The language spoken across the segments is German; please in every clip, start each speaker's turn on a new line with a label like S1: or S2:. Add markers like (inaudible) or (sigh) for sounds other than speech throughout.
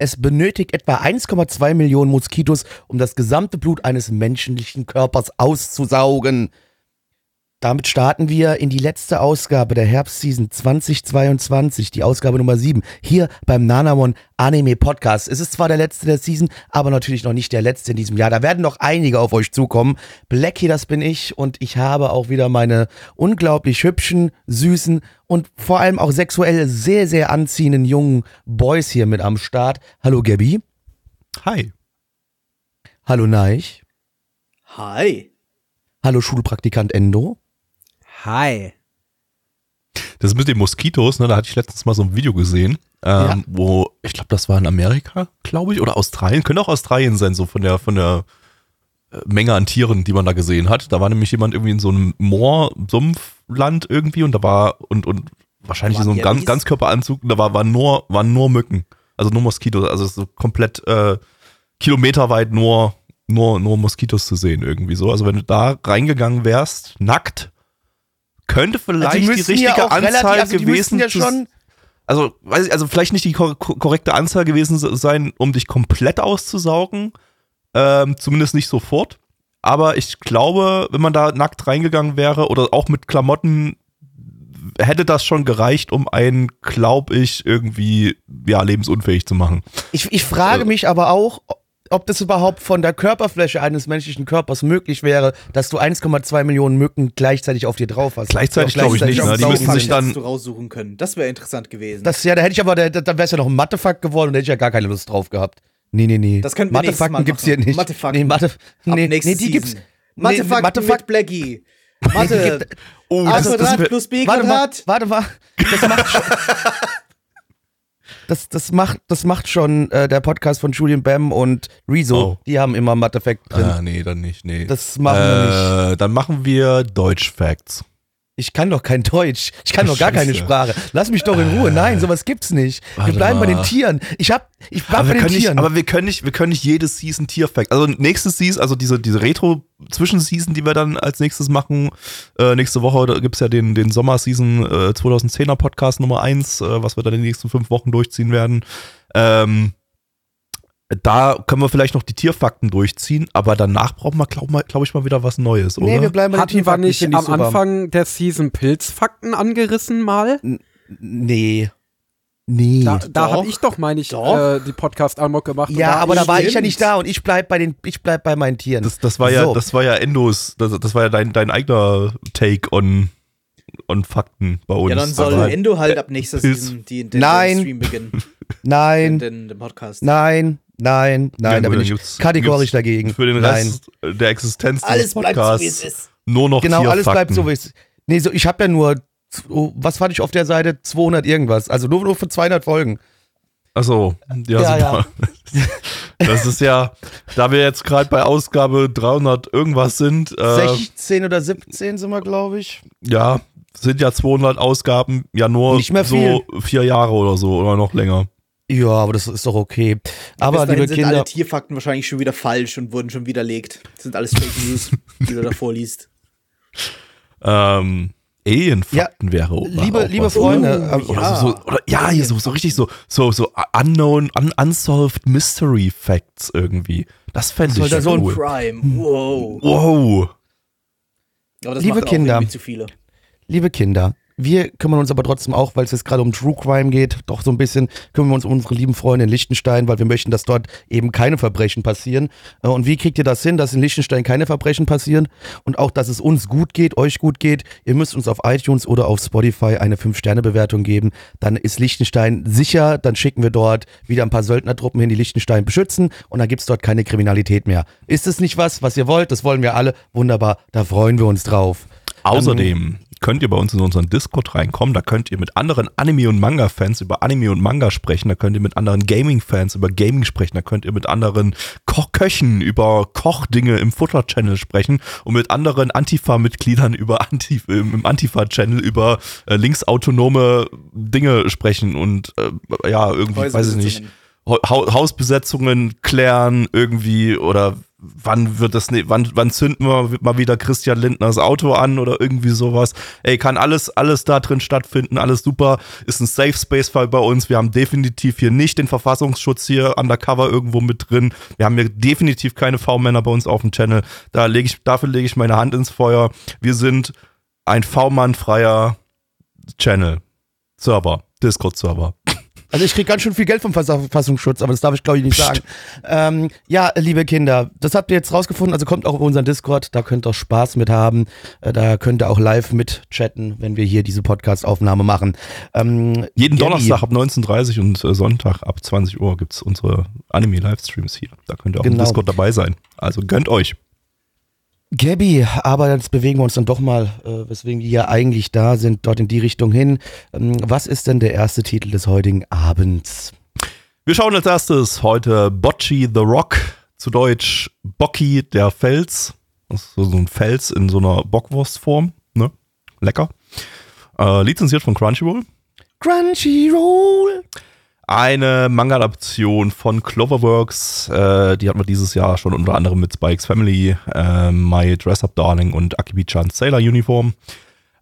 S1: Es benötigt etwa 1,2 Millionen Moskitos, um das gesamte Blut eines menschlichen Körpers auszusaugen. Damit starten wir in die letzte Ausgabe der Herbstseason 2022, die Ausgabe Nummer 7, hier beim Nanamon Anime Podcast. Es ist zwar der letzte der Season, aber natürlich noch nicht der letzte in diesem Jahr. Da werden noch einige auf euch zukommen. Blackie, das bin ich und ich habe auch wieder meine unglaublich hübschen, süßen und vor allem auch sexuell sehr, sehr anziehenden jungen Boys hier mit am Start. Hallo Gabby.
S2: Hi.
S1: Hallo Neich.
S3: Hi.
S1: Hallo Schulpraktikant Endo.
S4: Hi.
S2: Das mit den Moskitos, ne, da hatte ich letztens mal so ein Video gesehen, ähm,
S1: Ja.
S2: wo, ich glaube, das war in Amerika, glaube ich, oder Australien, könnte auch Australien sein, so von der, von der äh, Menge an Tieren, die man da gesehen hat. Da war nämlich jemand irgendwie in so einem Moor-Sumpfland irgendwie und da war, und, und wahrscheinlich in so einem ganz? Ganzkörperanzug, und da war, waren nur, waren nur Mücken. Also nur Moskitos, also so komplett äh, kilometerweit nur, nur, nur Moskitos zu sehen irgendwie so. Also wenn du da reingegangen wärst, nackt, könnte vielleicht die,
S1: müssen
S2: richtige
S1: ja
S2: Anzahl
S1: relativ- also die
S2: gewesen
S1: ja schon
S2: also, weiß ich, also vielleicht nicht die kor kor- korrekte Anzahl gewesen sein, um dich komplett auszusaugen. Ähm, zumindest nicht sofort. Aber ich glaube, wenn man da nackt reingegangen wäre oder auch mit Klamotten, hätte das schon gereicht, um einen, glaub ich, irgendwie ja, lebensunfähig zu machen.
S1: Ich, ich frage
S2: Äh.
S1: mich aber auch, ob das überhaupt von der Körperfläche eines menschlichen Körpers möglich wäre, dass du 1,2 Millionen Mücken gleichzeitig auf dir drauf hast.
S2: Gleichzeitig glaube ich nicht, ne? Die müssen sich dann-
S3: Hättest du raussuchen können. Das wäre interessant gewesen.
S1: Das, ja, da hätte ich aber, da, da wäre es ja noch ein Mathefuck geworden und da hätte ich ja gar keine Lust drauf gehabt. Nee, nee, nee.
S3: Das könnten wir
S1: Mathefakten gibt's hier nicht.
S3: Mathefakten.
S1: Nee, Mathe, nee, nee, die gibt's.
S3: Season.
S1: Nee,
S3: Mathefakten
S1: Mathefak-
S3: mit Blackie. (laughs)
S1: Nee,
S3: Mathe.
S2: Oh,
S3: A
S2: das, das,
S3: Quadrat
S2: wär-
S3: plus B
S1: Warte mal,
S3: Quadrat.
S1: warte mal. Das macht schon, (laughs) das, das macht, das macht schon äh, der Podcast von Julian Bam und Rezo.
S2: Oh.
S1: Die haben immer Mathefakt drin.
S2: ah, nee, dann nicht, nee.
S1: Das machen wir nicht.
S2: äh, Dann machen wir Deutsch-Facts.
S1: Ich kann doch kein Deutsch. Ich kann doch gar keine. Sprache. Lass mich doch in Ruhe. Nein, sowas gibt's nicht. Wir
S2: Warte
S1: bleiben bei
S2: mal.
S1: den Tieren. Ich hab, ich bleib
S2: Aber
S1: bei
S2: wir,
S1: den
S2: können nicht,
S1: Tieren.
S2: aber wir können nicht, wir können nicht jedes Season Tierfact. Also nächstes Season, also diese, diese Retro-Zwischenseason, die wir dann als nächstes machen, äh, nächste Woche, da gibt's ja den, den Sommerseason äh, 2010er Podcast Nummer 1, äh, was wir dann in den nächsten fünf Wochen durchziehen werden. Ähm, da können wir vielleicht noch die Tierfakten durchziehen, aber danach brauchen wir, glaube glaub ich, mal wieder was Neues, oder?
S1: nee, wir bleiben bei den
S4: Hatten wir nicht am
S1: super.
S4: Anfang der Season Pilzfakten angerissen mal?
S1: Nee. Nee.
S4: Da, da habe ich doch, meine ich,
S3: Doch.
S4: äh, die Podcast-Amok gemacht. und
S1: ja, aber da war ich ja nicht da und ich bleib bei den, ich bleib bei meinen Tieren.
S2: das, das war ja,
S1: So.
S2: das war ja Endos, das, das war ja dein, dein eigener Take on, on Fakten bei uns.
S3: Ja, dann soll
S2: Aber-
S3: Endo halt ab nächster
S2: Pilz.
S3: Season die, den,
S1: Nein.
S3: den Stream beginnen. (laughs)
S1: nein,
S3: Den, den Podcast.
S1: nein, nein, nein,
S2: Ja,
S1: da bin ich
S2: gibt's-
S1: kategorisch
S2: gibt's
S1: dagegen.
S2: Für den
S1: nein.
S2: Rest der Existenz
S3: Alles
S2: des
S3: bleibt so,
S2: Podcasts
S3: wie es ist.
S2: nur noch
S1: Genau, alles bleibt so, wie es Nee, so, ich habe ja nur, oh, was fand ich auf der Seite? 200 irgendwas. Also nur, nur für 200 Folgen.
S2: Achso, ja,
S1: Ja,
S2: super. (laughs) Das ist ja, da wir jetzt gerade bei Ausgabe 300 irgendwas sind, äh,
S1: 16 oder 17 sind wir, glaube ich.
S2: ja, sind ja 200 Ausgaben ja nur
S1: Nicht mehr
S2: so vier Jahre oder so oder noch länger.
S1: Ja, aber das ist doch okay. Aber liebe
S3: sind
S1: Kinder,
S3: alle Tierfakten wahrscheinlich schon wieder falsch und wurden schon widerlegt. Das sind alles Fake News, die du da vorliest. (laughs)
S2: Ähm, Alienfakten wäre auch
S1: liebe,
S2: auch
S1: liebe
S2: was.
S1: Freunde, ähm,
S2: Oder so, so, oder, ja, hier so, so richtig so, so, so unknown, un, unsolved mystery facts irgendwie. Das fände ich
S1: da so ein
S2: cool.
S3: Crime. Wow.
S2: Wow.
S3: Aber das
S1: Liebe
S3: macht auch
S1: Kinder.
S3: irgendwie zu viele.
S1: liebe Kinder, wir kümmern uns aber trotzdem auch, weil es jetzt gerade um True Crime geht, doch so ein bisschen kümmern wir uns um unsere lieben Freunde in Liechtenstein, weil wir möchten, dass dort eben keine Verbrechen passieren. Äh, Und wie kriegt ihr das hin, dass in Liechtenstein keine Verbrechen passieren und auch, dass es uns gut geht, euch gut geht? Ihr müsst uns auf iTunes oder auf Spotify eine 5-Sterne-Bewertung geben. Dann ist Liechtenstein sicher, dann schicken wir dort wieder ein paar Söldnertruppen hin, die Liechtenstein beschützen und dann gibt's dort keine Kriminalität mehr. Ist es nicht was, was ihr wollt? Das wollen wir alle. Wunderbar, da freuen wir uns drauf.
S2: Außerdem könnt ihr bei uns in unseren Discord reinkommen. Da könnt ihr mit anderen Anime- und Manga-Fans über Anime und Manga sprechen. Da könnt ihr mit anderen Gaming-Fans über Gaming sprechen. Da könnt ihr mit anderen Kochköchen über Kochdinge im Futter-Channel sprechen und mit anderen Antifa-Mitgliedern über Antif im Antifa-Channel über äh, linksautonome Dinge sprechen und äh, ja, irgendwie, weiß ich nicht, Ha Hausbesetzungen klären irgendwie oder wann wird das, ne, wann, wann zünden wir mal wieder Christian Lindners Auto an oder irgendwie sowas. Ey, kann alles, alles da drin stattfinden, alles super, ist ein Safe Space Fall bei uns. Wir haben definitiv hier nicht den Verfassungsschutz hier undercover irgendwo mit drin. Wir haben hier definitiv keine V-Männer bei uns auf dem Channel. Da lege ich, dafür lege ich meine Hand ins Feuer. Wir sind ein V-Mann-freier Channel. Server, Discord-Server.
S1: Also ich kriege ganz schön viel Geld vom Verfassungsschutz, aber das darf ich glaube ich nicht sagen. Ähm, ja, liebe Kinder, das habt ihr jetzt rausgefunden, also kommt auch auf unseren Discord, da könnt ihr auch Spaß mit haben, äh, da könnt ihr auch live mit chatten, wenn wir hier diese Podcast-Aufnahme machen. Ähm,
S2: Jeden
S1: Gabby,
S2: Donnerstag ab 19.30 und äh, Sonntag ab 20 Uhr gibt's unsere Anime-Livestreams hier. Da könnt ihr auch im
S1: Genau.
S2: Discord dabei sein. Also gönnt euch.
S1: Gabby, aber jetzt bewegen wir uns dann doch mal, äh, weswegen wir hier eigentlich da sind, dort in die Richtung hin. Ähm, was ist denn der erste Titel des heutigen Abends?
S2: Wir schauen als erstes heute Bocci the Rock, zu Deutsch Bocci der Fels. Das ist so so ein Fels in so einer Bockwurstform. Ne? Lecker. Äh, lizenziert von Crunchyroll.
S1: Crunchyroll.
S2: Eine Manga-Adaption von Cloverworks. Äh, die hatten wir dieses Jahr schon unter anderem mit Spikes Family, äh, My Dress Up Darling und Akibi-chan's Sailor Uniform.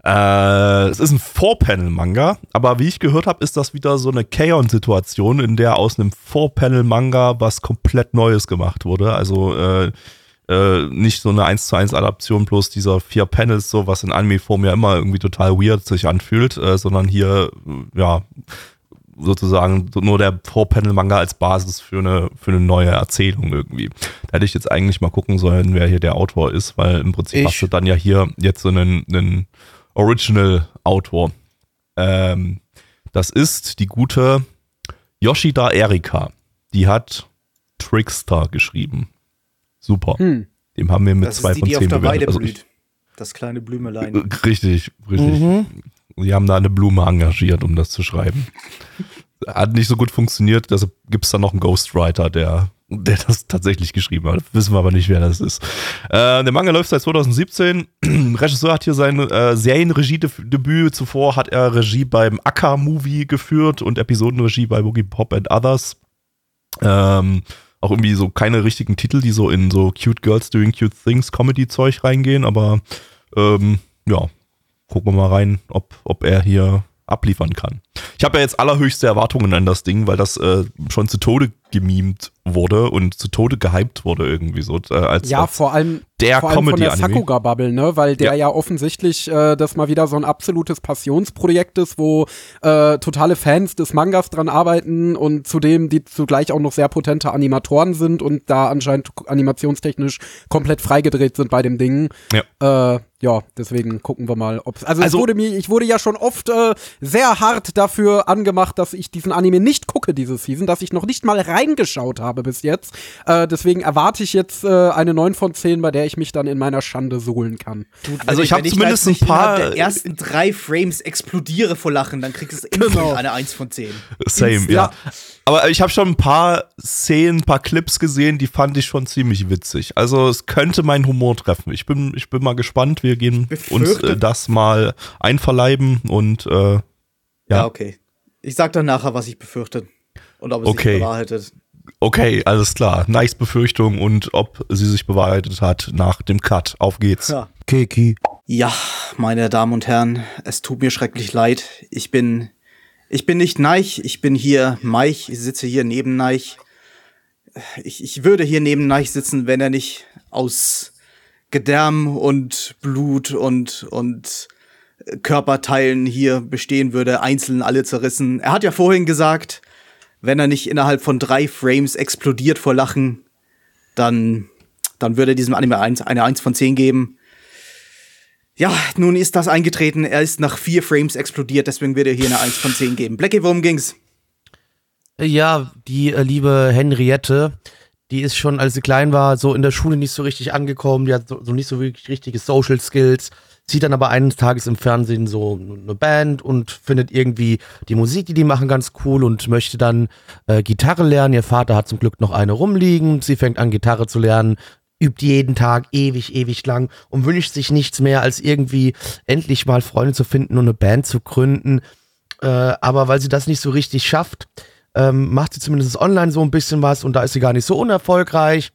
S2: Äh, es ist ein Four-Panel-Manga, aber wie ich gehört habe, ist das wieder so eine Kaon-Situation, in der aus einem Four-Panel-Manga was komplett Neues gemacht wurde. Also äh, äh, nicht so eine 1 zu 1 Adaption bloß dieser vier Panels, so was in Anime-Form ja immer irgendwie total weird sich anfühlt, äh, sondern hier, ja, sozusagen so nur der Four-Panel-Manga als Basis für eine, für eine neue Erzählung irgendwie. Da hätte ich jetzt eigentlich mal gucken sollen, wer hier der Autor ist, weil im Prinzip
S1: Ich.
S2: hast du dann ja hier jetzt so einen, einen Original-Autor. Ähm, das ist die gute Yoshida Erika. Die hat Trickster geschrieben. Super.
S4: Hm.
S2: Dem haben wir mit
S3: Das
S2: zwei
S3: ist die,
S2: von
S3: die auf
S2: zehn
S3: der Weide
S2: bewertet. Also
S3: blüht. Das kleine Blümelein.
S2: ich, richtig, richtig.
S1: Mhm.
S2: Sie haben da eine Blume engagiert, um das zu schreiben. Hat nicht so gut funktioniert, deshalb gibt es da noch einen Ghostwriter, der, der das tatsächlich geschrieben hat. Wissen wir aber nicht, wer das ist. Äh, der Manga läuft seit 2017. (clears throat) Regisseur hat hier sein äh, Serienregiedebüt. Zuvor hat er Regie beim Akka-Movie geführt und Episodenregie bei Boogie Pop and Others. Ähm, auch irgendwie so keine richtigen Titel, die so in so Cute Girls Doing Cute Things Comedy-Zeug reingehen, aber ähm, ja, gucken wir mal rein, ob, ob er hier abliefern kann. Ich habe ja jetzt allerhöchste Erwartungen an das Ding, weil das äh, schon zu Tode gemimt wurde und zu Tode gehypt wurde irgendwie so äh, als,
S4: Ja,
S2: als
S4: vor allem,
S2: der
S4: vor allem von der
S2: Comedy-Anime.
S4: Sakuga-Bubble, ne? Weil der
S2: Ja.
S4: ja, offensichtlich äh, das mal wieder so ein absolutes Passionsprojekt ist, wo äh, totale Fans des Mangas dran arbeiten und zudem die zugleich auch noch sehr potente Animatoren sind und da anscheinend animationstechnisch komplett freigedreht sind bei dem Ding.
S2: Ja.
S4: Äh, ja, deswegen gucken wir mal, ob also,
S2: Also-
S4: es wurde mir, ich wurde ja schon oft äh, sehr hart dafür angemacht, dass ich diesen Anime nicht gucke diese Season, dass ich noch nicht mal reingeschaut habe bis jetzt. Äh, deswegen erwarte ich jetzt äh, eine 9 von 10, bei der ich mich dann in meiner Schande suhlen kann.
S2: Also ich hab
S3: wenn
S2: zumindest ein paar-
S3: der ersten drei Frames explodiere vor Lachen, dann kriegst du instant
S4: Genau.
S3: eine 1 von 10.
S2: Same, ja.
S4: ja.
S2: Aber ich habe schon ein paar Szenen, ein paar Clips gesehen, die fand ich schon ziemlich witzig. Also es könnte meinen Humor treffen. Ich bin, ich bin mal gespannt. Wir gehen uns äh, das mal einverleiben und äh,
S3: Ja.
S2: Ja.
S3: okay. Ich sag dann nachher, was ich befürchte. Und ob es
S2: Okay.
S3: sich bewahrheitet.
S2: Okay, alles klar. Nice Befürchtung und ob sie sich bewahrheitet hat nach dem Cut. Auf geht's.
S3: Ja.
S1: Keki.
S3: Ja, meine Damen und Herren, es tut mir schrecklich leid. Ich bin, ich bin nicht Neich, ich bin hier Meich, ich sitze hier neben Neich. Ich, ich würde hier neben Neich sitzen, wenn er nicht aus Gedärm und Blut und, und Körperteilen hier bestehen würde, einzeln alle zerrissen. Er hat ja vorhin gesagt, wenn er nicht innerhalb von drei Frames explodiert vor Lachen, dann, dann würde er diesem Anime eins- eine 1 von 10 geben. Ja, nun ist das eingetreten. Er ist nach vier Frames explodiert, deswegen wird er hier eine 1 von 10 geben. Blackie, worum ging's?
S1: Ja, die äh, liebe Henriette, die ist schon, als sie klein war, so in der Schule nicht so richtig angekommen. Die hat so, so nicht so wirklich richtige Social Skills. Sieht dann aber eines Tages im Fernsehen so eine Band und findet irgendwie die Musik, die die machen, ganz cool und möchte dann äh, Gitarre lernen. Ihr Vater hat zum Glück noch eine rumliegen. Sie fängt an, Gitarre zu lernen, übt jeden Tag ewig, ewig lang und wünscht sich nichts mehr, als irgendwie endlich mal Freunde zu finden und eine Band zu gründen. Äh, aber weil sie das nicht so richtig schafft, ähm, macht sie zumindest online so ein bisschen was und da ist sie gar nicht so unerfolgreich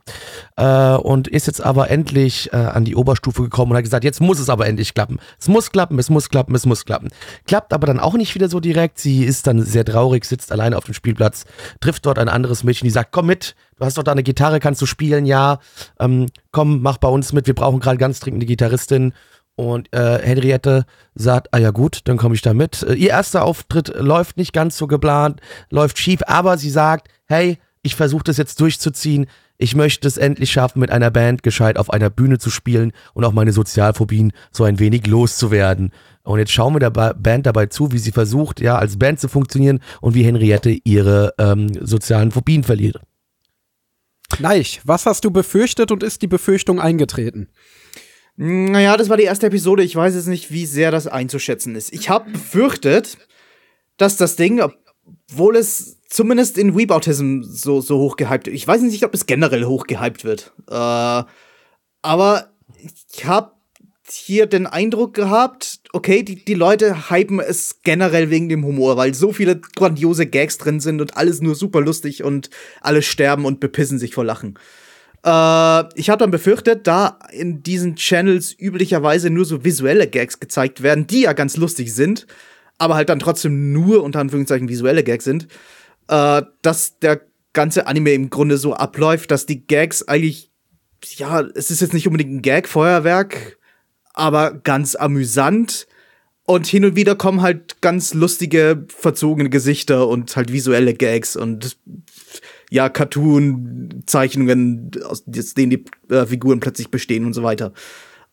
S1: äh, und ist jetzt aber endlich äh, an die Oberstufe gekommen und hat gesagt, jetzt muss es aber endlich klappen. Es muss klappen, es muss klappen, es muss klappen. Klappt aber dann auch nicht wieder so direkt. Sie ist dann sehr traurig, sitzt alleine auf dem Spielplatz, trifft dort ein anderes Mädchen, die sagt, komm mit, du hast doch da eine Gitarre, kannst du spielen, ja, ähm, komm, mach bei uns mit, wir brauchen gerade ganz dringend eine Gitarristin. Und äh, Henriette sagt, ah ja gut, dann komme ich da mit. Äh, ihr erster Auftritt läuft nicht ganz so geplant, läuft schief, aber sie sagt, hey, ich versuche das jetzt durchzuziehen. Ich möchte es endlich schaffen, mit einer Band gescheit auf einer Bühne zu spielen und auch meine Sozialphobien so ein wenig loszuwerden. Und jetzt schauen wir der ba Band dabei zu, wie sie versucht, ja, als Band zu funktionieren und wie Henriette ihre ähm, sozialen Phobien verliert.
S4: Neich, was hast du befürchtet und ist die Befürchtung eingetreten?
S3: Naja, das war die erste Episode. Ich weiß jetzt nicht, wie sehr das einzuschätzen ist. Ich habe befürchtet, dass das Ding, obwohl es zumindest in Weebautism so, so hoch gehypt wird, ich weiß nicht, ob es generell hoch gehypt wird, äh, aber ich habe hier den Eindruck gehabt, okay, die, die Leute hypen es generell wegen dem Humor, weil so viele grandiose Gags drin sind und alles nur super lustig und alle sterben und bepissen sich vor Lachen. Äh, ich habe dann befürchtet, da in diesen Channels üblicherweise nur so visuelle Gags gezeigt werden, die ja ganz lustig sind, aber halt dann trotzdem nur unter Anführungszeichen visuelle Gags sind, äh, dass der ganze Anime im Grunde so abläuft, dass die Gags eigentlich, ja, es ist jetzt nicht unbedingt ein Gag-Feuerwerk, aber ganz amüsant. Und hin und wieder kommen halt ganz lustige, verzogene Gesichter und halt visuelle Gags und ja, Cartoon-Zeichnungen, aus denen die äh, Figuren plötzlich bestehen und so weiter.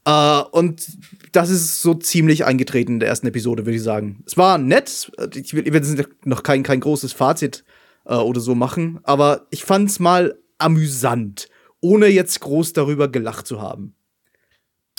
S3: Uh, und das ist so ziemlich eingetreten in der ersten Episode, würde ich sagen. Es war nett. Ich will, ich will noch kein, kein großes Fazit uh, oder so machen, aber ich fand's mal amüsant, ohne jetzt groß darüber gelacht zu haben.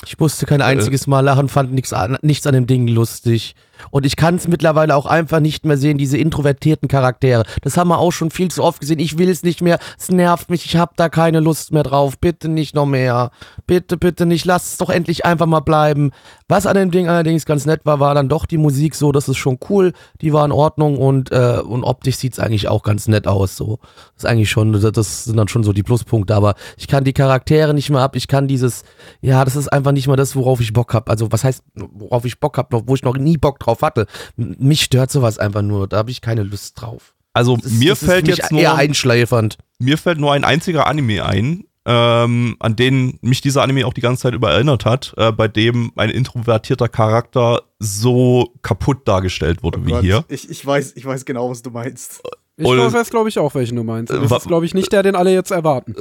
S1: Ich musste kein einziges Mal lachen, fand nichts an, nichts an dem Ding lustig. Und ich kann es mittlerweile auch einfach nicht mehr sehen, diese introvertierten Charaktere. Das haben wir auch schon viel zu oft gesehen. Ich will es nicht mehr. Es nervt mich. Ich habe da keine Lust mehr drauf. Bitte nicht noch mehr. Bitte, bitte nicht. Lass es doch endlich einfach mal bleiben. Was an dem Ding allerdings ganz nett war, war dann doch die Musik so. Das ist schon cool. Die war in Ordnung und, äh, und optisch sieht es eigentlich auch ganz nett aus. So. Das ist eigentlich schon, das sind dann schon so die Pluspunkte. Aber ich kann die Charaktere nicht mehr ab. Ich kann dieses, ja, das ist einfach nicht mal das, worauf ich Bock habe. Also was heißt, worauf ich Bock habe, wo ich noch nie Bock drauf drauf hatte. Mich stört sowas einfach nur, da habe ich keine Lust drauf.
S2: Also ist, mir fällt jetzt nur
S1: eher einschleifernd.
S2: Mir fällt nur ein einziger Anime ein, ähm, an den mich dieser Anime auch die ganze Zeit über erinnert hat, äh, bei dem ein introvertierter Charakter so kaputt dargestellt wurde oh wie Gott. hier.
S3: Ich, ich, weiß, ich weiß genau, was du meinst.
S4: Ich und, weiß, glaube ich, auch, welchen du meinst. Das ist, glaube ich, nicht der, den alle jetzt erwarten.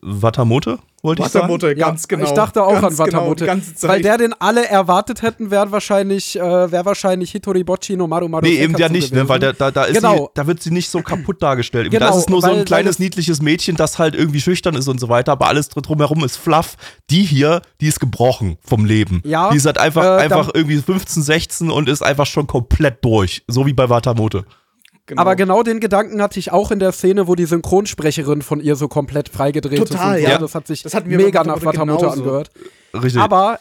S2: Watamote, wollte ich sagen?
S3: Watamote, ganz
S4: ja,
S3: genau.
S4: Ich dachte auch
S3: ganz
S4: an Watamote. Genau, weil der, den alle erwartet hätten, wäre wahrscheinlich, äh, wär wahrscheinlich Hitoribochi no Maru Maru
S2: Nee, eben ja nicht, ne, weil der, da, da, ist genau. sie, da wird sie nicht so kaputt dargestellt. Genau, da ist es nur weil, so ein kleines, niedliches Mädchen, das halt irgendwie schüchtern ist und so weiter, aber alles drumherum ist fluff. Die hier, die ist gebrochen vom Leben. Ja, die ist halt einfach, äh, einfach irgendwie 15, 16 und ist einfach schon komplett durch. So wie bei Watamote.
S4: Genau. Aber genau den Gedanken hatte ich auch in der Szene, wo die Synchronsprecherin von ihr so komplett freigedreht
S3: Total,
S4: ist.
S3: Ja.
S4: Das hat sich das mega nach Watamote angehört.
S2: Richtig.
S4: Aber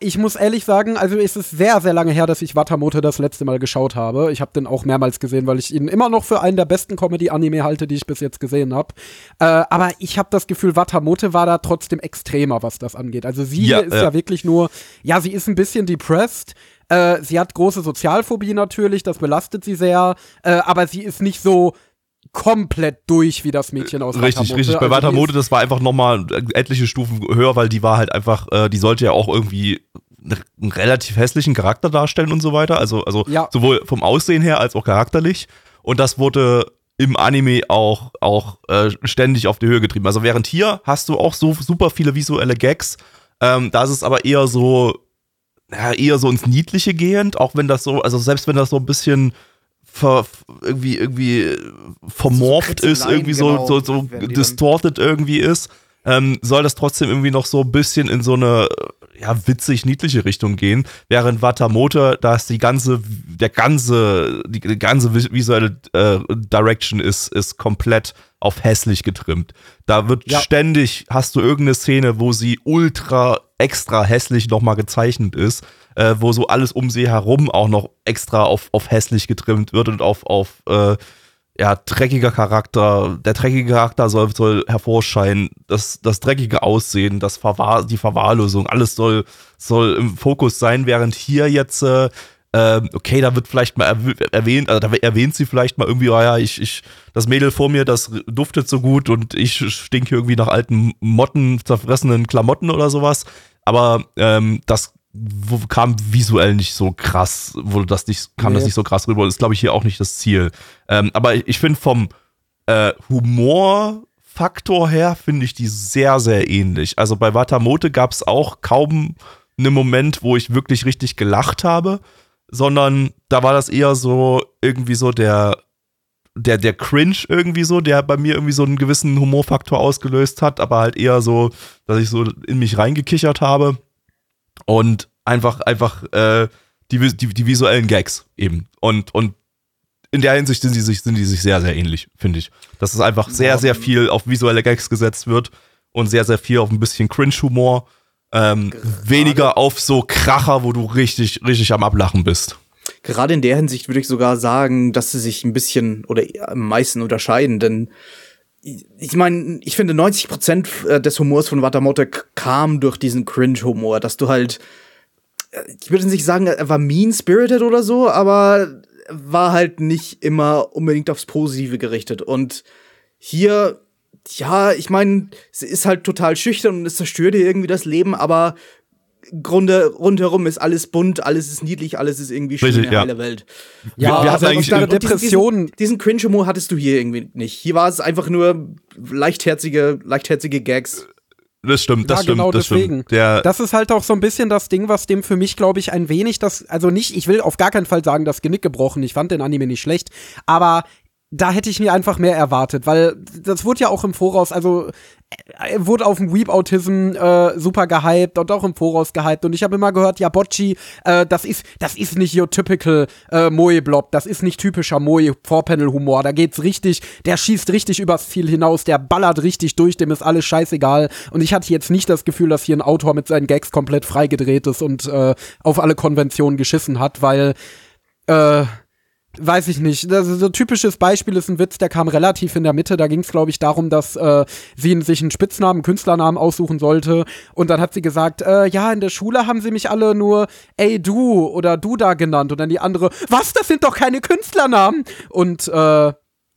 S4: ich muss ehrlich sagen, also es ist sehr, sehr lange her, dass ich Watamote das letzte Mal geschaut habe. Ich habe den auch mehrmals gesehen, weil ich ihn immer noch für einen der besten Comedy-Anime halte, die ich bis jetzt gesehen habe. Äh, aber ich habe das Gefühl, Watamote war da trotzdem extremer, was das angeht. Also sie ja, ist äh. ja wirklich nur, ja, sie ist ein bisschen depressed, äh, sie hat große Sozialphobie natürlich, das belastet sie sehr, äh, aber sie ist nicht so komplett durch wie das Mädchen aus
S2: Richtig,
S4: Watamote.
S2: richtig. Bei also Watamote, das war einfach nochmal etliche Stufen höher, weil die war halt einfach, äh, die sollte ja auch irgendwie einen relativ hässlichen Charakter darstellen und so weiter. Also, also ja. sowohl vom Aussehen her als auch charakterlich. Und das wurde im Anime auch, auch äh, ständig auf die Höhe getrieben. Also während hier hast du auch so super viele visuelle Gags. Ähm, da ist es aber eher so, ja, eher so ins Niedliche gehend, auch wenn das so, also selbst wenn das so ein bisschen ver, irgendwie, irgendwie vermorpht
S3: So
S2: ist, irgendwie so,
S3: Kritzeleien,
S2: so, so
S3: genau, die
S2: distorted irgendwie ist, ähm, soll das trotzdem irgendwie noch so ein bisschen in so eine ja, witzig niedliche Richtung gehen, während Watamote, da ist die ganze, der ganze, die, die ganze vis- visuelle äh, Direction ist, ist komplett auf hässlich getrimmt. Da wird
S4: Ja.
S2: ständig, hast du irgendeine Szene, wo sie ultra extra hässlich nochmal gezeichnet ist, äh, wo so alles um sie herum auch noch extra auf, auf hässlich getrimmt wird und auf, auf äh, ja, dreckiger Charakter. Der dreckige Charakter soll, soll hervorscheinen, das, das dreckige Aussehen, das Verwahr, die Verwahrlosung, alles soll, soll im Fokus sein, während hier jetzt, äh, ähm, okay, da wird vielleicht mal erw- erwähnt, also da erwähnt sie vielleicht mal irgendwie, oh ja, ich, ich, das Mädel vor mir, das duftet so gut und ich stinke irgendwie nach alten Motten, zerfressenen Klamotten oder sowas. Aber ähm, das kam visuell nicht so krass, wurde das nicht, kam das
S4: Nee.
S2: nicht so krass rüber. Das ist, glaube ich, hier auch nicht das Ziel. Ähm, aber ich, finde vom äh, Humorfaktor her, finde ich die sehr, sehr ähnlich. Also bei Watamote gab es auch kaum einen Moment, wo ich wirklich richtig gelacht habe, sondern da war das eher so irgendwie so der der, der Cringe irgendwie so, der bei mir irgendwie so einen gewissen Humorfaktor ausgelöst hat, aber halt eher so, dass ich so in mich reingekichert habe und einfach, einfach äh, die, die, die visuellen Gags eben. Und, und in der Hinsicht sind die sich, sind die sich sehr, sehr ähnlich, finde ich. Dass es einfach sehr, sehr viel auf visuelle Gags gesetzt wird und sehr, sehr viel auf ein bisschen Cringe-Humor. Ähm, weniger auf so Kracher, wo du richtig, richtig am Ablachen bist.
S3: Gerade in der Hinsicht würde ich sogar sagen, dass sie sich ein bisschen oder am meisten unterscheiden, denn ich meine, ich finde 90 Prozent des Humors von Watamote kam durch diesen Cringe-Humor, dass du halt, äh, ich würde nicht sagen, er war mean-spirited oder so, aber war halt nicht immer unbedingt aufs Positive gerichtet. Und hier, ja, ich meine, sie ist halt total schüchtern und es zerstört ihr irgendwie das Leben, aber Grunde, rundherum ist alles bunt, alles ist niedlich, alles ist irgendwie schön,
S2: Richtig, ja.
S3: heile Welt.
S2: Wir- wir hatten
S4: also
S2: eigentlich-
S4: deine
S2: Und
S3: diesen-
S4: Depression,
S3: Diesen, diesen Cringe-Humor hattest du hier irgendwie nicht. Hier war es einfach nur leichtherzige, leichtherzige Gags.
S2: Das stimmt, das
S4: ja,
S2: stimmt,
S4: genau
S2: das
S4: deswegen.
S2: stimmt. Der,
S4: das ist halt auch so ein bisschen das Ding, was dem für mich, glaube ich, ein wenig das, also nicht, ich will auf gar keinen Fall sagen, das Genick gebrochen. Ich fand den Anime nicht schlecht, aber da hätte ich mir einfach mehr erwartet, weil das wurde ja auch im Voraus, also er wurde auf dem Weep Autism äh, super gehypt und auch im Voraus gehypt. Und ich habe immer gehört, ja Bocci, äh, das ist das ist nicht your typical äh, Moe Blob, das ist nicht typischer Moe Vorpanel Humor, da geht's richtig, der schießt richtig übers Ziel hinaus, der ballert richtig durch, dem ist alles scheißegal. Und ich hatte jetzt nicht das Gefühl, dass hier ein Autor mit seinen Gags komplett freigedreht ist und äh, auf alle Konventionen geschissen hat, weil äh, Weiß ich nicht. Das ist so ein typisches Beispiel ist ein Witz, der kam relativ in der Mitte. Da ging es, glaube ich, darum, dass äh, sie sich einen Spitznamen, einen Künstlernamen aussuchen sollte. Und dann hat sie gesagt, äh, ja, in der Schule haben sie mich alle nur ey du oder du da genannt. Und dann die andere, was, das sind doch keine Künstlernamen. Und äh,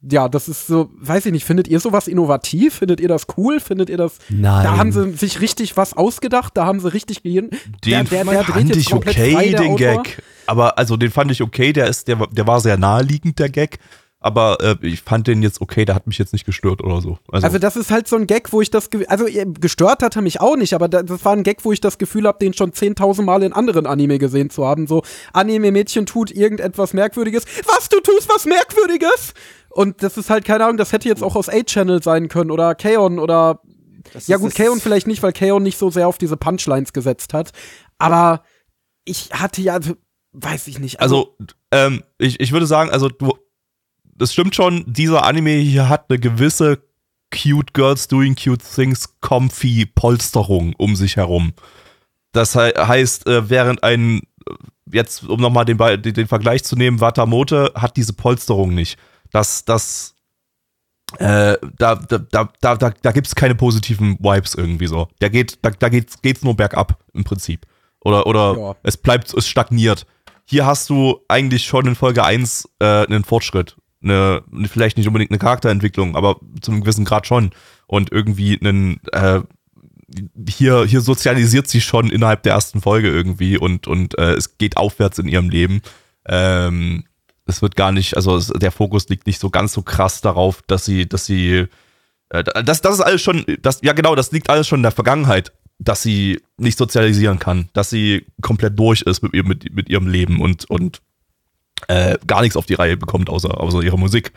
S4: ja, das ist so, weiß ich nicht, findet ihr sowas innovativ? Findet ihr das cool? Findet ihr das?
S1: Nein.
S4: Da haben sie sich richtig was ausgedacht, da haben sie richtig gehirn.
S2: den
S4: der, der, der
S2: fand ich okay,
S4: frei,
S2: den
S4: Autor.
S2: Gag. Aber also den fand ich okay, der ist, der, war- der war sehr naheliegend, der Gag. Aber äh, ich fand den jetzt okay, der hat mich jetzt nicht gestört oder so. Also,
S4: Also das ist halt so ein Gag, wo ich das, also äh, gestört hat er mich auch nicht, aber da- das war ein Gag, wo ich das Gefühl habe, den schon 10.000 Mal in anderen Anime gesehen zu haben. So, Anime-Mädchen tut irgendetwas Merkwürdiges. Was, du tust was Merkwürdiges? Und das ist halt, keine Ahnung, das hätte jetzt auch aus A-Channel sein können oder Kaon oder
S3: Das
S4: ja gut, Kaon vielleicht nicht, weil Kaon nicht so sehr auf diese Punchlines gesetzt hat. Aber ich hatte ja, weiß ich nicht.
S2: also ähm, ich, ich würde sagen, also du, das stimmt schon, dieser Anime hier hat eine gewisse cute Girls doing cute things comfy Polsterung um sich herum. Das hei- heißt, äh, während ein, jetzt um nochmal den, den Vergleich zu nehmen, Watamote hat diese Polsterung nicht. Das, das, äh, da, da, da, da, da, da gibt es keine positiven Vibes irgendwie so. Der geht, da, da geht's, geht's nur bergab im Prinzip. Oder, oder
S4: Ja.
S2: es bleibt, es stagniert. Hier hast du eigentlich schon in Folge 1 äh, einen Fortschritt. Eine, vielleicht nicht unbedingt eine Charakterentwicklung, aber zu einem gewissen Grad schon. Und irgendwie einen, äh, hier, hier sozialisiert sie schon innerhalb der ersten Folge irgendwie und, und äh, es geht aufwärts in ihrem Leben. Ähm, es wird gar nicht, also der Fokus liegt nicht so ganz so krass darauf, dass sie, dass sie, äh, das, das ist alles schon, das, ja genau, das liegt alles schon in der Vergangenheit, dass sie nicht sozialisieren kann, dass sie komplett durch ist mit, ihr, mit, mit ihrem Leben und, und äh, gar nichts auf die Reihe bekommt, außer, außer ihre Musik.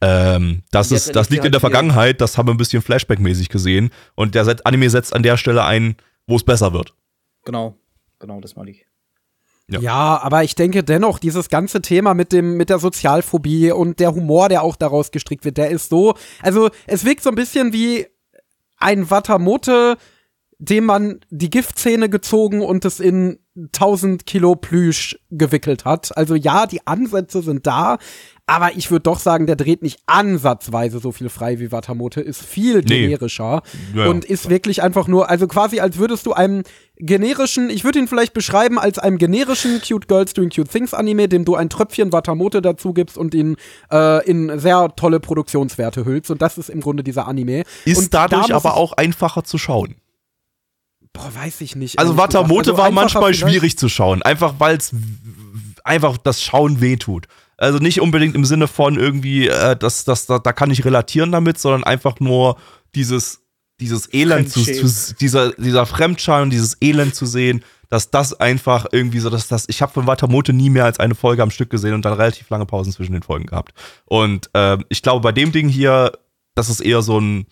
S2: Ähm, das, ist, das liegt in der Vergangenheit, das haben wir ein bisschen Flashback-mäßig gesehen. Und der Anime setzt an der Stelle ein, wo es besser wird.
S3: Genau, genau, das meine ich.
S2: Ja.
S4: Ja. aber ich denke dennoch, dieses ganze Thema mit dem, mit der Sozialphobie und der Humor, der auch daraus gestrickt wird, der ist so, also es wirkt so ein bisschen wie ein Watamote, dem man die Giftzähne gezogen und es in 1000 Kilo Plüsch gewickelt hat. Also ja, die Ansätze sind da, aber ich würde doch sagen, der dreht nicht ansatzweise so viel frei wie Watamote, ist viel
S2: Nee.
S4: generischer
S2: Ja, ja.
S4: und ist wirklich einfach nur, also quasi als würdest du einem generischen, ich würde ihn vielleicht beschreiben als einem generischen Cute Girls Doing Cute Things Anime, dem du ein Tröpfchen Watamote dazu gibst und ihn äh, in sehr tolle Produktionswerte hüllst und das ist im Grunde dieser Anime.
S2: Ist
S4: und da
S2: dadurch
S4: muss
S2: aber auch einfacher zu schauen.
S4: Boah, weiß ich nicht.
S2: Also. Watamote
S4: Also
S2: war manchmal schwierig zu schauen, einfach weil es einfach das Schauen wehtut. Also nicht unbedingt im Sinne von irgendwie, äh, das, das, da, da kann ich relatieren damit, sondern einfach nur dieses, dieses Elend zu, zu dieser, dieser Fremdscham und dieses Elend zu sehen, dass das einfach irgendwie so, dass das, ich habe von Watamote nie mehr als eine Folge am Stück gesehen und dann relativ lange Pausen zwischen den Folgen gehabt. Und ähm, ich glaube, bei dem Ding hier, das ist eher so ein,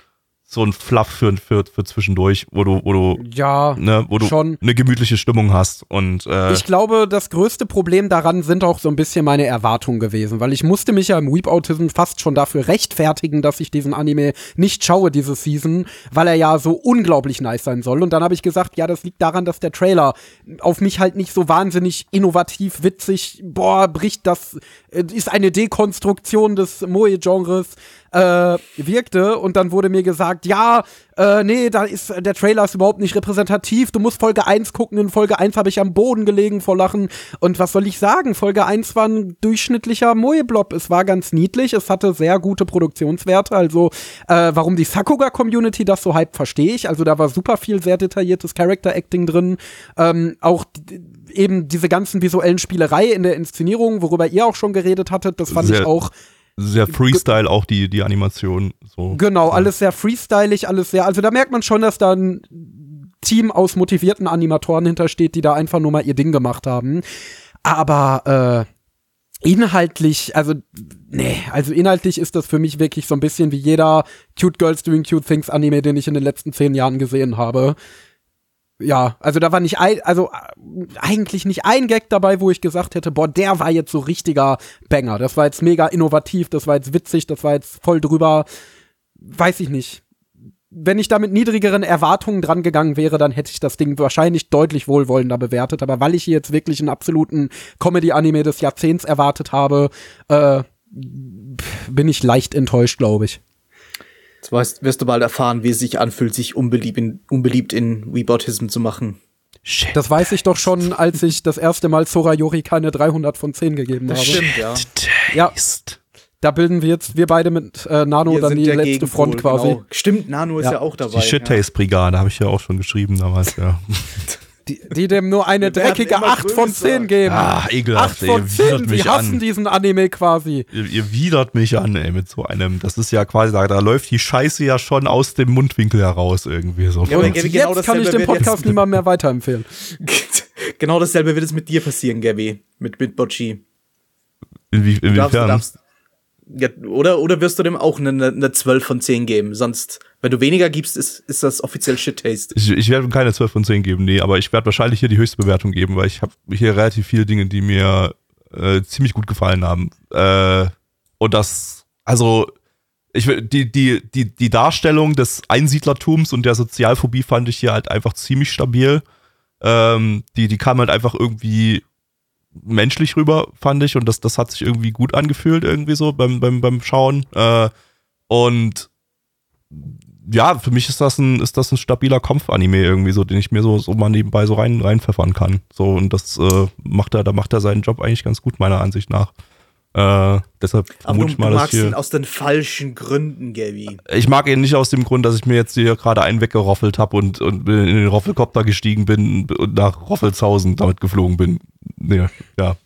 S2: so ein Fluff für, für, für zwischendurch, wo du, wo du
S4: Ja,
S2: ne, wo du
S4: Schon.
S2: eine gemütliche Stimmung hast. Und äh,
S4: Ich glaube, das größte Problem daran sind auch so ein bisschen meine Erwartungen gewesen, weil ich musste mich ja im Weep Autism fast schon dafür rechtfertigen, dass ich diesen Anime nicht schaue diese Season, weil er ja so unglaublich nice sein soll. Und dann habe ich gesagt, ja, das liegt daran, dass der Trailer auf mich halt nicht so wahnsinnig innovativ, witzig, boah, bricht das, äh, ist eine Dekonstruktion des Moe-Genres äh, wirkte und dann wurde mir gesagt, ja, äh, nee, da ist der Trailer ist überhaupt nicht repräsentativ. Du musst Folge 1 gucken. In Folge 1 habe ich am Boden gelegen vor Lachen. Und was soll ich sagen? Folge 1 war ein durchschnittlicher Moe-Blob. Es war ganz niedlich. Es hatte sehr gute Produktionswerte. Also, äh, warum die Sakuga-Community das so hype, verstehe ich. Also, da war super viel sehr detailliertes Character-Acting drin. Ähm, auch eben diese ganzen visuellen Spielerei in der Inszenierung, worüber ihr auch schon geredet hattet, das fand
S2: Sehr-
S4: ich auch
S2: sehr Freestyle auch die, die Animation. So.
S4: Genau, alles sehr freestylig, alles sehr. Also da merkt man schon, dass da ein Team aus motivierten Animatoren hintersteht, die da einfach nur mal ihr Ding gemacht haben. Aber äh, inhaltlich, also nee, also inhaltlich ist das für mich wirklich so ein bisschen wie jeder Cute Girls Doing Cute Things Anime, den ich in den letzten zehn Jahren gesehen habe. Ja, also da war nicht ein, also eigentlich nicht ein Gag dabei, wo ich gesagt hätte, boah, der war jetzt so richtiger Banger. Das war jetzt mega innovativ, das war jetzt witzig, das war jetzt voll drüber. Weiß ich nicht. Wenn ich da mit niedrigeren Erwartungen dran gegangen wäre, dann hätte ich das Ding wahrscheinlich deutlich wohlwollender bewertet. Aber weil ich hier jetzt wirklich einen absoluten Comedy-Anime des Jahrzehnts erwartet habe, äh, bin ich leicht enttäuscht, glaube ich.
S3: Jetzt weißt, wirst du bald erfahren, wie es sich anfühlt, sich unbeliebt in, unbeliebt in Weebautism zu machen.
S2: Shit.
S4: Das weiß ich doch schon, als ich das erste Mal Sora Yori keine 300 von 10 gegeben habe.
S3: ja.
S4: Ja,
S2: Ist.
S4: da bilden wir jetzt, wir beide mit äh, Nano
S3: Wir
S4: dann die letzte
S3: Gegenpol,
S4: Front quasi.
S3: Genau. Stimmt, Nano ist
S4: Ja.
S3: ja, auch dabei.
S2: Die Shit Taste Brigade habe ich ja auch schon geschrieben damals, ja. (laughs)
S4: Die, die dem nur eine dreckige
S3: immer
S4: 8 von
S3: größer.
S4: 10 geben.
S2: Ah,
S4: 8
S2: ekelhaft, ey,
S4: von
S2: ihr
S4: 10,
S2: widert
S4: die hassen
S2: an.
S4: diesen Anime quasi.
S2: Ihr, ihr widert mich an, ey, mit so einem. Das ist ja quasi, da, da läuft die Scheiße ja schon aus dem Mundwinkel heraus irgendwie so.
S3: Ja, aber
S4: Und
S3: Gaby,
S4: jetzt
S3: genau
S4: kann ich den Podcast niemand mehr weiterempfehlen. (laughs)
S3: genau dasselbe wird es mit dir passieren, Gabby. Mit, mit Bocci.
S2: Inwie,
S3: Du darfst, du
S2: inwiefern?
S3: darfst, ja, oder, oder wirst du dem auch eine, eine 12 von 10 geben? Sonst, wenn du weniger gibst, ist, ist das offiziell Shit Taste.
S2: Ich, ich werde keine 12 von 10 geben, nee, aber ich werde wahrscheinlich hier die höchste Bewertung geben, weil ich habe hier relativ viele Dinge, die mir äh, ziemlich gut gefallen haben. Äh, und das, also, ich die, die, die, die Darstellung des Einsiedlertums und der Sozialphobie fand ich hier halt einfach ziemlich stabil. Ähm, die, die kam halt einfach irgendwie menschlich rüber, fand ich, und das, das hat sich irgendwie gut angefühlt, irgendwie so beim, beim, beim Schauen. Äh, und ja, für mich ist das ein, ist das ein stabiler Kampf-Anime irgendwie so, den ich mir so, so mal nebenbei so rein, reinpfeffern kann. So, und das äh, macht er, da macht er seinen Job eigentlich ganz gut, meiner Ansicht nach. Äh, deshalb
S3: Aber
S2: vermute
S3: du,
S2: ich
S3: du
S2: mal, dass
S3: magst
S2: hier.
S3: ihn aus den falschen Gründen, Gabby.
S2: Ich mag ihn nicht aus dem Grund, dass ich mir jetzt hier gerade einen weggeroffelt habe und, und in den Roffelkopter gestiegen bin und nach Roffelshausen damit geflogen bin. Nee, ja.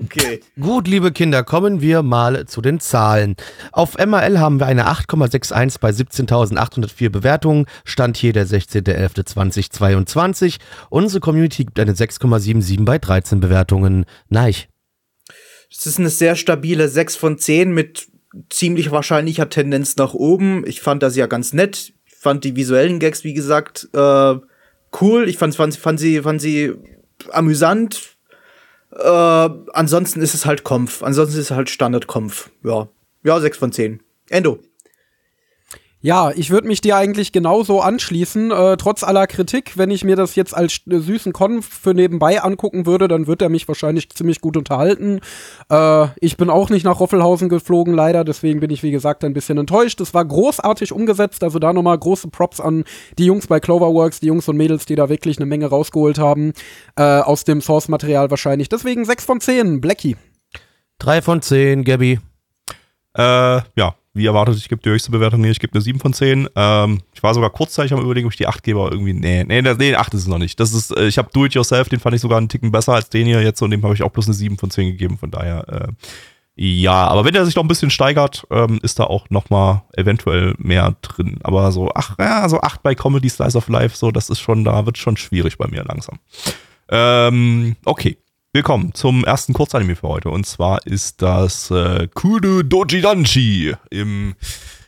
S3: Okay.
S1: Gut, liebe Kinder, kommen wir mal zu den Zahlen. Auf MRL haben wir eine 8,61 bei 17.804 Bewertungen. Stand hier der 16.11.2022. Unsere Community gibt eine 6,77 bei 13 Bewertungen. Neich.
S3: Es ist eine sehr stabile 6 von 10 mit ziemlich wahrscheinlicher Tendenz nach oben. Ich fand das ja ganz nett. Ich fand die visuellen Gags, wie gesagt, äh, cool. Ich fand, fand, fand, sie, fand sie amüsant. Äh, ansonsten ist es halt Kompf. Ansonsten ist es halt Standard-Kompf. Ja. Ja, 6 von 10. Endo.
S4: Ja, ich würde mich dir eigentlich genauso anschließen, äh, trotz aller Kritik. Wenn ich mir das jetzt als äh, süßen Konf für nebenbei angucken würde, dann wird er mich wahrscheinlich ziemlich gut unterhalten. Äh, ich bin auch nicht nach Roffelhausen geflogen, leider, deswegen bin ich, wie gesagt, ein bisschen enttäuscht. Es war großartig umgesetzt, also da nochmal große Props an die Jungs bei Cloverworks, die Jungs und Mädels, die da wirklich eine Menge rausgeholt haben, äh, aus dem Source-Material wahrscheinlich. Deswegen 6 von 10, Blackie.
S1: 3 von 10, Gabby.
S2: Äh, ja, wie erwartet, ich gebe die höchste Bewertung hier. Ich gebe eine 7 von 10. Ähm, ich war sogar kurzzeitig am überlegen, ob ich die 8 gebe, aber irgendwie, nee, nee, nee, 8 ist es noch nicht. Das ist, äh, ich habe Do It Yourself, den fand ich sogar einen Ticken besser als den hier jetzt und dem habe ich auch bloß eine 7 von 10 gegeben, von daher, äh, ja, aber wenn der sich noch ein bisschen steigert, ähm, ist da auch noch mal eventuell mehr drin. Aber so, ach, ja, so 8 bei Comedy Slice of Life, so, das ist schon, da wird schon schwierig bei mir langsam. Ähm, okay. Willkommen zum ersten Kurzanime für heute. Und zwar ist das äh, Kudo Doji Danchi im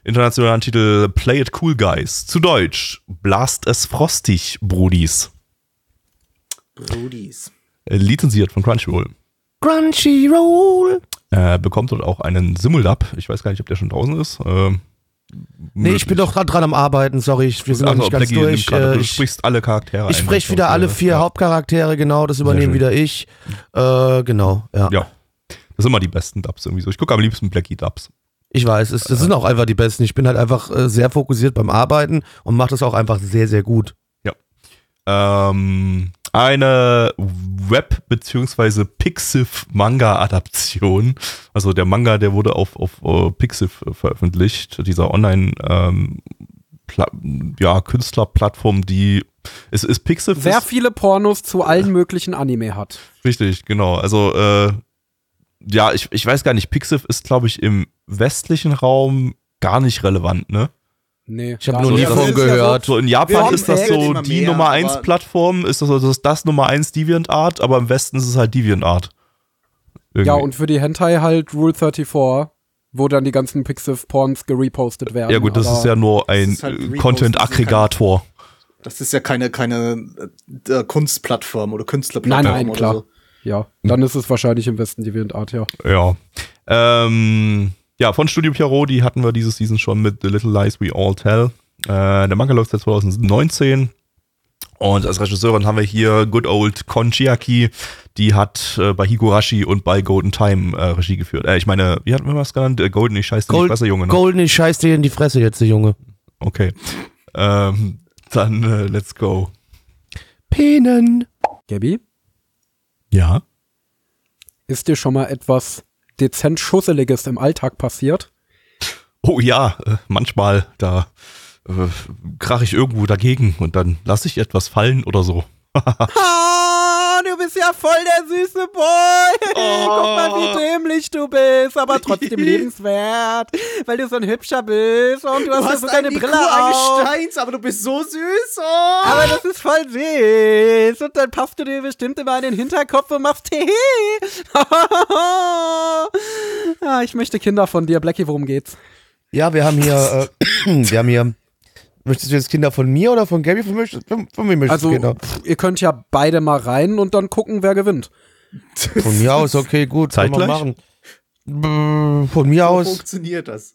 S2: internationalen Titel Play It Cool Guys. Zu Deutsch Blast es frostig, Brudis.
S3: Brudis.
S2: Äh, lizenziert von Crunchyroll.
S1: Crunchyroll.
S2: Äh, bekommt dort auch einen Simuldub. Ich weiß gar nicht, ob der schon draußen ist. Ähm,
S1: Nee, ich bin doch grad dran am Arbeiten, sorry, ich, wir sind noch
S2: also,
S1: nicht ganz
S2: Blackie nimmt
S1: durch.
S2: gerade-
S1: Äh,
S2: du
S1: ich
S2: sprichst alle Charaktere
S1: ich spreche wieder alle
S2: äh,
S1: vier
S2: ja.
S1: Hauptcharaktere, genau, das
S2: schön.
S1: übernehmen wieder ich. Äh, genau, ja.
S2: Ja. Das sind immer die besten Dubs irgendwie so. Ich gucke am liebsten Blackie Dubs.
S1: Ich weiß, es, das sind auch einfach die besten. Ich bin halt einfach äh, sehr fokussiert beim Arbeiten und mache das auch einfach sehr, sehr gut.
S2: Ähm, eine Web- bzw. Pixiv-Manga-Adaption. Also der Manga, der wurde auf, auf uh, Pixiv äh, veröffentlicht, dieser Online- ähm, ja, Künstlerplattform, die es ist Pixiv
S4: Sehr viele Pornos zu allen möglichen Anime hat.
S2: richtig, genau. Also äh, ja, ich, ich weiß gar nicht, Pixiv ist, glaube ich, im westlichen Raum gar nicht relevant, ne?
S4: Nee.
S1: Ich habe noch nie
S3: das
S1: davon
S3: ja
S1: gehört.
S2: So in Japan ist das so die
S3: mehr,
S2: Nummer 1
S3: aber-
S2: Plattform, ist das, das, ist das Nummer 1 DeviantArt, aber im Westen ist es halt DeviantArt. Irgendwie.
S4: Ja, und für die Hentai halt Rule 34, wo dann die ganzen Pixiv-Porns gerepostet werden.
S2: ja gut, das ist ja nur ein
S3: halt
S2: Content-Aggregator.
S3: Das ist ja keine, keine äh, Kunstplattform oder Künstlerplattform
S4: Nein, nein,
S3: oder
S4: klar.
S3: so.
S4: Ja, dann ist es wahrscheinlich im Westen DeviantArt, ja.
S2: Ja. Ähm, ja, von Studio Pierrot, die hatten wir diese Season schon mit The Little Lies We All Tell. Äh, der Manga läuft seit 2019. Und als Regisseurin haben wir hier Good Old Kon Chiaki. Die hat äh, bei Higurashi und bei Golden Time äh, Regie geführt. Äh, ich meine, wie hatten wir was genannt? Äh, Golden, ich scheiße
S1: Gold-
S2: nicht besser, Junge. Ne?
S1: Golden, ich scheiß dir in die Fresse jetzt, der Junge.
S2: Okay. Ähm, dann äh, let's go.
S1: Penen.
S4: Gabby,
S2: Ja.
S4: ist dir schon mal etwas dezent Schusseliges im Alltag passiert?
S2: Oh ja, äh, manchmal da äh, krach ich irgendwo dagegen und dann lasse ich etwas fallen oder so. (laughs)
S4: Du bist ja voll der süße Boy. (laughs) Guck mal, wie dämlich du bist, aber trotzdem (laughs) lebenswert, weil du so ein hübscher bist und du hast, ja so deine Brille auf.
S3: Steins, aber du bist so süß. Oh.
S4: Aber das ist voll süß. Und dann passt du dir bestimmt immer in den Hinterkopf und machst Tee. (laughs) ah, ich möchte Kinder von dir. Blackie, worum geht's?
S1: Ja, wir haben hier, äh, (clears throat) wir haben hier. Möchtest du jetzt Kinder von mir oder von Gabby? Von, von, von wem möchtest
S4: Also,
S1: du Kinder?
S4: pff, ihr könnt ja beide mal rein und dann gucken, wer gewinnt.
S1: Von mir aus, okay, gut. kann man
S2: Zeitgleich?
S1: machen. Bäh, Von mir
S3: so
S1: aus.
S3: funktioniert das.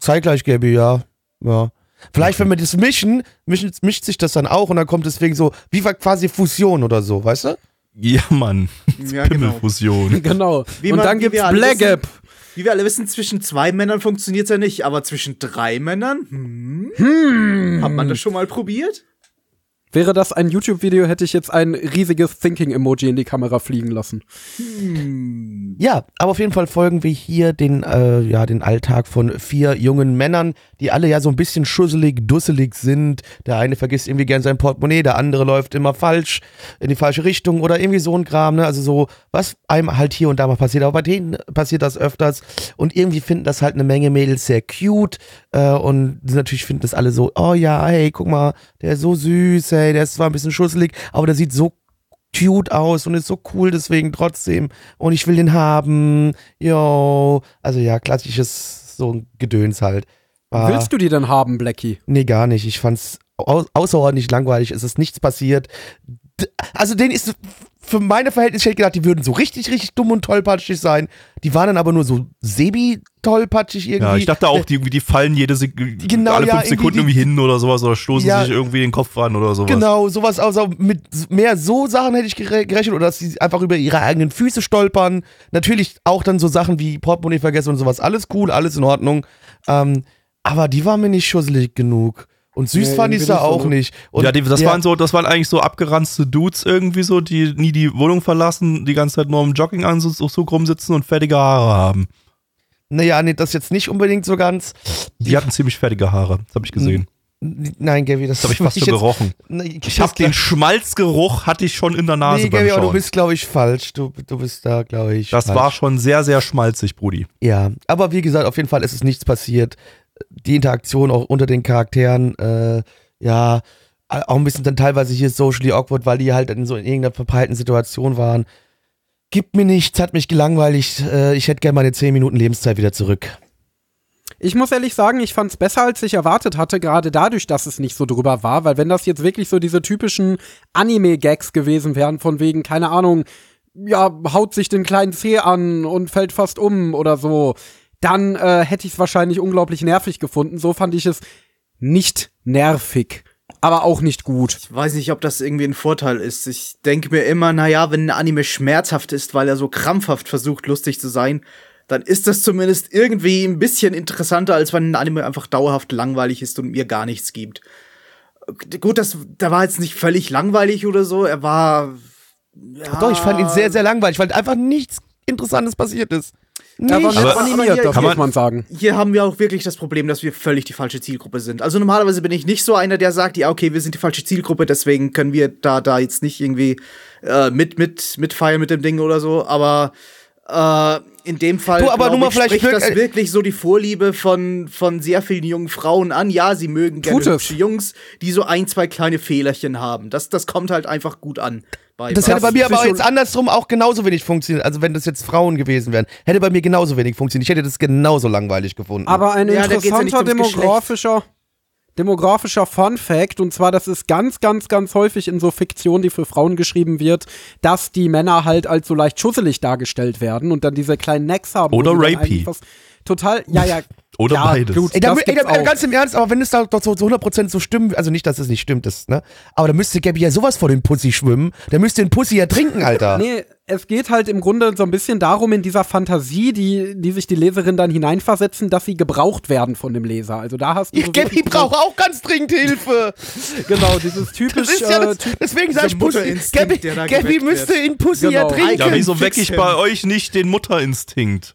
S1: Zeitgleich, Gabby, ja. Ja. Vielleicht, wenn wir das mischen, mischt, mischt sich das dann auch und dann kommt deswegen so, wie quasi Fusion oder so, weißt du?
S2: Ja, Mann.
S3: Ja, genau.
S2: Pimmelfusion. (laughs)
S4: Genau.
S3: Wie
S4: und
S3: man-
S4: dann gibt's Black Gap.
S3: Wie wir alle wissen, zwischen zwei Männern funktioniert's ja nicht, aber zwischen drei Männern? Hm. Hat man das schon mal probiert?
S4: Wäre das ein YouTube-Video, hätte ich jetzt ein riesiges Thinking-Emoji in die Kamera fliegen lassen.
S1: Ja, aber auf jeden Fall folgen wir hier den, äh, ja, den Alltag von vier jungen Männern, die alle ja so ein bisschen schusselig, dusselig sind. Der eine vergisst irgendwie gern sein Portemonnaie, der andere läuft immer falsch in die falsche Richtung oder irgendwie so ein Kram, ne? Also so, was einem halt hier und da mal passiert. Aber bei denen passiert das öfters und irgendwie finden das halt eine Menge Mädels sehr cute äh, und natürlich finden das alle so, oh ja, hey, guck mal, der ist so süß, hey, der ist zwar ein bisschen schusselig, aber der sieht so cute aus und ist so cool deswegen trotzdem und ich will den haben. Jo. Also ja, klassisches so ein Gedöns halt. War,
S4: Willst du die denn haben, Blackie?
S1: Nee, gar nicht. Ich fand's au außerordentlich langweilig. Es ist nichts passiert. D also den ist für meine Verhältnisse, ich hätte gedacht, die würden so richtig, richtig dumm und tollpatschig sein. Die waren dann aber nur so sebi-tollpatschig irgendwie.
S2: Ja, ich dachte auch, die, irgendwie, die fallen jede Sek
S1: Genau,
S2: alle
S1: ja,
S2: fünf Sekunden
S1: irgendwie
S2: irgendwie hin oder sowas oder stoßen
S1: Ja.
S2: sich irgendwie den Kopf ran oder sowas.
S1: Genau, sowas, also mit mehr so Sachen hätte ich gere- gerechnet oder dass sie einfach über ihre eigenen Füße stolpern. Natürlich auch dann so Sachen wie Portemonnaie vergessen und sowas. Alles cool, alles in Ordnung. Ähm, aber die war mir nicht schusselig genug. Und süß
S4: Nee,
S1: fand ich
S4: irgendwie
S1: sie
S4: nicht so,
S1: auch
S4: ne?
S1: nicht. Und
S2: ja, die, das waren so, das waren eigentlich so abgeranzte Dudes irgendwie so, die nie die Wohnung verlassen, die ganze Zeit nur im Jogginganzug rumsitzen und fettige Haare haben.
S1: Naja, nee, das jetzt nicht unbedingt so ganz.
S2: Die hatten ziemlich fettige Haare, das habe ich gesehen.
S1: Nein, Gaby, das,
S2: Das habe ich (laughs) fast
S1: ich
S2: so
S1: jetzt-
S2: gerochen.
S1: Nee,
S2: Ich habe den Schmalzgeruch hatte ich schon in der Nase
S1: Nee,
S2: beim
S1: Gaby, aber du bist, glaube ich, falsch. Du, du bist da, glaube ich.
S2: Das
S1: falsch.
S2: war schon sehr, sehr schmalzig, Brudi.
S1: Ja, aber wie gesagt, auf jeden Fall ist es nichts passiert. Die Interaktion auch unter den Charakteren, äh, ja, auch ein bisschen dann teilweise hier socially awkward, weil die halt in so in irgendeiner verpeilten Situation waren. Gibt mir nichts, hat mich gelangweilt. Äh, ich hätte gerne meine 10 Minuten Lebenszeit wieder zurück.
S4: Ich muss ehrlich sagen, ich fand's besser, als ich erwartet hatte, gerade dadurch, dass es nicht so drüber war, weil wenn das jetzt wirklich so diese typischen Anime-Gags gewesen wären, von wegen, keine Ahnung, ja, haut sich den kleinen Zeh an und fällt fast um oder so, dann äh, hätte ich es wahrscheinlich unglaublich nervig gefunden. So fand ich es nicht nervig, aber auch nicht gut.
S3: Ich weiß nicht, ob das irgendwie ein Vorteil ist. Ich denke mir immer, naja, wenn ein Anime schmerzhaft ist, weil er so krampfhaft versucht, lustig zu sein, dann ist das zumindest irgendwie ein bisschen interessanter, als wenn ein Anime einfach dauerhaft langweilig ist und mir gar nichts gibt. Gut, das, der war jetzt nicht völlig langweilig oder so. Er war. Ja,
S1: Doch, ich fand ihn sehr, sehr langweilig, weil einfach nichts Interessantes passiert ist.
S4: Nett
S2: Aber-
S4: animiert,
S3: hier-
S2: kann man-
S4: man sagen.
S3: Hier haben wir auch wirklich das Problem, dass wir völlig die falsche Zielgruppe sind. Also normalerweise bin ich nicht so einer, der sagt, ja, okay, wir sind die falsche Zielgruppe, deswegen können wir da, da jetzt nicht irgendwie äh, mit, mit, mitfeiern mit dem Ding oder so. Aber äh, in dem Fall
S1: Du, aber nur mal
S3: ich,
S1: vielleicht
S3: spricht
S1: wirk-
S3: das wirklich so die Vorliebe von, von sehr vielen jungen Frauen an. Ja, sie mögen gerne
S4: Tut es.
S3: hübsche Jungs, die so ein, zwei kleine Fehlerchen haben. Das, das kommt halt einfach gut an. Bei,
S1: Das hätte bei mir aber jetzt andersrum auch genauso wenig funktioniert. Also wenn das jetzt Frauen gewesen wären, hätte bei mir genauso wenig funktioniert. Ich hätte das genauso langweilig gefunden.
S4: Aber ein
S3: Ja, geht's ja
S4: interessanter
S3: ums Geschlecht.
S4: Demografischer, Fun Fact, und zwar, das ist ganz, ganz, ganz häufig in so Fiktion, die für Frauen geschrieben wird, dass die Männer halt als so leicht schusselig dargestellt werden und dann diese kleinen Necks haben.
S2: Oder rapey.
S4: Total, ja, ja. (laughs)
S2: Oder
S4: ja,
S2: beides.
S4: Gut,
S1: Ey, da,
S4: das
S1: ey, da, ey,
S4: auch.
S1: ganz im Ernst, aber wenn es da doch so zu 100% so stimmt, also nicht, dass es nicht stimmt, ist, ne? Aber da müsste Gabby ja sowas vor den Pussy schwimmen. Der müsste den Pussy ja trinken, Alter.
S4: Nee, es geht halt im Grunde so ein bisschen darum, in dieser Fantasie, die, die sich die Leserin dann hineinversetzen, dass sie gebraucht werden von dem Leser. Also da hast du.
S1: Ich,
S4: so diese-
S1: braucht auch ganz dringend Hilfe. (laughs)
S4: Genau, dieses typisch.
S1: Das ist ja
S4: äh,
S1: das, deswegen sag ich Pussy.
S3: Mutterinstinkt,
S1: Gabby, Gabby müsste in Pussy
S4: Genau.
S1: ertrinken,
S2: Ja, wieso
S3: Fix
S2: weck ich bei euch nicht den Mutterinstinkt?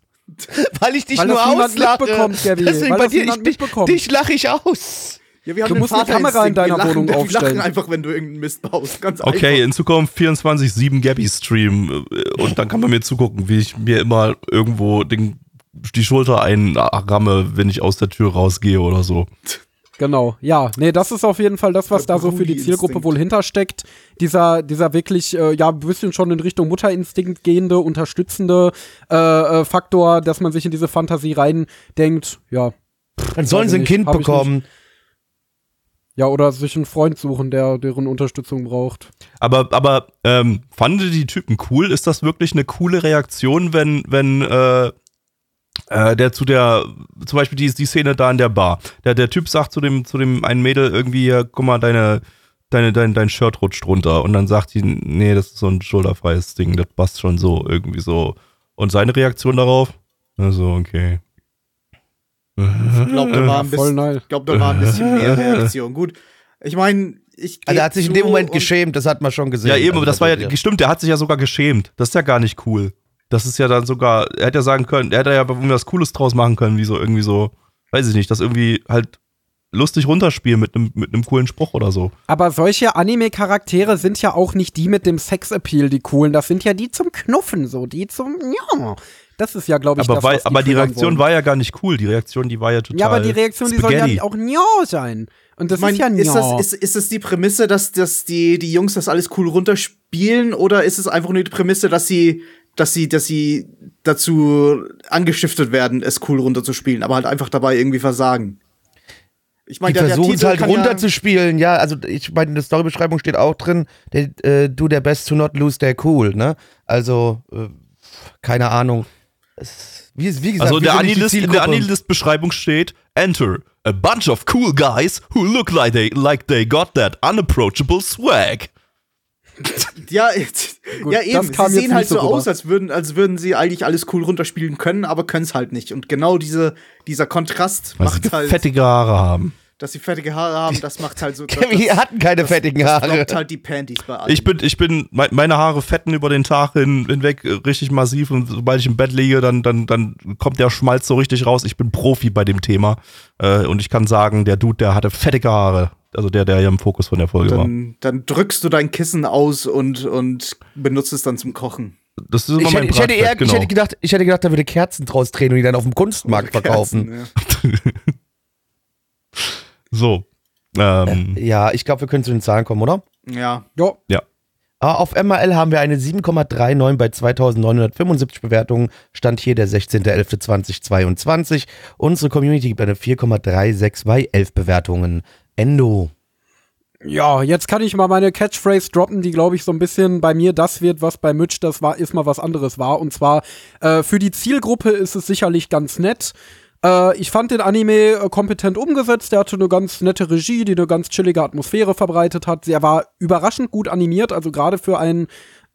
S1: weil ich dich
S4: Weil
S1: nur auslache. Deswegen
S4: weil
S1: bei dir, ich, dich lache ich aus.
S3: Ja, wir haben
S4: Du musst eine Kamera in deiner
S3: lachen,
S4: Wohnung
S3: Wir
S4: aufstellen.
S3: lachen einfach, wenn du irgendeinen Mist baust. Ganz
S2: Okay,
S3: einfach.
S2: in Zukunft 24-7 Gabby-Stream äh, und dann kann man mir zugucken, wie ich mir immer irgendwo den, die Schulter einramme, wenn ich aus der Tür rausgehe oder so.
S4: Genau, ja. Nee, das ist auf jeden Fall das, was
S3: Der
S4: da so für die. Zielgruppe wohl hintersteckt. Dieser, dieser wirklich, äh, ja, ein bisschen schon in Richtung Mutterinstinkt gehende, unterstützende äh, äh, Faktor, dass man sich in diese Fantasie reindenkt, ja.
S1: Dann sollen sie ein
S4: nicht,
S1: Kind bekommen.
S4: Ja, oder sich einen Freund suchen, der deren Unterstützung braucht.
S2: Aber, aber ähm, fanden die Typen cool? Ist das wirklich eine coole Reaktion, wenn, wenn äh, äh, der zu der, zum Beispiel die, die Szene da in der Bar, der, der Typ sagt zu dem, zu dem einen Mädel irgendwie, guck mal, deine, deine, dein, dein Shirt rutscht runter und dann sagt die, nee, das ist so ein schulterfreies Ding, das passt schon so, irgendwie so. Und seine Reaktion darauf? Also, okay.
S3: Ich glaube, da, war ein bisschen- glaub, da war ein bisschen mehr (laughs) Reaktion. Gut, ich meine, ich.
S1: Also er hat sich in dem Moment geschämt, das hat man schon gesehen.
S2: Ja, eben,
S1: Also
S2: aber das war ja, stimmt, der hat sich ja sogar geschämt. Das ist ja gar nicht cool. Das ist ja dann sogar, er hätte ja sagen können, er hätte ja was Cooles draus machen können, wie so irgendwie so, weiß ich nicht, das irgendwie halt lustig runterspielen mit einem mit einem coolen Spruch oder so.
S4: Aber solche Anime-Charaktere sind ja auch nicht die mit dem Sex-Appeal, die coolen. Das sind ja die zum Knuffen, so, die zum, ja. Das ist ja, glaube ich,
S2: Aber,
S4: das,
S2: weil,
S4: was
S2: aber die Reaktion
S4: wollen.
S2: war ja gar nicht cool. Die Reaktion, die war ja total
S4: Ja, aber die Reaktion, die soll
S2: Spaghetti.
S4: ja auch ja sein. Und das
S3: Ich mein,
S4: ist ja
S3: ist,
S4: ja.
S3: das, ist, ist das die Prämisse, dass, dass die, die Jungs das alles cool runterspielen oder ist es einfach nur die Prämisse, dass sie, dass sie, dass sie dazu angestiftet werden, es cool runterzuspielen, aber halt einfach dabei irgendwie versagen? Ich
S1: Die
S3: meine, der, der
S1: versuchen es halt runterzuspielen, ja. Also ich meine, in der Storybeschreibung steht auch drin, der, äh, do their best to not lose their cool, ne? Also, äh, keine Ahnung. Es, wie, wie gesagt,
S2: Also in der Anilist. Anilist-Beschreibung steht, enter a bunch of cool guys who look like they, like they got that unapproachable swag.
S3: Ja, (laughs)
S4: Gut,
S3: ja eben. Sie sehen halt
S4: so
S3: so
S4: rüber.
S3: aus, als würden, als würden sie eigentlich alles cool runterspielen können, aber können es halt nicht. Und genau diese, dieser Kontrast
S2: Weil
S3: macht
S2: sie
S3: halt,
S2: fettige Haare haben.
S3: Dass sie fettige Haare haben, das macht halt so. (laughs) Das,
S1: Wir hatten keine fettigen Haare.
S3: droppt halt die Panties bei allen.
S2: Ich bin, ich bin, me- meine Haare fetten über den Tag hin, hinweg äh, richtig massiv und sobald ich im Bett liege, dann, dann, dann kommt der Schmalz so richtig raus. Ich bin Profi bei dem Thema äh, und ich kann sagen, der Dude, der hatte fettige Haare. Also der, der hier im Fokus von der Folge war.
S3: dann, dann drückst du dein Kissen aus und, und benutzt es dann zum Kochen.
S2: Das ist immer
S1: Ich
S2: mein
S1: hätte, ich, hätte eher,
S2: Bratfett,
S1: ich
S2: genau.
S1: hätte gedacht, ich hätte gedacht, da würde Kerzen draus drehen und die dann auf dem Kunstmarkt verkaufen.
S3: Kerzen, ja. (laughs)
S2: So. Ähm,
S1: Ja, ich glaube, wir können zu den Zahlen kommen, oder?
S3: Ja.
S4: ja.
S1: Ah, Auf MRL haben wir eine 7,39 bei 2975 Bewertungen. Stand hier der 16.11.2022. Unsere Community gibt eine 4,36 bei 11 Bewertungen. Endo.
S4: Ja, jetzt kann ich mal meine Catchphrase droppen, die glaube ich so ein bisschen bei mir das wird, was bei Mitch das war, ist mal was anderes war. Und zwar äh, für die Zielgruppe ist es sicherlich ganz nett. Äh, ich fand den Anime äh, kompetent umgesetzt. Der hatte eine ganz nette Regie, die eine ganz chillige Atmosphäre verbreitet hat. Er war überraschend gut animiert, also gerade für ein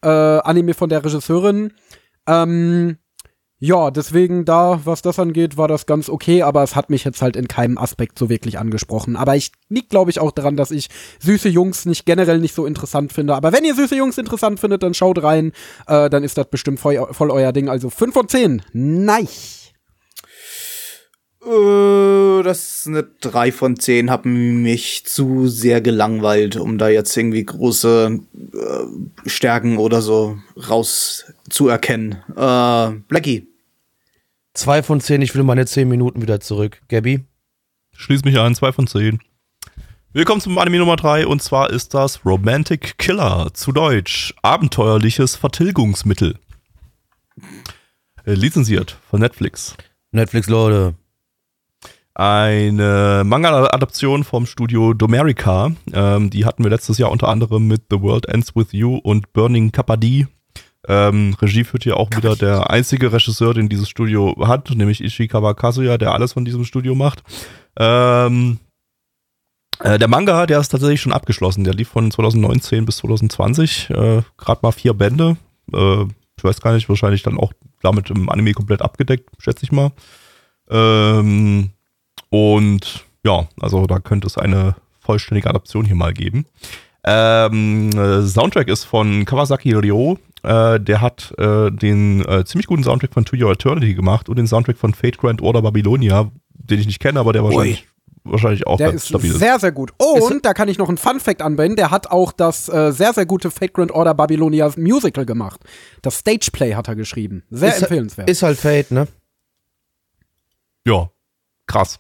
S4: äh, Anime von der Regisseurin. Ähm, ja, deswegen da, was das angeht, war das ganz okay, aber es hat mich jetzt halt in keinem Aspekt so wirklich angesprochen. Aber ich liegt, glaube ich, auch daran, dass ich süße Jungs nicht generell nicht so interessant finde. Aber wenn ihr süße Jungs interessant findet, dann schaut rein. Äh, dann ist das bestimmt voll, voll euer Ding. Also 5 von 10. Nice.
S3: Äh, das ist eine 3 von 10. Hab mich zu sehr gelangweilt, um da jetzt irgendwie große äh, Stärken oder so rauszuerkennen. Äh, Blackie.
S1: Zwei von zehn, ich will meine 10 Minuten wieder zurück. Gabby?
S2: Schließ mich ein, 2 von 10. Willkommen zum Anime Nummer 3 und zwar ist das Romantic Killer, zu Deutsch abenteuerliches Vertilgungsmittel. Äh, lizenziert von Netflix.
S1: Netflix, Leute.
S2: Eine Manga-Adaption vom Studio Domerica. Ähm, die hatten wir letztes Jahr unter anderem mit The World Ends With You und Burning Kapadi. Ähm, Regie führt hier auch wieder der einzige Regisseur, den dieses Studio hat, nämlich Ishikawa Kazuya, der alles von diesem Studio macht. Ähm, äh, der Manga, der ist tatsächlich schon abgeschlossen. Der lief von 2019 bis 2020. Äh, Gerade mal vier Bände. Äh, ich weiß gar nicht, wahrscheinlich dann auch damit im Anime komplett abgedeckt, schätze ich mal. Ähm, und ja, also da könnte es eine vollständige Adaption hier mal geben. Ähm, äh, Soundtrack ist von Kawasaki Ryo. Äh, der hat äh, den äh, ziemlich guten Soundtrack von To Your Eternity gemacht und den Soundtrack von Fate Grand Order Babylonia, den ich nicht kenne, aber der wahrscheinlich, wahrscheinlich auch
S4: Der
S2: ganz
S4: ist
S2: stabil ist.
S4: sehr, sehr gut. Und da kann ich noch einen Fun-Fact anbinden. Der hat auch das äh, sehr, sehr gute Fate Grand Order Babylonia Musical gemacht. Das Stageplay hat er geschrieben. Sehr
S1: Ist-
S4: empfehlenswert.
S1: Ist halt Fate, ne?
S2: Ja, krass.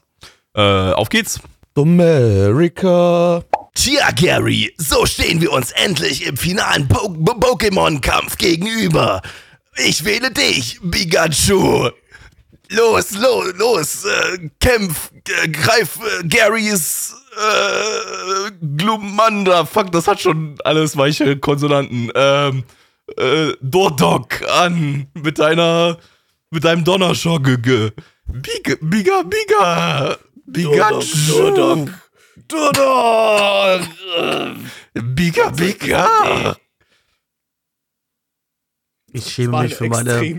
S2: Äh, auf geht's.
S1: America.
S5: Tja, Gary, so stehen wir uns endlich im finalen po Po- Pokémon-Kampf gegenüber. Ich wähle dich, Pikachu. Los, los, los, äh, kämpf, äh, greif äh, Garys
S2: Äh, Glumanda, fuck, das hat schon alles weiche Konsonanten. Ähm, äh, Dordok an mit deiner, mit deinem Donnerschogge. Biga, biga, biga. Pikachu.
S5: Dordok.
S2: Dordok. Biga, biga.
S1: Ich schäme mich für meine. (laughs)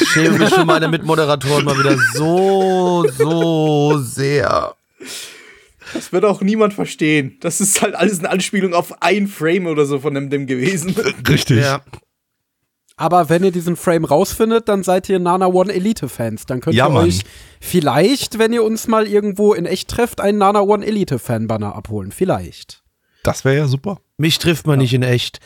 S1: Ich schäme mich für meine Mitmoderatoren mal wieder so, so sehr.
S3: Das wird auch niemand verstehen. Das ist halt alles eine Anspielung auf ein Frame oder so von dem, dem gewesen.
S2: Richtig.
S1: Ja.
S4: Aber wenn ihr diesen Frame rausfindet, dann seid ihr Nana One Elite Fans. Dann könnt
S2: Ja,
S4: ihr
S2: Mann.
S4: euch vielleicht, wenn ihr uns mal irgendwo in echt trefft, einen Nana One Elite Fan Banner abholen. Vielleicht.
S2: Das wäre ja super.
S1: Mich trifft man nicht in echt.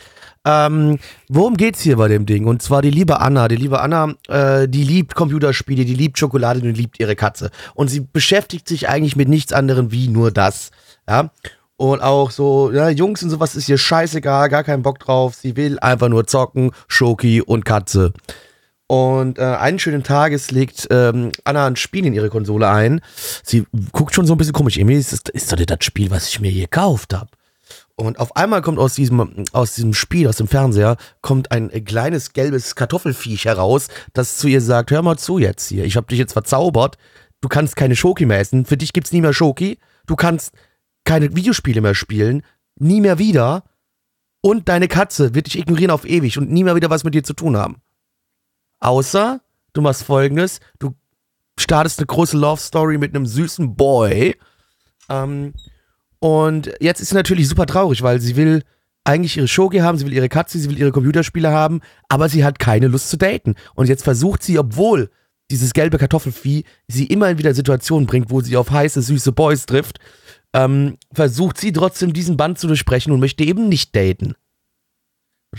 S1: Ähm, worum geht's hier bei dem Ding? Und zwar die liebe Anna. Die liebe Anna, äh, die liebt Computerspiele, die liebt Schokolade und die liebt ihre Katze. Und sie beschäftigt sich eigentlich mit nichts anderem wie nur das. Ja. Und auch so, ja, Jungs und sowas ist ihr scheißegal, gar keinen Bock drauf. Sie will einfach nur zocken, Schoki und Katze. Und äh, einen schönen Tages legt ähm, Anna ein Spiel in ihre Konsole ein. Sie guckt schon so ein bisschen komisch. Irgendwie ist das, ist nicht das Spiel, was ich mir hier gekauft habe. Und auf einmal kommt aus diesem, aus diesem Spiel, aus dem Fernseher, kommt ein kleines gelbes Kartoffelfiech heraus, das zu ihr sagt, hör mal zu jetzt hier, ich habe dich jetzt verzaubert, du kannst keine Schoki mehr essen, für dich gibt's nie mehr Schoki, du kannst keine Videospiele mehr spielen, nie mehr wieder und deine Katze wird dich ignorieren auf ewig und nie mehr wieder was mit dir zu tun haben. Außer, du machst folgendes, du startest eine große Love Story mit einem süßen Boy, ähm, und jetzt ist sie natürlich super traurig, weil sie will eigentlich ihre Shogi haben, sie will ihre Katze, sie will ihre Computerspiele haben, aber sie hat keine Lust zu daten. Und jetzt versucht sie, obwohl dieses gelbe Kartoffelvieh sie immer in wieder Situationen bringt, wo sie auf heiße, süße Boys trifft, ähm, versucht sie trotzdem diesen Band zu durchbrechen und möchte eben nicht daten.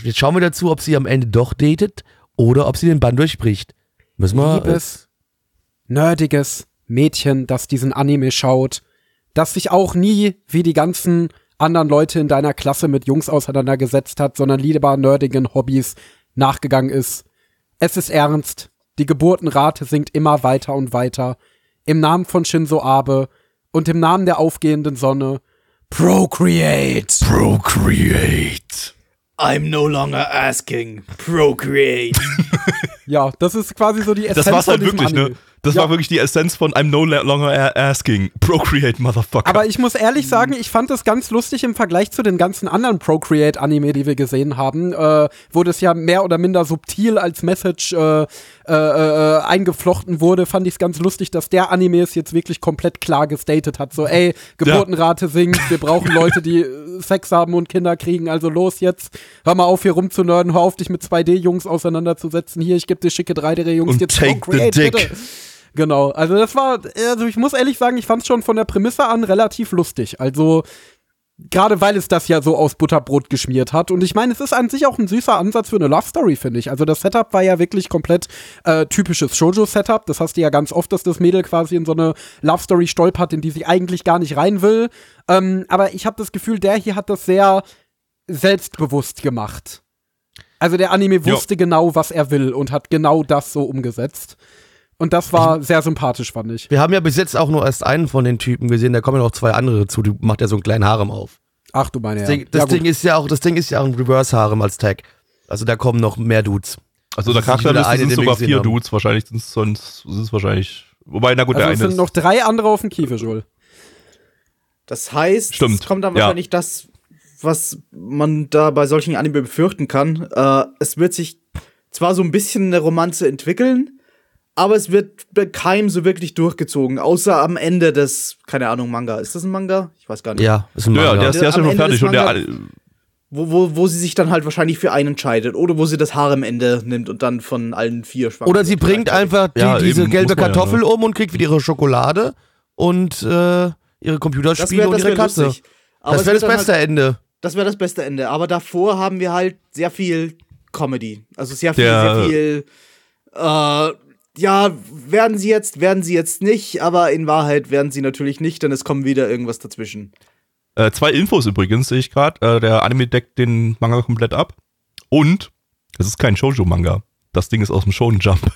S1: Jetzt schauen wir dazu, ob sie am Ende doch datet oder ob sie den Bann durchbricht. Müssen wir.
S4: Liebes, nerdiges Mädchen, das diesen Anime schaut, das sich auch nie wie die ganzen anderen Leute in deiner Klasse mit Jungs auseinandergesetzt hat, sondern lieber nerdigen Hobbys nachgegangen ist. Es ist ernst. Die Geburtenrate sinkt immer weiter und weiter. Im Namen von Shinzo Abe und im Namen der aufgehenden Sonne. Procreate!
S5: Procreate.
S3: I'm no longer asking. Procreate. (laughs)
S4: Ja, das ist quasi so die Essenz
S2: Das war's
S4: von
S2: halt
S4: diesem
S2: wirklich,
S4: Anime.
S2: ne? Das
S4: Ja.
S2: war wirklich die Essenz von I'm no longer asking. Procreate, Motherfucker.
S4: Aber ich muss ehrlich sagen, ich fand das ganz lustig im Vergleich zu den ganzen anderen Procreate-Anime, die wir gesehen haben, äh, wo das ja mehr oder minder subtil als Message äh, äh, äh, eingeflochten wurde, fand ich es ganz lustig, dass der Anime es jetzt wirklich komplett klar gestatet hat. So, ey, Geburtenrate sinkt, wir brauchen (laughs) Leute, die äh, Sex haben und Kinder kriegen, also los jetzt, hör mal auf hier rumzunörden, hör auf dich mit 2D-Jungs auseinanderzusetzen, hier, ich geb dir schicke 3D-Jungs,
S2: Und
S4: jetzt
S2: take the
S4: Procreate,
S2: dick.
S4: bitte. Genau, also das war, also ich muss ehrlich sagen, ich fand es schon von der Prämisse an relativ lustig. Also gerade weil es das ja so aus Butterbrot geschmiert hat. Und ich meine, es ist an sich auch ein süßer Ansatz für eine Love Story, finde ich. Also das Setup war ja wirklich komplett äh, typisches Shoujo-Setup. Das hast du ja ganz oft, dass das Mädel quasi in so eine Love Story stolpert, in die sie eigentlich gar nicht rein will. Ähm, aber ich habe das Gefühl, der hier hat das sehr selbstbewusst gemacht. Also der Anime wusste genau, was er will und hat genau das so umgesetzt. Und das war sehr sympathisch, fand ich.
S1: Wir haben ja bis jetzt auch nur erst einen von den Typen gesehen, da kommen ja noch zwei andere zu, die macht ja so einen kleinen Harem auf.
S4: Ach du meine
S1: Das,
S4: ja.
S1: Ding, das
S4: ja.
S1: Ding ist ja auch, das Ding ist ja auch ein Reverse-Harem als Tag. Also da kommen noch mehr Dudes.
S2: also
S1: ist wieder
S2: Charakterliste
S1: eine,
S2: sind sogar vier
S1: haben.
S2: Dudes. Wahrscheinlich sind es sonst, sind es wahrscheinlich, wobei, na gut,
S4: also
S2: der
S4: es
S2: eine
S4: sind
S2: ist.
S4: noch drei andere auf dem Kiefer,
S3: Das heißt,
S2: Stimmt,
S3: es kommt dann
S2: ja.
S3: wahrscheinlich das, was man da bei solchen Anime befürchten kann. Äh, es wird sich zwar so ein bisschen eine Romanze entwickeln, aber es wird bei keinem so wirklich durchgezogen, außer am Ende des, keine Ahnung, Manga. Ist das ein Manga? Ich weiß gar nicht.
S1: Ja, ist ein
S2: ja,
S1: Manga.
S2: der ist, der ist ja
S3: Am
S2: schon
S3: Ende
S2: fertig und der,
S3: Wo, wo, wo sie sich dann halt wahrscheinlich für einen entscheidet. Oder wo sie das Harem-Ende nimmt und dann von allen vier schwanger
S1: Oder sie
S3: wird
S1: bringt einfach die,
S2: Ja,
S1: diese
S2: eben,
S1: gelbe
S2: man ja,
S1: Kartoffel
S2: ne?
S1: um und kriegt wieder ihre Schokolade und äh, ihre Computerspiele
S3: wäre
S1: und
S3: das
S1: ihre
S3: wär
S1: Katze.
S3: lustig. Aber
S1: Das wäre das beste
S3: Halt,
S1: Ende.
S3: das wäre das beste Ende. Aber davor haben wir halt sehr viel Comedy. Also sehr viel,
S2: Der-
S3: sehr viel. Äh, ja, werden sie jetzt, werden sie jetzt nicht, aber in Wahrheit werden sie natürlich nicht, denn es kommt wieder irgendwas dazwischen.
S2: Äh, zwei Infos übrigens, sehe ich gerade. Äh, der Anime deckt den Manga komplett ab. Und es ist kein Shoujo-Manga. Das Ding ist aus dem Shonen Jump.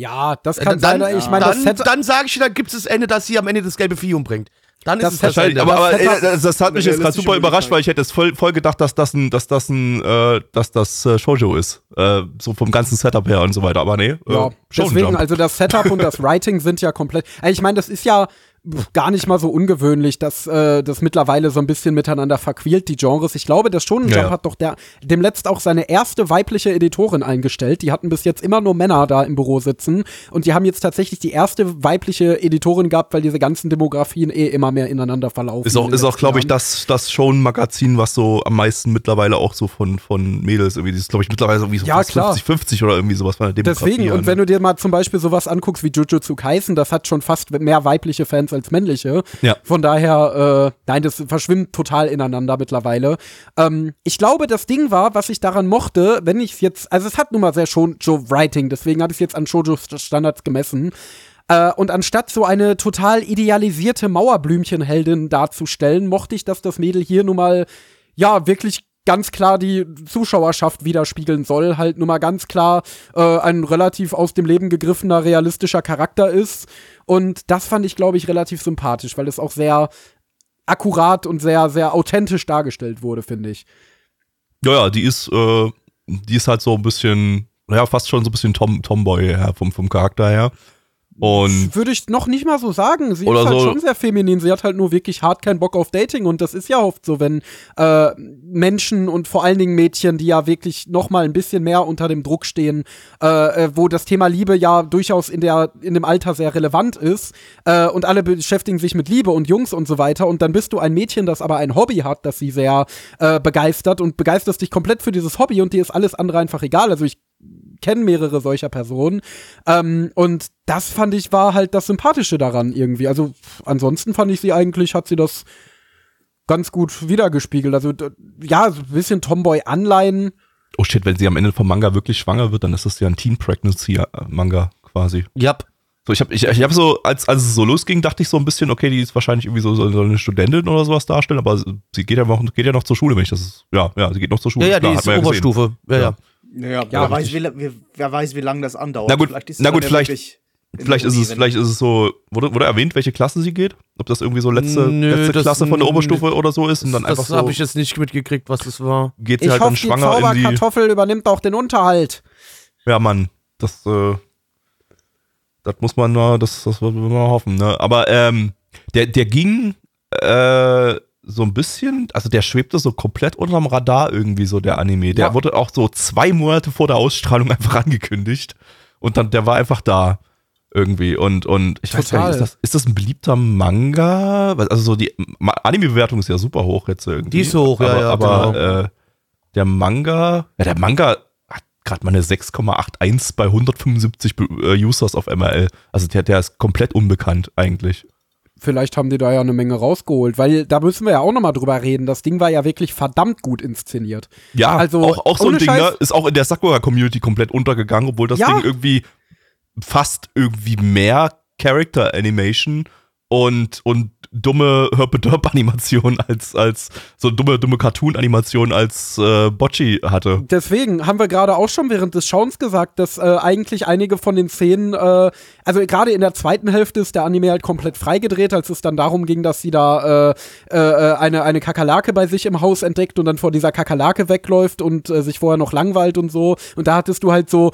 S4: Ja, das kann
S1: Äh, dann
S4: sein. Ich meine, das
S1: dann,
S4: Setup,
S1: dann sage ich dir, dann gibt es das Ende, dass sie am Ende das gelbe Vieh umbringt. Dann ist
S4: Das
S1: es das
S4: Wahrscheinlich,
S1: Ende.
S2: aber aber
S4: das
S2: äh,
S4: Setup-
S2: das, das hat mich jetzt gerade super überrascht, weil ich hätte es voll, voll gedacht, dass das ein, dass das ein, äh, dass das äh, Shoujo ist. Äh, so vom ganzen Setup her und so weiter. Aber nee,
S4: ja,
S2: äh, Shonen
S4: deswegen, also das Setup und das (laughs) Writing sind ja komplett. Also ich meine, das ist ja gar nicht mal so ungewöhnlich, dass äh, das mittlerweile so ein bisschen miteinander verquält, die Genres. Ich glaube, der Shonen Jump
S2: Ja,
S4: hat doch der, demletzt auch seine erste weibliche Editorin eingestellt. Die hatten bis jetzt immer nur Männer da im Büro sitzen und die haben jetzt tatsächlich die erste weibliche Editorin gehabt, weil diese ganzen Demografien eh immer mehr ineinander verlaufen.
S2: Ist auch, ist auch glaube ich, das, das Shonen-Magazin, was so am meisten mittlerweile auch so von, von Mädels irgendwie, das ist, glaube ich, mittlerweile irgendwie so
S4: Ja,
S2: fast
S4: klar.
S2: 50, 50 oder irgendwie sowas von der Demografie.
S4: Deswegen, und wenn du dir mal zum Beispiel sowas anguckst wie Jujutsu Kaisen, das hat schon fast mehr weibliche Fans eins als männliche.
S2: Ja.
S4: Von daher, äh, nein, das verschwimmt total ineinander mittlerweile. Ähm, ich glaube, das Ding war, was ich daran mochte, wenn ich es jetzt, also es hat nun mal sehr schon Joe Writing, deswegen habe ich es jetzt an Shoujo Standards gemessen. Äh, und anstatt so eine total idealisierte Mauerblümchenheldin darzustellen, mochte ich, dass das Mädel hier nun mal ja wirklich ganz klar die Zuschauerschaft widerspiegeln soll, halt nun mal ganz klar äh, ein relativ aus dem Leben gegriffener, realistischer Charakter ist. Und das fand ich, glaube ich, relativ sympathisch, weil es auch sehr akkurat und sehr, sehr authentisch dargestellt wurde, finde ich.
S2: Ja, ja, die ist, äh, die ist halt so ein bisschen, ja, fast schon so ein bisschen Tom, Tomboy her, vom, vom Charakter her. Und
S4: Würde ich noch nicht mal so sagen. Sie ist halt
S2: so-
S4: schon sehr feminin. Sie hat halt nur wirklich hart keinen Bock auf Dating. Und das ist ja oft so, wenn äh, Menschen und vor allen Dingen Mädchen, die ja wirklich noch mal ein bisschen mehr unter dem Druck stehen, äh, äh, wo das Thema Liebe ja durchaus in, der, in dem Alter sehr relevant ist. Äh, und alle beschäftigen sich mit Liebe und Jungs und so weiter. Und dann bist du ein Mädchen, das aber ein Hobby hat, das sie sehr äh, begeistert und begeisterst dich komplett für dieses Hobby und dir ist alles andere einfach egal. Also ich kenne mehrere solcher Personen. Ähm, und das fand ich war halt das Sympathische daran irgendwie. Also ansonsten fand ich sie eigentlich, hat sie das ganz gut wiedergespiegelt. Also ja, so ein bisschen Tomboy-Anleihen.
S2: oh shit, wenn sie am Ende vom Manga wirklich schwanger wird, dann ist das ja ein Teen Pregnancy äh, Manga quasi.
S1: Ja.
S2: So, ich habe ich, ich hab so, als, als es so losging, dachte ich so ein bisschen, okay, die ist wahrscheinlich irgendwie so, so eine Studentin oder sowas darstellen, aber sie geht ja noch, geht ja noch zur Schule, wenn ich das ist. Ja, ja, sie geht noch zur Schule.
S1: Ja, ja,
S2: Klar,
S1: die
S2: hat
S1: ist. Oberstufe. Ja, ja.
S2: Ja.
S3: Ja,
S4: Ja,
S3: wer, weiß, wie, wer weiß, wie lange das andauert.
S2: Na gut,
S3: ist
S2: na gut, vielleicht- Vielleicht ist es, vielleicht ist es so, wurde, wurde erwähnt, welche Klasse sie geht? Ob das irgendwie so letzte,
S1: Nö,
S2: letzte
S1: das-
S2: Klasse von der Oberstufe oder so ist und dann einfach
S1: Das
S2: so
S1: habe ich jetzt nicht mitgekriegt, was das war.
S2: geht sie
S4: Ich
S2: halt dann
S4: hoffe, die
S2: schwanger in die.
S4: Zauberkartoffel übernimmt auch den Unterhalt.
S2: Ja, Mann, das, äh, das muss man mal, das, das wollen wir mal hoffen, ne? Aber ähm, der, der ging äh, so ein bisschen, also der schwebte so komplett unterm Radar irgendwie so, der Anime. Der
S4: Ja.
S2: wurde auch so zwei Monate vor der Ausstrahlung (laughs) einfach angekündigt. Und dann, der war einfach da irgendwie. Und, und ich weiß gar nicht,
S4: Total.
S2: ist das, ist das ein beliebter Manga? Also so die Anime-Bewertung ist ja super hoch jetzt irgendwie.
S1: Die ist hoch, ja,
S2: aber,
S1: ja,
S2: Aber
S1: genau.
S2: äh, der Manga, ja, der Manga hat gerade mal eine 6,81 bei 175 Be- äh, Users auf MRL. Also der, der ist komplett unbekannt eigentlich.
S4: Vielleicht haben die da ja eine Menge rausgeholt, weil da müssen wir ja auch noch mal drüber reden. Das Ding war ja wirklich verdammt gut inszeniert.
S2: Ja,
S4: Also,
S2: auch, auch so ein Ding,
S4: Scheiß-
S2: ne? Ist auch in der Sakura-Community komplett untergegangen, obwohl das
S4: Ja.
S2: Ding irgendwie fast irgendwie mehr Character Animation und, und dumme Herp-Derp-Animation als, als so dumme, dumme Cartoon-Animation als äh, Bocci hatte.
S4: Deswegen haben wir gerade auch schon während des Schauens gesagt, dass äh, eigentlich einige von den Szenen, äh, also gerade in der zweiten Hälfte ist der Anime halt komplett freigedreht, als es dann darum ging, dass sie da äh, äh, eine, eine Kakerlake bei sich im Haus entdeckt und dann vor dieser Kakerlake wegläuft und äh, sich vorher noch langweilt und so. Und da hattest du halt so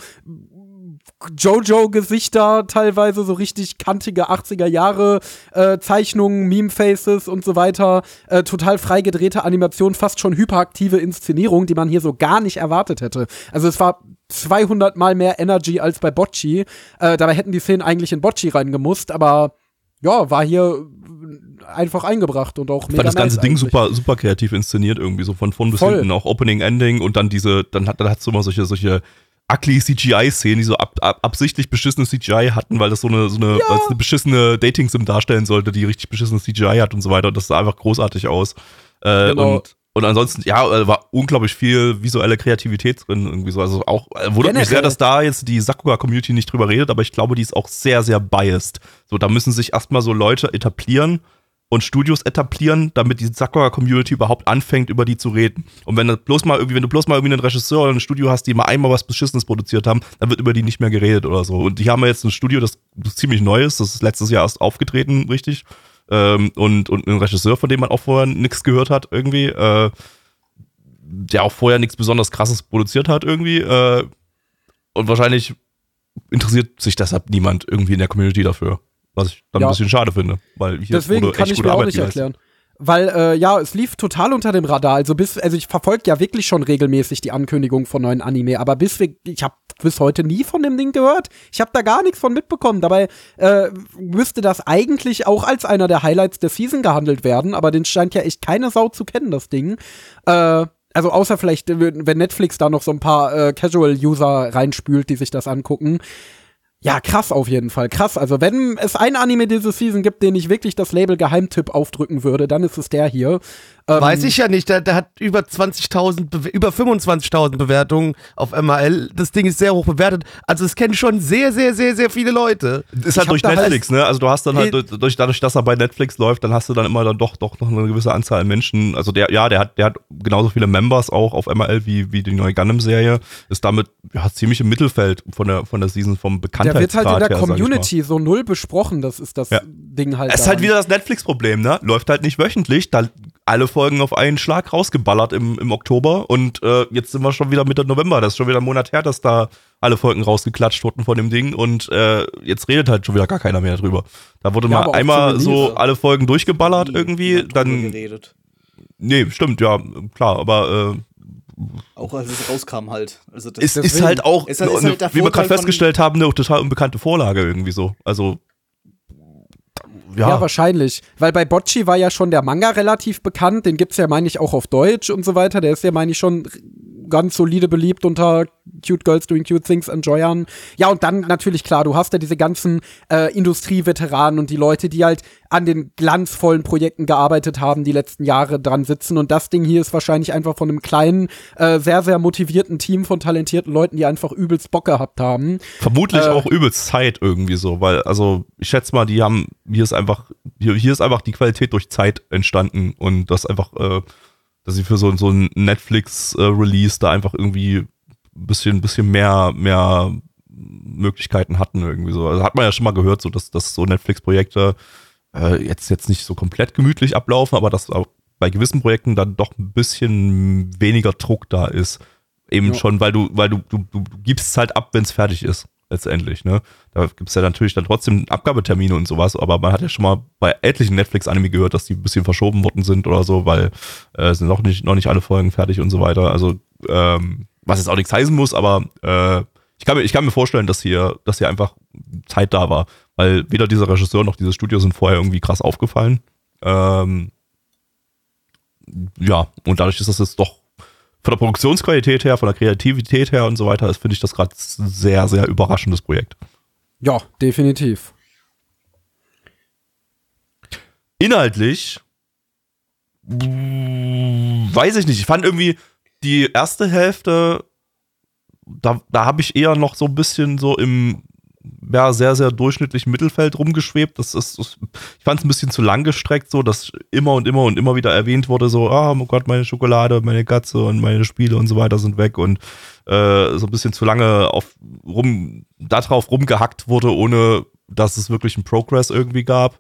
S4: Jojo-Gesichter teilweise, so richtig kantige 80er Jahre äh, Zeichnungen, Meme-Faces und so weiter, äh, total frei gedrehte Animation, fast schon hyperaktive Inszenierung, die man hier so gar nicht erwartet hätte. Also es war 200 mal mehr Energy als bei Bocci. Äh, dabei hätten die Szenen eigentlich in Bocci reingemusst, aber ja, war hier einfach eingebracht und auch
S2: Ich
S4: mega
S2: fand das ganze
S4: nice
S2: Ding
S4: eigentlich.
S2: super, super kreativ inszeniert irgendwie, so von vorn bis
S4: Voll.
S2: hinten, auch Opening, Ending und dann diese, dann hat, dann hast du immer solche, solche ugly CGI-Szenen, die so ab, ab, absichtlich beschissene CGI hatten, weil das so eine, so eine, es eine beschissene Dating-Sim darstellen sollte, die richtig beschissene CGI hat und so weiter. Und das sah einfach großartig aus. Äh,
S4: Genau.
S2: und, und ansonsten, ja, war unglaublich viel visuelle Kreativität drin, irgendwie so. Also auch, äh, wundert mich sehr, dass da jetzt die Sakura-Community nicht drüber redet, aber ich glaube, die ist auch sehr, sehr biased. So, da müssen sich erstmal so Leute etablieren und Studios etablieren, damit die Sakura-Community überhaupt anfängt, über die zu reden. Und wenn du bloß mal irgendwie, wenn du bloß mal irgendwie einen Regisseur oder ein Studio hast, die mal einmal was Beschissenes produziert haben, dann wird über die nicht mehr geredet oder so. Und die haben jetzt ein Studio, das, ziemlich neu ist, das ist letztes Jahr erst aufgetreten, richtig. Ähm, und, und einen Regisseur, von dem man auch vorher nichts gehört hat, irgendwie, äh, der auch vorher nichts besonders krasses produziert hat, irgendwie. Äh, und wahrscheinlich interessiert sich deshalb niemand irgendwie in der Community dafür. Was ich dann
S4: Ja.
S2: ein bisschen schade finde, weil hier
S4: Deswegen kann ich mir auch
S2: Arbeit
S4: nicht
S2: geleistet.
S4: erklären. Weil, äh, ja, es lief total unter dem Radar. Also bis, also ich verfolge ja wirklich schon regelmäßig die Ankündigung von neuen Anime, aber bis wir, ich habe bis heute nie von dem Ding gehört. Ich habe da gar nichts von mitbekommen. Dabei äh, müsste das eigentlich auch als einer der Highlights der Season gehandelt werden, aber den scheint ja echt keine Sau zu kennen, das Ding. Äh, also außer vielleicht, wenn Netflix da noch so ein paar äh, Casual-User reinspült, die sich das angucken. Ja, krass auf jeden Fall. Krass. Also, wenn es ein Anime diese Season gibt, den ich wirklich das Label Geheimtipp aufdrücken würde, dann ist es der hier. Ähm,
S1: Weiß ich ja nicht, der, der hat über 20.000, Bewe- über 25.000 Bewertungen auf MRL. Das Ding ist sehr hoch bewertet. Also es kennen schon sehr, sehr, sehr, sehr viele Leute.
S2: Ist halt durch
S4: halt-
S2: Netflix, ne? Also du hast dann halt
S1: Äh,
S2: durch, durch dadurch, dass er bei Netflix läuft, dann hast du dann immer dann doch doch noch eine gewisse Anzahl an Menschen. Also der, ja, der hat, der hat genauso viele Members auch auf MRL wie wie die neue Gundam-Serie. Ist damit ja ziemlich im Mittelfeld von der von der Season vom
S4: der
S2: Bekanntheitsgrad
S4: wird halt in der
S2: her.
S4: Community so null besprochen. Das ist das
S2: Ja.
S4: Ding halt.
S2: Es ist halt wieder das Netflix-Problem, ne? Läuft halt nicht wöchentlich, da alle Folgen auf einen Schlag rausgeballert im, im Oktober und äh, jetzt sind wir schon wieder Mitte November. Das ist schon wieder ein Monat her, dass da alle Folgen rausgeklatscht wurden von dem Ding und äh, jetzt redet halt schon wieder gar keiner mehr drüber. Da wurde
S4: Ja,
S2: mal einmal so alle Folgen durchgeballert irgendwie, dann
S3: geredet.
S2: nee, stimmt, ja, klar, aber äh,
S3: Auch als es rauskam halt. Also das
S2: ist, ist halt auch,
S3: Ist halt- ist
S2: eine,
S3: halt
S2: wie wir gerade festgestellt haben, eine total unbekannte Vorlage irgendwie so. Also
S4: Ja.
S2: ja,
S4: wahrscheinlich. Weil bei Bocci war ja schon der Manga relativ bekannt. Den gibt's ja, meine ich, auch auf Deutsch und so weiter. Der ist ja, meine ich, schon ganz solide beliebt unter Cute Girls Doing Cute Things Enjoyern. Ja, und dann natürlich klar, du hast ja diese ganzen äh, Industrieveteranen und die Leute, die halt an den glanzvollen Projekten gearbeitet haben, die letzten Jahre dran sitzen. Und das Ding hier ist wahrscheinlich einfach von einem kleinen, äh, sehr, sehr motivierten Team von talentierten Leuten, die einfach übelst Bock gehabt haben.
S2: Vermutlich
S4: Äh,
S2: auch übelst Zeit irgendwie so, weil, also ich schätze mal, die haben, hier ist einfach, hier, hier ist einfach die Qualität durch Zeit entstanden und das einfach, äh, dass sie für so, so ein Netflix-Release da einfach irgendwie ein bisschen, bisschen mehr, mehr Möglichkeiten hatten irgendwie so. Also hat man ja schon mal gehört, so dass, dass so Netflix-Projekte äh, jetzt, jetzt nicht so komplett gemütlich ablaufen, aber dass auch bei gewissen Projekten dann doch ein bisschen weniger Druck da ist. Eben
S4: Ja.
S2: schon, weil du, weil du, du, du gibst es halt ab, wenn es fertig ist, letztendlich, ne? Da gibt es ja natürlich dann trotzdem Abgabetermine und sowas, aber man hat ja schon mal bei etlichen Netflix-Anime gehört, dass die ein bisschen verschoben worden sind oder so, weil äh, sind noch nicht, noch nicht alle Folgen fertig und so weiter. Also, ähm, was jetzt auch nichts heißen muss, aber äh, ich kann, mir, ich kann mir vorstellen, dass hier, dass hier einfach Zeit da war, weil weder dieser Regisseur noch dieses Studio sind vorher irgendwie krass aufgefallen. Ähm, ja, und dadurch ist das jetzt doch von der Produktionsqualität her, von der Kreativität her und so weiter, ist, finde ich das gerade ein sehr, sehr überraschendes Projekt.
S4: Ja, definitiv.
S2: Inhaltlich weiß ich nicht. Ich fand irgendwie die erste Hälfte, da, da habe ich eher noch so ein bisschen so im ja, sehr, sehr durchschnittlichen Mittelfeld rumgeschwebt. Das ist, ich fand es ein bisschen zu lang gestreckt, so dass immer und immer und immer wieder erwähnt wurde, so, ah, oh Gott, meine Schokolade, meine Katze und meine Spiele und so weiter sind weg und äh, so ein bisschen zu lange auf rum, darauf rumgehackt wurde, ohne dass es wirklich einen Progress irgendwie gab.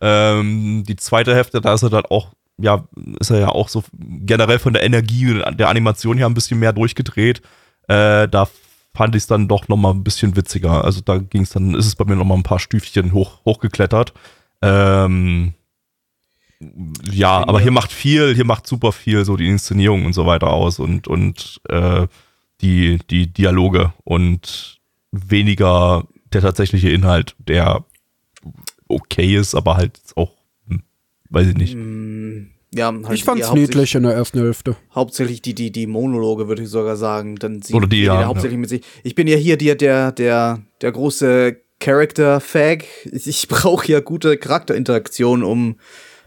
S2: Ähm, die zweite Hälfte, da ist er dann auch, ja, ist er ja auch so generell von der Energie der Animation her ein bisschen mehr durchgedreht. Äh, da fand ich es dann doch noch mal ein bisschen witziger. Also da ging es dann, ist es bei mir noch mal ein paar Stüfchen hoch, hochgeklettert. Ähm, ja, aber hier macht viel, hier macht super viel so die Inszenierung und so weiter aus und, und äh, die, die Dialoge und weniger der tatsächliche Inhalt, der okay ist, aber halt auch, hm, weiß ich nicht.
S3: Ja, halt
S4: Ich fand's niedlich in der ersten Hälfte.
S3: Hauptsächlich die, die, die Monologe, würde ich sogar sagen. Dann sie
S2: Oder die, ja,
S3: hauptsächlich mit sich. Ich bin ja hier der, der, der, der große Character-Fag. Ich, ich brauche ja gute Charakterinteraktion, um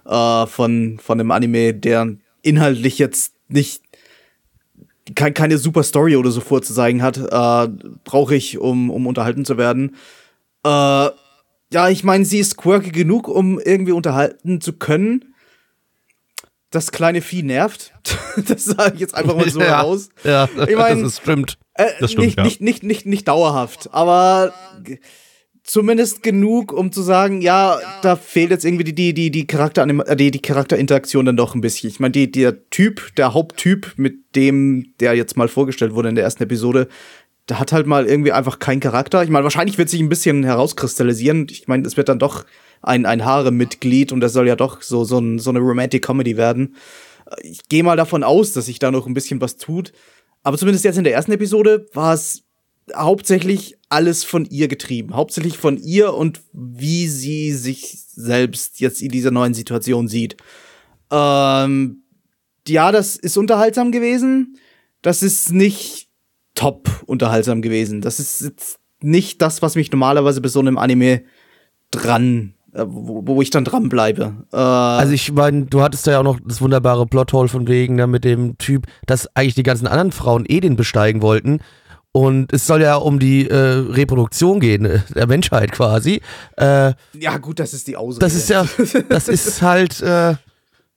S3: äh, von, von einem Anime, der inhaltlich jetzt nicht kein, keine super Story oder so vorzuzeigen hat, äh, brauche ich, um, um unterhalten zu werden. Äh, ja, ich meine, sie ist quirky genug, um irgendwie unterhalten zu können. Das kleine Vieh nervt. (laughs) das sage ich jetzt einfach mal so
S1: Ja.
S3: raus.
S1: Ja,
S3: Ich mein-
S1: das stimmt.
S3: Äh,
S2: Das stimmt,
S3: nicht,
S2: ja.
S3: nicht, nicht, nicht, nicht dauerhaft, aber zumindest genug, um zu sagen, ja, da fehlt jetzt irgendwie die, die, die, die, Charakter die, die Charakterinteraktion dann doch ein bisschen. Ich meine, die, der Typ, der Haupttyp, mit dem, der jetzt mal vorgestellt wurde in der ersten Episode, der hat halt mal irgendwie einfach keinen Charakter. Ich meine, wahrscheinlich wird sich ein bisschen herauskristallisieren. Ich meine, es wird dann doch ein, ein Haare-Mitglied und das soll ja doch so, so, ein, so eine Romantic Comedy werden. Ich gehe mal davon aus, dass sich da noch ein bisschen was tut. Aber zumindest jetzt in der ersten Episode war es hauptsächlich alles von ihr getrieben. Hauptsächlich von ihr und wie sie sich selbst jetzt in dieser neuen Situation sieht. Ähm, ja, das ist unterhaltsam gewesen. Das ist nicht top unterhaltsam gewesen. Das ist jetzt nicht das, was mich normalerweise bei so einem Anime dran, äh, wo, wo ich dann dran bleibe. Äh,
S1: Also ich meine, du hattest da ja auch noch das wunderbare Plothole von wegen da mit dem Typ, dass eigentlich die ganzen anderen Frauen eh den besteigen wollten. Und es soll ja um die äh, Reproduktion gehen, äh, der Menschheit quasi. Äh,
S3: ja, gut, das ist die Ausrede.
S1: das ist ja, (laughs) das ist halt, äh,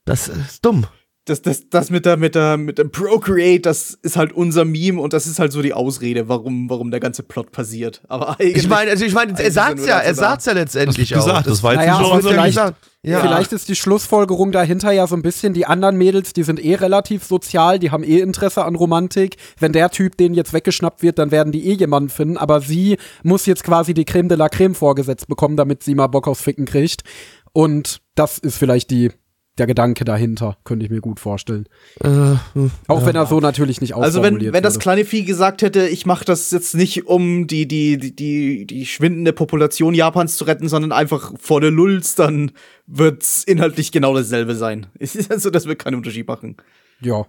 S1: das ist dumm.
S3: Das, das, das mit der, mit der, mit dem Procreate, das ist halt unser Meme und das ist halt so die Ausrede, warum, warum der ganze Plot passiert. Aber eigentlich.
S1: Ich meine, also ich meine, er sagt's ja, er sagt's ja letztendlich
S2: du
S1: auch.
S2: gesagt, das war jetzt
S4: Naja,
S2: nicht so
S4: vielleicht-
S1: ja.
S4: Vielleicht ist die Schlussfolgerung dahinter ja so ein bisschen, die anderen Mädels, die sind eh relativ sozial, die haben eh Interesse an Romantik. Wenn der Typ denen jetzt weggeschnappt wird, dann werden die eh jemanden finden, aber sie muss jetzt quasi die Creme de la Creme vorgesetzt bekommen, damit sie mal Bock aufs Ficken kriegt. Und das ist vielleicht die, der Gedanke dahinter, könnte ich mir gut vorstellen.
S1: Äh.
S4: Auch wenn er so natürlich nicht
S3: Also wenn, wenn das kleine Vieh gesagt hätte, ich mache das jetzt nicht, um die, die, die, die, die schwindende Population Japans zu retten, sondern einfach vor der Lulz, dann wird's inhaltlich genau dasselbe sein. Es (laughs) ist also, das wird keinen Unterschied machen.
S4: Ja.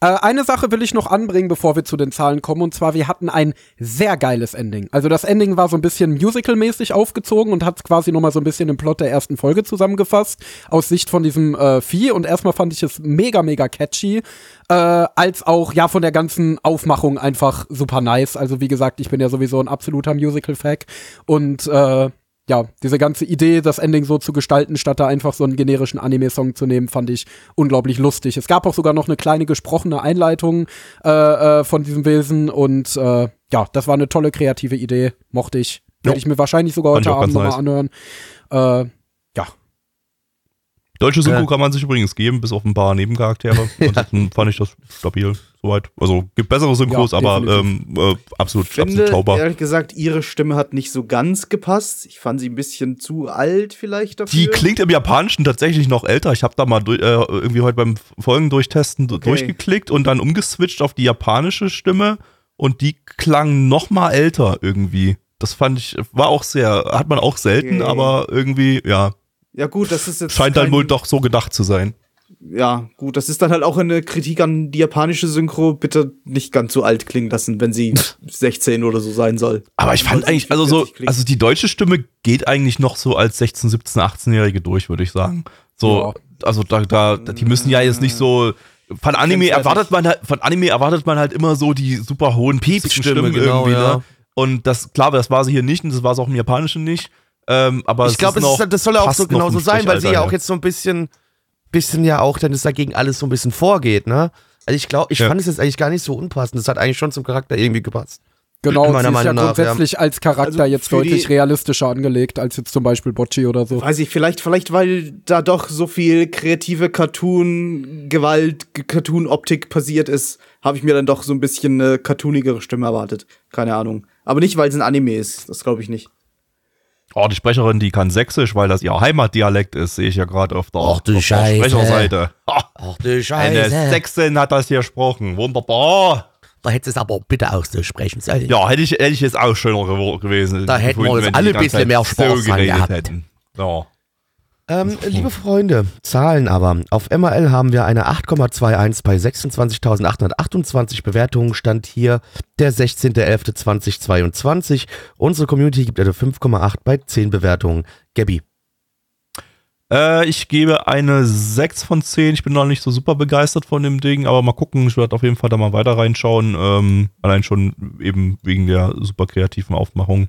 S4: Äh, eine Sache will ich noch anbringen, bevor wir zu den Zahlen kommen, und zwar, wir hatten ein sehr geiles Ending. Also das Ending war so ein bisschen musical-mäßig aufgezogen und hat quasi nochmal so ein bisschen den Plot der ersten Folge zusammengefasst, aus Sicht von diesem äh, Vieh. Und erstmal fand ich es mega, mega catchy, äh, als auch, ja, von der ganzen Aufmachung einfach super nice. Also wie gesagt, ich bin ja sowieso ein absoluter Musical-Fack und äh, ja, diese ganze Idee, das Ending so zu gestalten, statt da einfach so einen generischen Anime-Song zu nehmen, fand ich unglaublich lustig. Es gab auch sogar noch eine kleine gesprochene Einleitung äh, äh, von diesem Wesen und äh, ja, das war eine tolle kreative Idee, mochte ich. Werde ich mir wahrscheinlich sogar heute Abend
S2: ganz
S4: nochmal anhören. Äh,
S2: Deutsche Synchro
S1: Ja.
S2: kann man sich übrigens geben, bis auf ein paar Nebencharaktere. (laughs) Ansonsten fand ich das stabil, soweit. Also gibt bessere Synchros,
S4: Ja,
S2: aber ähm, äh, absolut,
S3: Ich finde,
S2: absolut schaubar.
S3: ehrlich gesagt, ihre Stimme hat nicht so ganz gepasst. Ich fand sie ein bisschen zu alt vielleicht dafür.
S2: Die klingt im Japanischen tatsächlich noch älter. Ich habe da mal äh, irgendwie heute beim Folgen durchtesten
S3: Okay.
S2: durchgeklickt und dann umgeswitcht auf die japanische Stimme und die klang noch mal älter irgendwie. Das fand ich, war auch sehr, hat man auch selten,
S3: Okay.
S2: aber irgendwie, ja,
S3: Ja gut, das ist jetzt
S2: scheint dann wohl doch so gedacht zu sein.
S3: Ja, gut, das ist dann halt auch eine Kritik an die japanische Synchro. Bitte nicht ganz so alt klingen lassen, wenn sie 16 oder so sein soll.
S2: Aber ich fand eigentlich, also so,
S3: 40 klingen.
S2: also die deutsche Stimme geht eigentlich noch so als 16, 17, 18-Jährige durch, würde ich sagen. So, also da, da, die müssen ja jetzt nicht so. Von Anime erwartet man halt, von Anime erwartet man halt immer so die super hohen
S1: Piepsstimme,
S2: Stimmen
S1: genau,
S2: irgendwie,
S1: ja.
S2: ne? Und das, klar, das war sie hier nicht und das war es auch im Japanischen nicht. Ähm, aber
S1: Ich glaube,
S2: noch-
S1: das soll auch
S2: passt
S1: so
S2: noch
S1: genau so
S2: vom
S1: sein, weil sie ja auch jetzt so ein bisschen, bisschen ja auch, denn es dagegen alles so ein bisschen vorgeht, ne? Also ich glaube, ich
S2: Ja.
S1: fand es jetzt eigentlich gar nicht so unpassend. Das hat eigentlich schon zum Charakter irgendwie gepasst.
S4: genau.
S1: Meiner
S4: sie ist ja
S1: Meinung nach,
S4: grundsätzlich als Charakter
S3: Also
S4: jetzt deutlich realistischer angelegt als jetzt zum Beispiel Bocci oder so.
S3: Weiß ich, vielleicht, vielleicht, weil da doch so viel kreative Cartoon-Gewalt, Cartoon-Optik passiert ist, habe ich mir dann doch so ein bisschen eine cartoonigere Stimme erwartet. Keine Ahnung. Aber nicht, weil es ein Anime ist. Das glaube ich nicht.
S2: Oh, die Sprecherin, die kann Sächsisch, weil das ihr Heimatdialekt ist, sehe ich ja gerade auf der,
S1: Ach du
S2: auf der
S1: Scheiße.
S2: Sprecherseite. Ha,
S1: Ach du
S2: eine Sächsin hat das hier gesprochen. Wunderbar.
S1: Da hättest du es aber bitte auch so sprechen sollen.
S2: Ja, hätte ich, hätte ich jetzt auch schöner gewesen.
S1: Da hätten wir
S2: die
S1: alle
S2: ganze
S1: bisschen mehr Spaß
S2: geredet
S1: gehabt.
S2: hätten. Ja.
S1: Ähm, liebe Freunde, Zahlen aber. Auf MRL haben wir eine 8,21 bei 26.828 Bewertungen. Stand hier der 16.11.2022. Unsere Community gibt eine 5,8 bei 10 Bewertungen. Gabby.
S2: Äh, ich gebe eine 6 von 10. Ich bin noch nicht so super begeistert von dem Ding, aber mal gucken. Ich werde auf jeden Fall da mal weiter reinschauen. Ähm, allein schon eben wegen der super kreativen Aufmachung.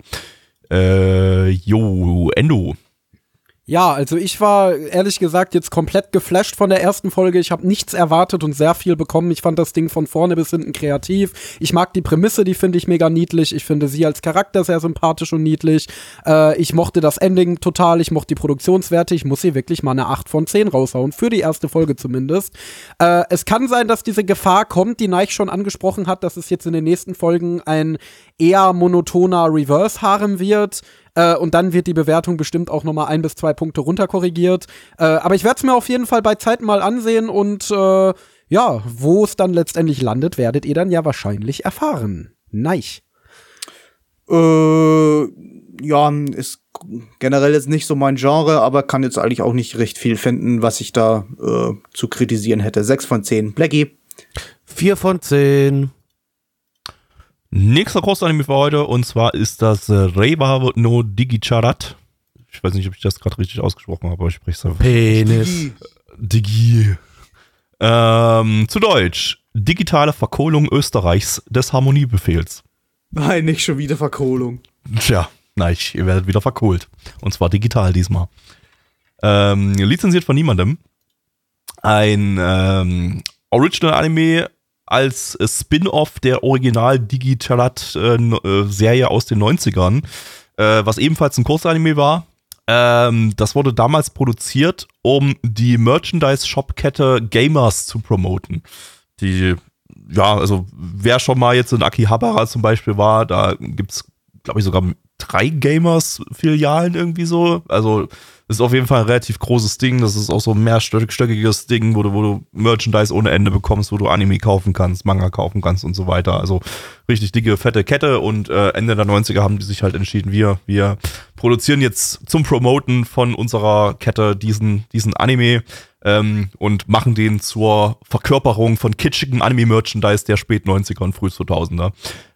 S2: Äh, jo, Endo.
S4: Ja, also ich war ehrlich gesagt jetzt komplett geflasht von der ersten Folge. Ich habe nichts erwartet und sehr viel bekommen. Ich fand das Ding von vorne bis hinten kreativ. Ich mag die Prämisse, die finde ich mega niedlich. Ich finde sie als Charakter sehr sympathisch und niedlich. Äh, ich mochte das Ending total. Ich mochte die Produktionswerte. Ich muss hier wirklich mal eine 8 von 10 raushauen. Für die erste Folge zumindest. Äh, es kann sein, dass diese Gefahr kommt, die Neich schon angesprochen hat, dass es jetzt in den nächsten Folgen ein eher monotoner Reverse-Harem wird. Äh, und dann wird die Bewertung bestimmt auch nochmal ein bis zwei Punkte runterkorrigiert. Äh, aber ich werde es mir auf jeden Fall bei Zeiten mal ansehen und äh, ja, wo es dann letztendlich landet, werdet ihr dann ja wahrscheinlich erfahren. Neich.
S3: Äh, ja, ist generell jetzt nicht so mein Genre, aber kann jetzt eigentlich auch nicht recht viel finden, was ich da äh, zu kritisieren hätte. 6 von 10. Blackie.
S1: 4 von 10.
S2: Nächster Großanime für heute und zwar ist das äh, Reiwa no Digicharat. Ich weiß nicht, ob ich das gerade richtig ausgesprochen habe, aber ich spreche es einfach.
S1: Penis.
S2: Digi. Ähm, zu Deutsch. Digitale Verkohlung Österreichs des Harmoniebefehls.
S3: Nein, nicht schon wieder Verkohlung.
S2: Tja, nein, ich, ihr werdet wieder verkohlt. Und zwar digital diesmal. Ähm, lizenziert von niemandem. Ein ähm, Original-Anime als äh, Spin-off der Original-Digitalat-Serie aus den 90ern, äh, was ebenfalls ein Kursanime war. Ähm, das wurde damals produziert, um die Merchandise-Shop-Kette Gamers zu promoten. Die, ja, also wer schon mal jetzt in Akihabara zum Beispiel war, da gibt's, glaube ich, sogar drei Gamers-Filialen irgendwie so. Also ist auf jeden Fall ein relativ großes Ding. Das ist auch so ein mehrstöckiges Ding, wo du, wo du Merchandise ohne Ende bekommst, wo du Anime kaufen kannst, Manga kaufen kannst und so weiter. Also richtig dicke, fette Kette. Und äh, Ende der 90er haben die sich halt entschieden, wir, wir produzieren jetzt zum Promoten von unserer Kette diesen, diesen Anime ähm, und machen den zur Verkörperung von kitschigem Anime-Merchandise der spät 90er und früh 2000er.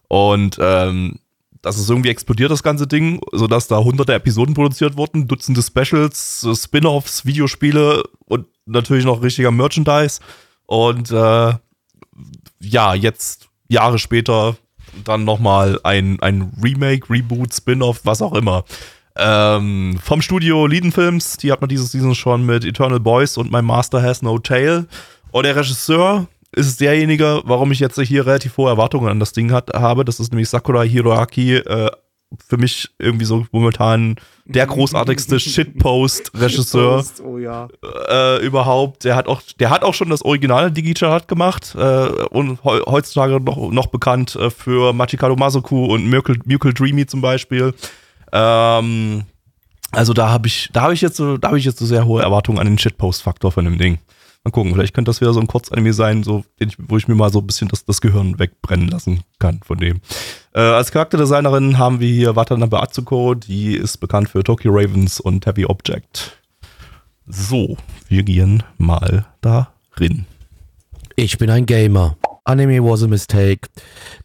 S2: Und ähm, das ist irgendwie explodiert, das ganze Ding, sodass da hunderte Episoden produziert wurden, Dutzende Specials, Spin-offs, Videospiele und natürlich noch richtiger Merchandise. Und äh, ja, jetzt Jahre später dann nochmal ein, ein Remake, Reboot, Spin-off, was auch immer. Ähm, vom Studio Leiden Films, die hat man dieses Season schon mit Eternal Boys und My Master Has No Tail. Und der Regisseur ist derjenige, warum ich jetzt hier relativ hohe Erwartungen an das Ding hat, habe. Das ist nämlich Sakura Hiroaki. Äh, für mich irgendwie so momentan der großartigste (laughs) Shitpost-Regisseur
S3: Shitpost, Oh ja.
S2: äh, überhaupt. Der hat auch, der hat auch schon das originale Digichart gemacht äh, und heu heutzutage noch, noch bekannt äh, für Machikado Masoku und Miracle, Miracle Dreamy zum Beispiel. Ähm, also da habe ich, da habe ich jetzt so, da habe ich jetzt so sehr hohe Erwartungen an den Shitpost-Faktor von dem Ding. Mal gucken, vielleicht könnte das wieder so ein Kurzanime sein, so, ich, wo ich mir mal so ein bisschen das, das Gehirn wegbrennen lassen kann von dem. Äh, als Charakterdesignerin haben wir hier Watanabe Atsuko, die ist bekannt für Tokyo Ravens und Heavy Object. So, wir gehen mal darin.
S1: Ich bin ein Gamer. Anime was a mistake.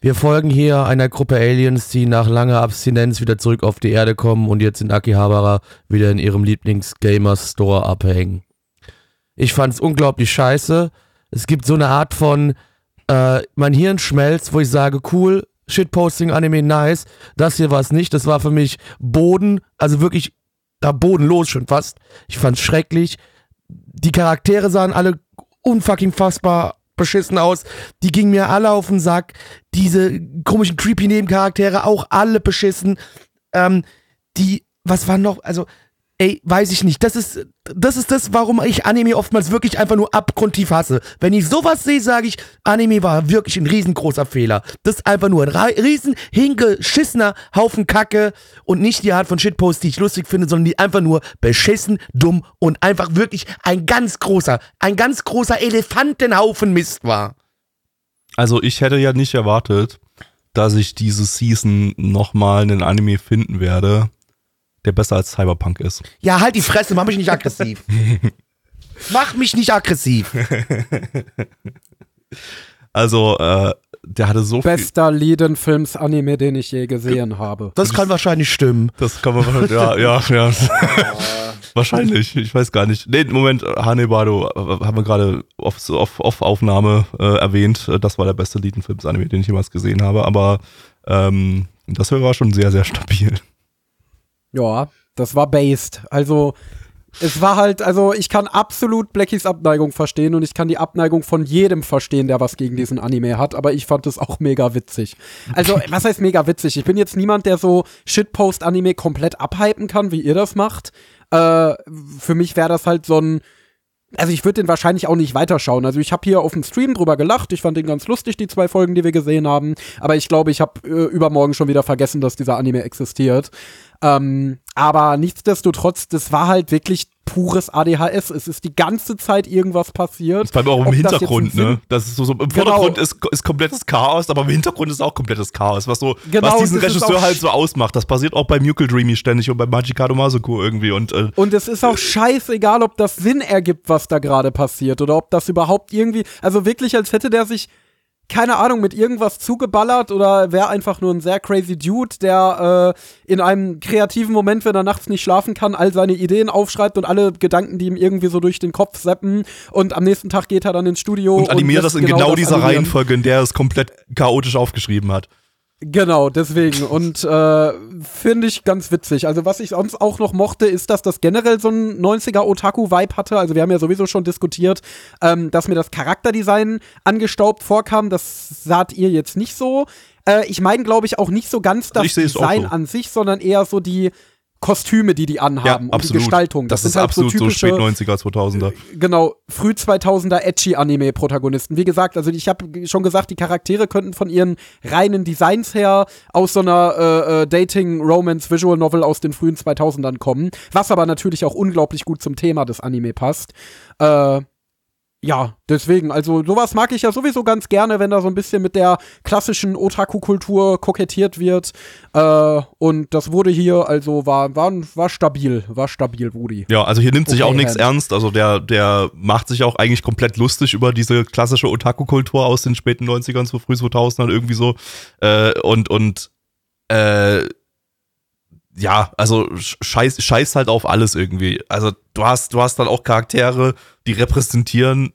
S1: Wir folgen hier einer Gruppe Aliens, die nach langer Abstinenz wieder zurück auf die Erde kommen und jetzt in Akihabara wieder in ihrem Lieblings-Gamer-Store abhängen. Ich fand's unglaublich scheiße. Es gibt so eine Art von, äh, mein Hirn schmelzt, wo ich sage, cool, Shitposting, Anime, nice. Das hier war es nicht. Das war für mich Boden, also wirklich da bodenlos schon fast. Ich fand's schrecklich. Die Charaktere sahen alle unfucking fassbar beschissen aus. Die gingen mir alle auf den Sack. Diese komischen creepy Nebencharaktere auch alle beschissen. Ähm, die, was war noch? Also Ey, weiß ich nicht. Das ist, das ist das, warum ich Anime oftmals wirklich einfach nur abgrundtief hasse. Wenn ich sowas sehe, sage ich, Anime war wirklich ein riesengroßer Fehler. Das ist einfach nur ein riesen, hingeschissener Haufen Kacke und nicht die Art von Shitpost, die ich lustig finde, sondern die einfach nur beschissen, dumm und einfach wirklich ein ganz großer, ein ganz großer Elefantenhaufen Mist war.
S2: Also ich hätte ja nicht erwartet, dass ich diese Season nochmal einen Anime finden werde, der besser als Cyberpunk ist.
S1: Ja, halt die Fresse, mach mich nicht aggressiv. (laughs) mach mich nicht aggressiv. (laughs)
S2: Also, äh, der hatte so viel.
S4: Bester Leiden-Films-Anime, den ich je gesehen habe.
S1: Das kann wahrscheinlich stimmen.
S2: Das kann man wahrscheinlich, ja, ja, ja. (laughs) wahrscheinlich, ich weiß gar nicht. Nee, Moment, Hanebado äh, haben wir gerade auf, auf, auf Aufnahme äh, erwähnt. Das war der beste Leiden-Films-Anime, den ich jemals gesehen habe, aber ähm, das war schon sehr, sehr stabil.
S4: Ja, das war based. Also, es war halt, also ich kann absolut Blackies Abneigung verstehen und ich kann die Abneigung von jedem verstehen, der was gegen diesen Anime hat, aber ich fand es auch mega witzig. Also, was heißt mega witzig? Ich bin jetzt niemand, der so Shitpost-Anime komplett abhypen kann, wie ihr das macht. Äh, für mich wäre das halt so ein also ich würde den wahrscheinlich auch nicht weiterschauen. Also ich habe hier auf dem Stream drüber gelacht. Ich fand den ganz lustig, die zwei Folgen, die wir gesehen haben. Aber ich glaube, ich habe äh, übermorgen schon wieder vergessen, dass dieser Anime existiert. Ähm, aber nichtsdestotrotz, das war halt wirklich pures ADHS. Es ist die ganze Zeit irgendwas passiert.
S2: Das bleibt auch im
S4: Ob das
S2: Hintergrund,
S4: ein
S2: ne? Das ist so, so im
S4: Genau.
S2: Vordergrund ist, ist komplettes Chaos, aber im Hintergrund ist auch komplettes Chaos, was so,
S4: Genau,
S2: was diesen
S4: das ist
S2: Regisseur
S4: auch
S2: halt so ausmacht. Das passiert auch bei Miracle Dreamy ständig und bei Machikado Masoku irgendwie und äh,
S4: Und es ist auch scheißegal, ob das Sinn ergibt, was da gerade passiert oder ob das überhaupt irgendwie, also wirklich, als hätte der sich keine Ahnung, mit irgendwas zugeballert oder wäre einfach nur ein sehr crazy Dude, der äh, in einem kreativen Moment, wenn er nachts nicht schlafen kann, all seine Ideen aufschreibt und alle Gedanken, die ihm irgendwie so durch den Kopf seppen und am nächsten Tag geht er dann ins Studio
S2: Und animiert das in genau, dieser
S4: animieren.
S2: Reihenfolge, in der er es komplett chaotisch aufgeschrieben hat.
S4: Genau, deswegen. Und äh, finde ich ganz witzig. Also, was ich sonst auch noch mochte, ist, dass das generell so ein 90er Otaku-Vibe hatte. Also, wir haben ja sowieso schon diskutiert, ähm, dass mir das Charakterdesign angestaubt vorkam. Das saht ihr jetzt nicht so. Äh, ich meine, glaube ich, auch nicht so ganz das
S2: es auch
S4: Design
S2: so.
S4: an sich, sondern eher so die Kostüme, die die anhaben und die Gestaltung.
S2: Das, ist
S4: sind halt
S2: absolut so,
S4: typische,
S2: spät 90er, 2000er.
S4: genau, früh 2000er edgy Anime Protagonisten. Wie gesagt, also ich habe schon gesagt, die Charaktere könnten von ihren reinen Designs her aus so einer äh, äh, Dating Romance Visual Novel aus den frühen 2000ern kommen, was aber natürlich auch unglaublich gut zum Thema des Anime passt. Äh ja, deswegen, also sowas mag ich ja sowieso ganz gerne, wenn da so ein bisschen mit der klassischen Otaku-Kultur kokettiert wird. Äh, und das wurde hier, also war, war, war stabil, war stabil, Woody.
S2: Ja, also hier nimmt sich
S4: Okay,
S2: auch nichts ernst. Also der, der macht sich auch eigentlich komplett lustig über diese klassische Otaku-Kultur aus den späten 90ern, so früh 2000ern irgendwie so. Äh, und, und, äh, ja, also scheiß, scheiß halt auf alles irgendwie. Also du hast, du hast dann auch Charaktere, die repräsentieren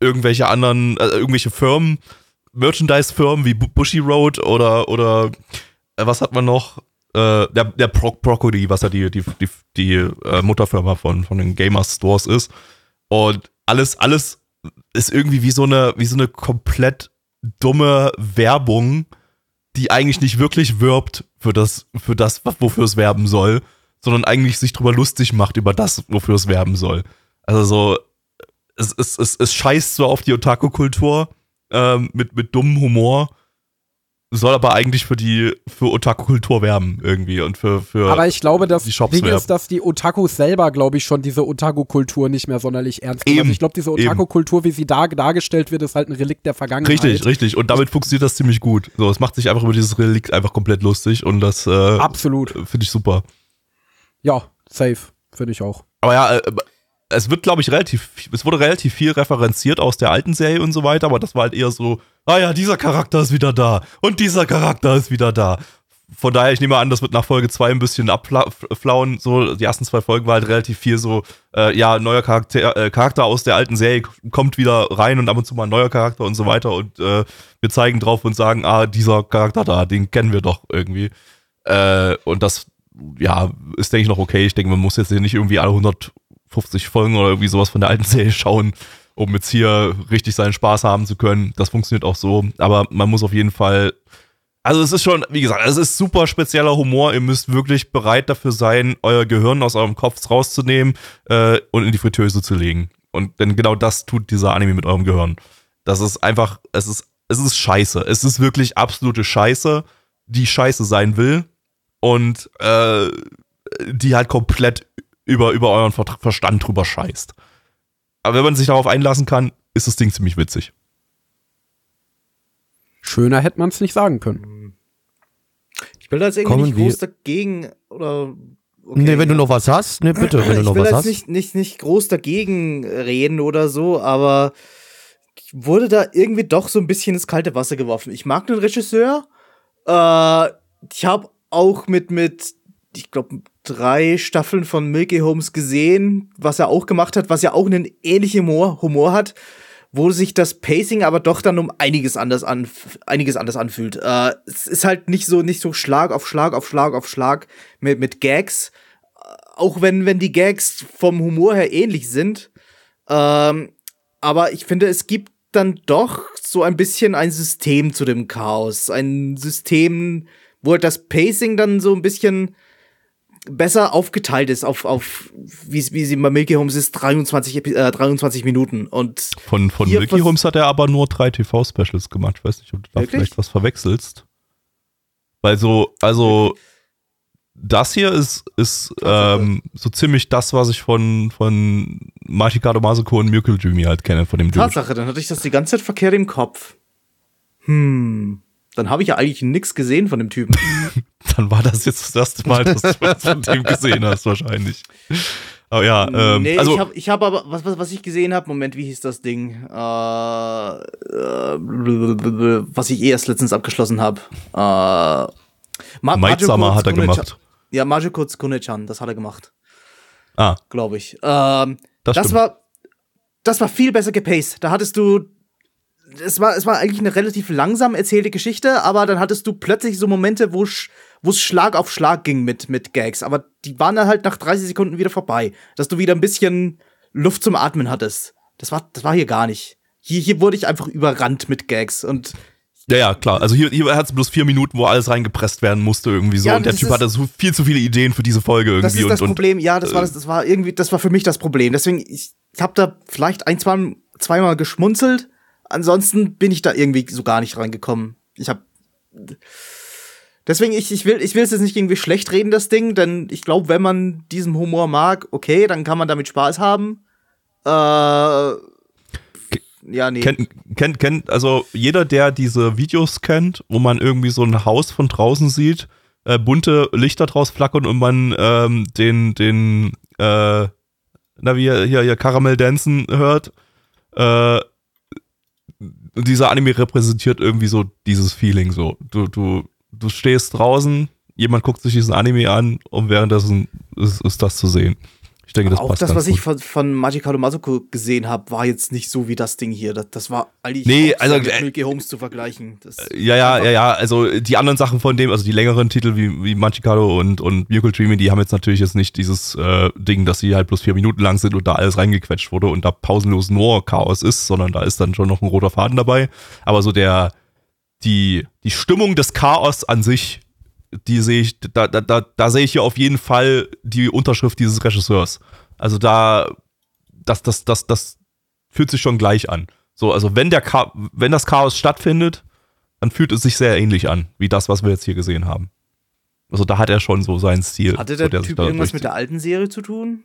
S2: irgendwelche anderen, äh, irgendwelche Firmen, Merchandise-Firmen wie Bu- Bushy Road oder, oder äh, was hat man noch? Äh, der der Pro Broccoli, was ja die, die, die, die äh, Mutterfirma von, von den Gamer Stores ist. Und alles, alles ist irgendwie wie so eine, wie so eine komplett dumme Werbung, die eigentlich nicht wirklich wirbt für das, für das, wofür es werben soll, sondern eigentlich sich drüber lustig macht über das, wofür es werben soll. Also so, es, es, es, es scheißt so auf die Otaku-Kultur ähm, mit, mit dummem Humor, soll aber eigentlich für die, für Otaku-Kultur werben irgendwie und für, für
S4: Aber ich glaube, das
S2: die Shops
S4: Ding
S2: werben.
S4: ist, dass die Otakus selber, glaube ich, schon diese Otaku-Kultur nicht mehr sonderlich ernst nehmen. Also ich glaube, diese. Otaku-Kultur, wie sie da dargestellt wird, ist halt ein Relikt der Vergangenheit.
S2: Richtig, richtig. Und damit funktioniert das ziemlich gut. So, es macht sich einfach über dieses Relikt einfach komplett lustig und das äh,
S4: Absolut.
S2: finde ich super.
S4: Ja, safe. Finde ich auch.
S2: Aber ja, äh, es wird, glaube ich, relativ, es wurde relativ viel referenziert aus der alten Serie und so weiter, aber das war halt eher so, ah ja, dieser Charakter ist wieder da und dieser Charakter ist wieder da. Von daher, ich nehme an, das wird nach Folge 2 ein bisschen abflauen. So, die ersten zwei Folgen war halt relativ viel so, äh, ja, neuer Charakter, äh, Charakter aus der alten Serie kommt wieder rein und ab und zu mal ein neuer Charakter und so weiter. Und äh, wir zeigen drauf und sagen, ah, dieser Charakter da, den kennen wir doch irgendwie. Äh, und das, ja, ist, denke ich, noch okay. Ich denke, man muss jetzt hier nicht irgendwie alle 150 Folgen oder irgendwie sowas von der alten Serie schauen, um jetzt hier richtig seinen Spaß haben zu können. Das funktioniert auch so. Aber man muss auf jeden Fall. Also es ist schon, wie gesagt, es ist super spezieller Humor. Ihr müsst wirklich bereit dafür sein, euer Gehirn aus eurem Kopf rauszunehmen äh, und in die Fritteuse zu legen. Und denn genau das tut dieser Anime mit eurem Gehirn. Das ist einfach, es ist, es ist scheiße. Es ist wirklich absolute Scheiße, die scheiße sein will und äh, die halt komplett über, über euren Ver Verstand drüber scheißt. Aber wenn man sich darauf einlassen kann, ist das Ding ziemlich witzig.
S4: Schöner hätte man es nicht sagen können.
S3: Ich will da jetzt irgendwie
S1: Kommen
S3: nicht groß dagegen oder. Okay.
S1: Nee, wenn du noch was hast, ne, bitte, wenn du
S3: ich
S1: noch
S3: will
S1: was
S3: jetzt
S1: hast.
S3: nicht, nicht, nicht groß dagegen reden oder so, aber ich wurde da irgendwie doch so ein bisschen ins kalte Wasser geworfen. Ich mag den Regisseur. Äh, ich habe auch mit, mit ich glaube, drei Staffeln von Milky Holmes gesehen, was er auch gemacht hat, was ja auch einen ähnlichen Humor, Humor hat, wo sich das Pacing aber doch dann um einiges anders, an, einiges anders anfühlt. Äh, es ist halt nicht so, nicht so Schlag auf Schlag auf Schlag auf Schlag mit, mit Gags, auch wenn, wenn die Gags vom Humor her ähnlich sind. Ähm, aber ich finde, es gibt dann doch so ein bisschen ein System zu dem Chaos. Ein System, wo das Pacing dann so ein bisschen besser aufgeteilt ist auf, auf wie, wie sie bei Milky Holmes ist, 23, Epi- äh, 23 Minuten. Und
S2: Von, von Milky Holmes hat er aber nur drei TV-Specials gemacht. Ich weiß nicht, ob du da
S3: Wirklich?
S2: vielleicht was verwechselst. Weil so, also das hier ist, ist ähm, so ziemlich das, was ich von, von Machikado Masuko und Miracle Dreamy halt kenne, von dem Dude.
S3: Tatsache, dann hatte ich das die ganze Zeit verkehrt im Kopf. Hm. Dann habe ich ja eigentlich nix gesehen von dem Typen. (laughs)
S2: Dann war das jetzt das erste Mal, dass du was von dem gesehen hast, wahrscheinlich. Aber ja, ähm,
S3: nee,
S2: also
S3: ich habe ich hab aber, was, was, was ich gesehen habe, Moment, wie hieß das Ding? Äh, äh, was ich eh erst letztens abgeschlossen habe. Äh, Ma
S2: Might Summer hat er gemacht.
S3: Ja, Majiko Tsukune-chan, das hat er gemacht,
S2: Ah,
S3: glaube ich. Ähm,
S2: das,
S3: das, war, das war viel besser gepaced. Da hattest du, es war, es war eigentlich eine relativ langsam erzählte Geschichte, aber dann hattest du plötzlich so Momente, wo sch- wo es Schlag auf Schlag ging mit, mit Gags. Aber die waren dann halt nach 30 Sekunden wieder vorbei, dass du wieder ein bisschen Luft zum Atmen hattest. Das war, das war hier gar nicht. Hier, hier wurde ich einfach überrannt mit Gags und
S2: ja, ja, klar. Also hier, hier hat es bloß vier Minuten, wo alles reingepresst werden musste irgendwie so.
S3: Ja,
S2: und der Typ
S3: ist-
S2: hatte so viel zu viele Ideen für diese Folge irgendwie.
S3: Das ist das
S2: und, und,
S3: Problem. Ja, das war das, das war irgendwie, das war für mich das Problem. Deswegen, ich habe da vielleicht ein, zwei, zweimal geschmunzelt. Ansonsten bin ich da irgendwie so gar nicht reingekommen. Ich habe Deswegen, ich, ich will ich will es jetzt nicht irgendwie schlecht reden, das Ding, denn ich glaube, wenn man diesen Humor mag, okay, dann kann man damit Spaß haben. Äh, ja, nee.
S2: Kennt, kennt, kennt, also jeder, der diese Videos kennt, wo man irgendwie so ein Haus von draußen sieht, äh, bunte Lichter draus flackern und man ähm, den, den, äh, na wie hier, hier Karamell Dancen hört, äh, dieser Anime repräsentiert irgendwie so dieses Feeling so. Du, du, du stehst draußen, jemand guckt sich diesen Anime an und währenddessen ist, ist das zu sehen. Ich denke, das
S3: auch
S2: passt
S3: das, was ich
S2: gut.
S3: von, von Majikaru Masuko gesehen habe, war jetzt nicht so wie das Ding hier. Das, das war eigentlich
S2: Nee, also,
S3: mit
S2: äh,
S3: Milky Holmes zu vergleichen. Das,
S2: Ja, ja, ja, ja, also die anderen Sachen von dem, also die längeren Titel wie, wie Machikado und, und Miracle Dreaming, die haben jetzt natürlich jetzt nicht dieses äh, Ding, dass sie halt bloß vier Minuten lang sind und da alles reingequetscht wurde und da pausenlos nur Chaos ist, sondern da ist dann schon noch ein roter Faden dabei. Aber so der, die, die Stimmung des Chaos an sich, die sehe ich, da, da, da, da sehe ich hier auf jeden Fall die Unterschrift dieses Regisseurs. Also da, das, das, das, das fühlt sich schon gleich an. So, also wenn der Cha wenn das Chaos stattfindet, dann fühlt es sich sehr ähnlich an, wie das, was wir jetzt hier gesehen haben. Also da hat er schon so seinen Stil.
S3: hatte der,
S2: sich
S3: Typ irgendwas mit der alten Serie zu tun?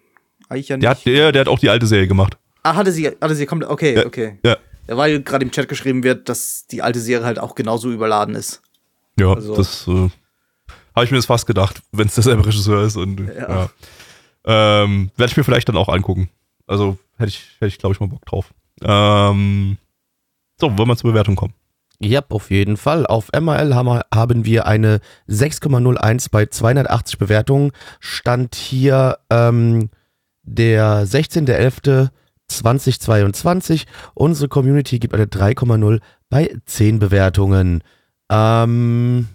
S3: Eigentlich ja nicht.
S2: der hat, der, der hat auch die alte Serie gemacht.
S3: ah, hatte sie, hatte sie komplett, okay,
S2: Ja,
S3: okay.
S2: ja.
S3: Ja, weil gerade im Chat geschrieben wird, dass die alte Serie halt auch genauso überladen ist.
S2: Ja,
S3: Also-
S2: das äh, habe ich mir jetzt fast gedacht, wenn es derselbe Regisseur ist. Und, ja. Ähm, Werde ich mir vielleicht dann auch angucken. Also hätte ich, hätte ich glaube ich, mal Bock drauf. Ähm, so, wollen wir zur Bewertung kommen?
S1: Ja, auf jeden Fall. Auf MRL haben wir, haben wir eine 6,01 bei 280 Bewertungen. Stand hier ähm, der 16.11.2022. Unsere Community gibt eine 3,0 bei 10 Bewertungen. Ähm,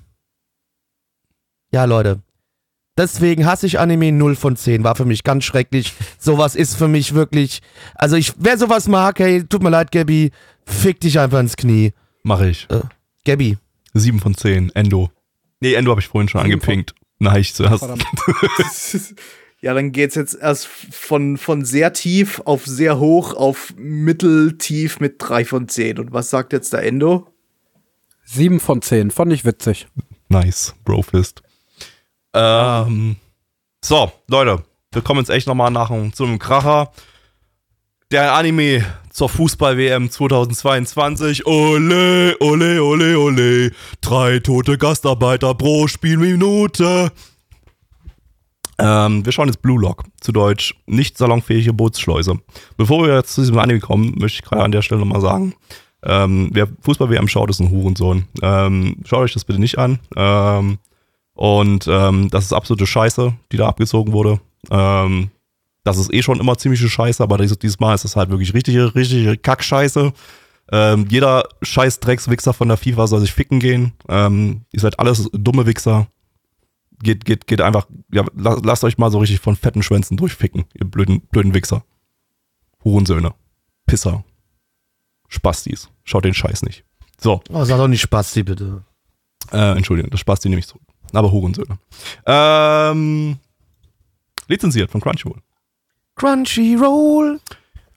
S1: ja, Leute. Deswegen hasse ich Anime 0 von 10. War für mich ganz schrecklich. Sowas ist für mich wirklich. Also, ich, wer sowas mag, hey, tut mir leid, Gabby, fick dich einfach ins Knie.
S2: Mache ich.
S1: Gabby.
S2: 7 von 10, Endo. Nee, Endo habe ich vorhin schon angepinkt. Na, ich zuerst. (laughs)
S3: Ja, dann geht's jetzt erst von, von sehr tief auf sehr hoch auf mitteltief mit 3 von 10. Und was sagt jetzt der Endo?
S4: Sieben von zehn, fand ich witzig.
S2: Nice, Brofist. Ähm, so, Leute, wir kommen jetzt echt nochmal nach einem- Kracher. Der Anime zur Fußball-WM 2022. Ole, ole, ole, ole. Drei tote Gastarbeiter pro Spielminute. Ähm, wir schauen jetzt Blue Lock, zu Deutsch nicht salonfähige Bootsschleuse. Bevor wir jetzt zu diesem Anime kommen, möchte ich gerade an der Stelle nochmal sagen, ähm, wer Fußball-WM schaut, ist ein Hurensohn. Ähm, schaut euch das bitte nicht an. Ähm, und ähm, das ist absolute Scheiße, die da abgezogen wurde. Ähm, das ist eh schon immer ziemliche Scheiße, aber dieses, dieses Mal ist es halt wirklich richtige, richtige Kackscheiße. Ähm, jeder scheiß Dreckswichser von der FIFA soll sich ficken gehen. Ähm, ihr seid alles dumme Wichser. Geht, geht, geht einfach, ja, lasst, lasst euch mal so richtig von fetten Schwänzen durchficken, ihr blöden, blöden Wichser. Hurensöhne. Pisser. Spastis. Schaut den Scheiß nicht. So,
S1: Oh, sag doch nicht Spasti, bitte.
S2: äh, Entschuldigung, das Spasti nehme ich zurück. Aber Hurensöhne. Ähm, lizenziert von Crunchyroll.
S1: Crunchyroll.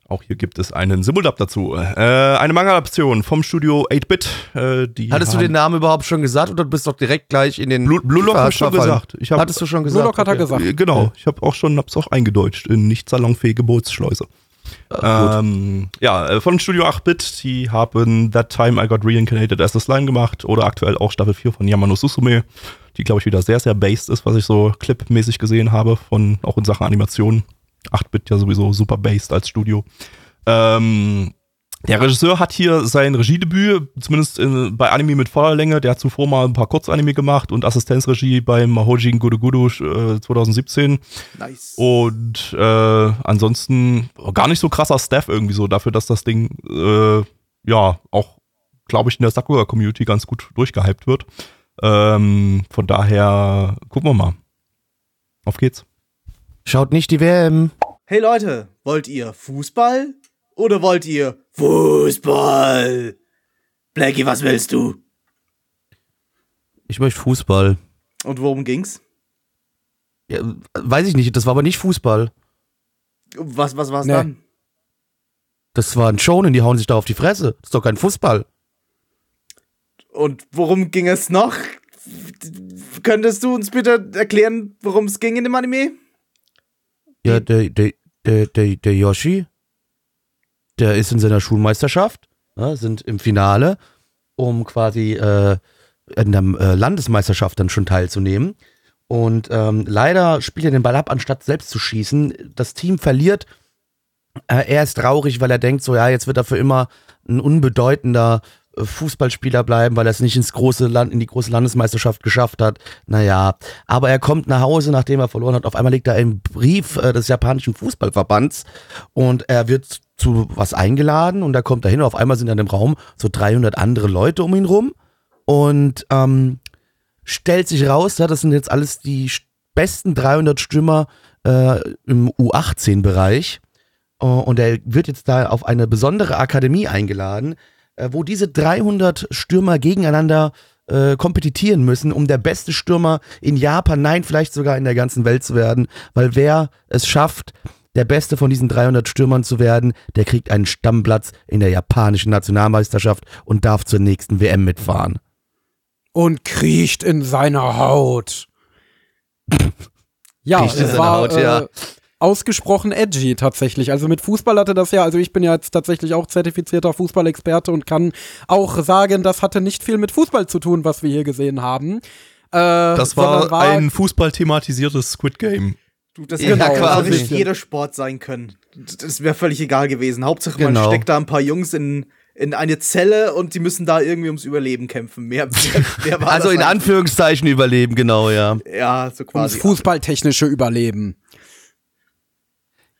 S2: Auch hier gibt es einen Simuldub dazu. Äh, eine Manga-Adaption vom Studio 8-Bit. Äh,
S1: Hattest du den Namen überhaupt schon gesagt oder du bist doch direkt gleich in den
S2: Blue, Blue Lock ich schon
S1: verfallen?
S2: gesagt. Ich hab,
S1: Hattest du schon gesagt?
S4: Blue Lock hat er
S1: Okay.
S4: gesagt.
S2: Genau, ich habe auch schon, hab's auch eingedeutscht in nicht salonfähige Bootsschleuse. Ähm, ja, äh, von Studio 8-Bit, die haben That Time I Got Reincarnated as a Slime gemacht oder aktuell auch Staffel 4 von Yamano Susume, die glaube ich wieder sehr, sehr based ist, was ich so clipmäßig gesehen habe, von auch in Sachen Animationen. 8-Bit ja sowieso super based als Studio. Ähm, der Regisseur hat hier sein Regiedebüt, zumindest in, bei Anime mit voller Länge. Der hat zuvor mal ein paar Kurzanime gemacht und Assistenzregie beim Mahojin Gudu Gudu äh, 2017.
S3: Nice.
S2: Und äh, ansonsten gar nicht so krasser Staff irgendwie so dafür, dass das Ding äh, ja auch, glaube ich, in der Sakura-Community ganz gut durchgehypt wird. Ähm, von daher gucken wir mal. Auf geht's.
S1: Schaut nicht die WM.
S3: Hey Leute, wollt ihr Fußball oder wollt ihr Fußball? Blackie, was willst du?
S1: Ich möchte Fußball.
S3: Und worum ging's?
S1: Ja, weiß ich nicht, das war aber nicht Fußball.
S3: Was, was war's
S4: Nee.
S3: dann?
S1: Das war ein Shonen, die hauen sich da auf die Fresse. Das ist doch kein Fußball.
S3: Und worum ging es noch? Könntest du uns bitte erklären, worum es ging in dem Anime?
S1: Ja, der, der, der, der, der Yoshi, der ist in seiner Schulmeisterschaft, ne, sind im Finale, um quasi äh, in der äh, Landesmeisterschaft dann schon teilzunehmen. Und ähm, leider spielt er den Ball ab, anstatt selbst zu schießen. Das Team verliert. Äh, er ist traurig, weil er denkt, so ja, jetzt wird er für immer ein unbedeutender äh, Fußballspieler bleiben, weil er es nicht ins große Land, in die große Landesmeisterschaft geschafft hat. Naja, aber er kommt nach Hause, nachdem er verloren hat. Auf einmal liegt da ein Brief äh, des japanischen Fußballverbands und er wird zu was eingeladen und da kommt er hin und auf einmal sind in dem Raum so 300 andere Leute um ihn rum und ähm, stellt sich raus, ja, das sind jetzt alles die besten 300 Stürmer äh, im U18-Bereich. Äh, und er wird jetzt da auf eine besondere Akademie eingeladen, äh, wo diese 300 Stürmer gegeneinander äh, kompetitieren müssen, um der beste Stürmer in Japan, nein, vielleicht sogar in der ganzen Welt zu werden. Weil wer es schafft, der beste von diesen 300 Stürmern zu werden, der kriegt einen Stammplatz in der japanischen Nationalmeisterschaft und darf zur nächsten WM mitfahren.
S4: Und kriecht in seiner Haut. (laughs) ja,
S1: Kriecht in
S4: es
S1: seiner
S4: war
S1: Haut, ja.
S4: äh, ausgesprochen edgy tatsächlich. Also mit Fußball hatte das ja, also ich bin ja jetzt tatsächlich auch zertifizierter Fußballexperte und kann auch sagen, das hatte nicht viel mit Fußball zu tun, was wir hier gesehen haben. Äh,
S2: Das war,
S4: sondern
S2: ein Fußball-thematisiertes Squid Game.
S3: Du, das
S1: Ja,
S3: hätte
S1: quasi.
S3: quasi nicht jeder Sport sein können. Das wäre völlig egal gewesen. Hauptsache, man
S1: Genau.
S3: steckt da ein paar Jungs in, in eine Zelle und die müssen da irgendwie ums Überleben kämpfen. Mehr, mehr, mehr war
S1: Also in
S3: eigentlich.
S1: Anführungszeichen überleben, genau, ja.
S3: Ja, so
S4: ums
S3: quasi.
S4: fußballtechnische Überleben.